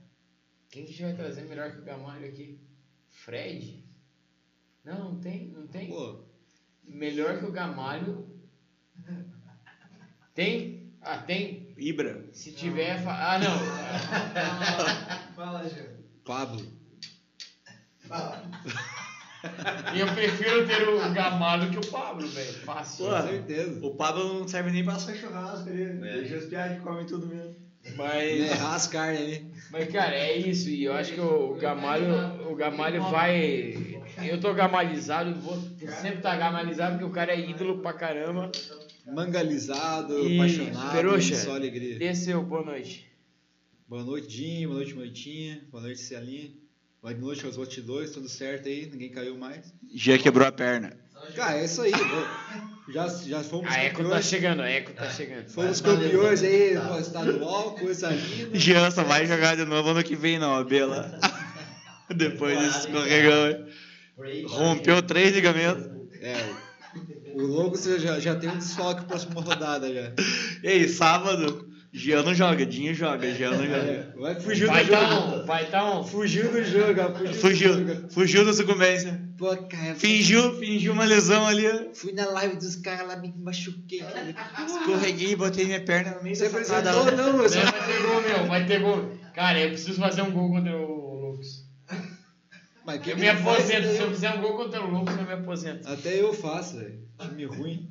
quem que a gente vai trazer melhor que o Gamalho aqui? Fred? Não, não tem, não tem. Pô, Melhor que o Gamalho. Tem? Ah, tem. Ibra. Se tiver. fa- Ah, não. Fala, Jean. Pablo. E eu prefiro ter o Gamalho que o Pablo, velho. Fácil. Com certeza. O Pablo não serve nem pra assar churrasco ali. É. Deixa os piados que comem tudo mesmo. Mas, Errar as carnes ali. mas, cara, é isso. E eu acho que o Gamalho, o Gamalho vai. Eu tô gamalizado, vou sempre estar gamalizado, porque o cara é ídolo pra caramba. Mangalizado, E, apaixonado, Peruxa, só alegria. Desceu, boa noite. Boa noite, Dinho. Boa noite, Moitinha. Boa noite, Celinha. Boa noite aos bastidores, tudo certo aí, ninguém caiu mais. Já quebrou a perna. Cara, é isso aí. Já, já fomos A Eco tá campeões. chegando, a Eco tá chegando. Fomos campeões aí tá. no estadual, coisa linda. Jean só vai jogar de novo ano que vem OAB lá. Depois desse escorregão Rompeu três ligamentos. É, o logo você já, já tem um desfoque próxima rodada já. E aí, sábado, Jean não joga, Dinho joga, Jean não joga. Vai fugir Vai do tá jogo. um, vai tá um. Fugiu do jogo, ó, fugiu. do Fugiu, jogo. fugiu da sucumbência. Pô, cara, Fingiu, fingiu uma lesão ali. ó. fui na live dos caras lá, me machuquei. cara. Escorreguei, botei minha perna no meio Você da facada não, eu só... Não, vai ter gol, meu, vai ter gol. Cara, eu preciso fazer um gol contra o Lucas. Mas quem Eu me aposento. Se eu eu- fizer um gol contra o Lucas, eu me aposento. Até eu faço, velho. Time ruim.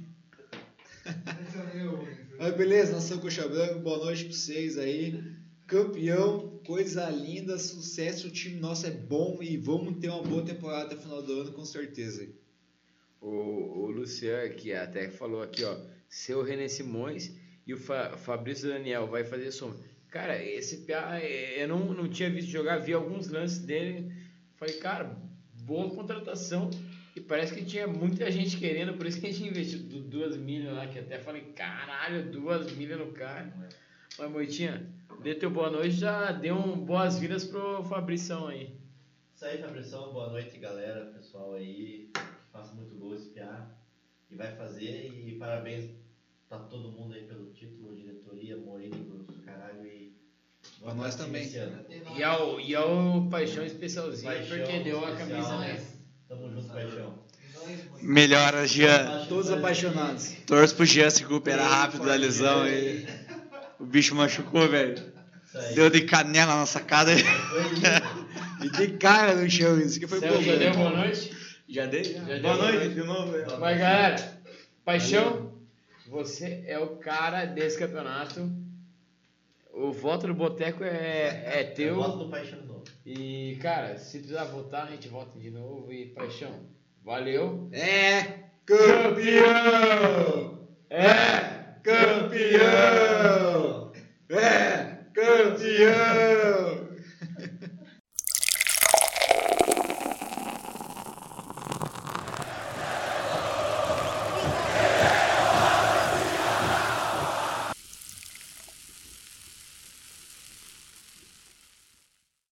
Mas beleza, nação Coxa Branca, boa noite pra vocês aí. Campeão, coisa linda, sucesso. O time nosso é bom e vamos ter uma boa temporada até o final do ano, com certeza. O, o Luciano, que até falou aqui, ó. Seu René Simões e o Fa- Fabrício Daniel vai fazer sombra. Cara, esse PA, eh, eu não, não tinha visto jogar, vi alguns lances dele. Falei, cara, boa contratação. E parece que tinha muita gente querendo, por isso que a gente investiu du- duas milhas lá, que até falei, caralho, duas milhas no cara. Mas, Moitinha, dê teu boa noite, já deu um boas-vindas pro Fabrição aí. Isso aí, Fabrição. Boa noite, galera, pessoal aí. Que faça muito gol esse PA. E vai fazer. E parabéns pra todo mundo aí pelo título, diretoria, Mourinho, caralho. E Pra nós também. E ao, e ao Paixão Especialzinho, Paixão porque deu a especial. camisa, né? Tamo junto, paixão. Melhora, Jean. Todos apaixonados. Torço pro Jean se recuperar rápido da lesão aí. O bicho machucou, velho. Deu de canela na sacada. E de cara no chão, isso que foi Celso, já deu bom. boa noite? Já dei? Já deu Boa noite noite. de novo, velho. Mas galera, Paixão, você é o cara desse campeonato. O voto do Boteco é, é Eu teu. gosto do paixão de novo. E, cara, se precisar votar, a gente vota de novo. E paixão, valeu. É campeão! É campeão! É campeão!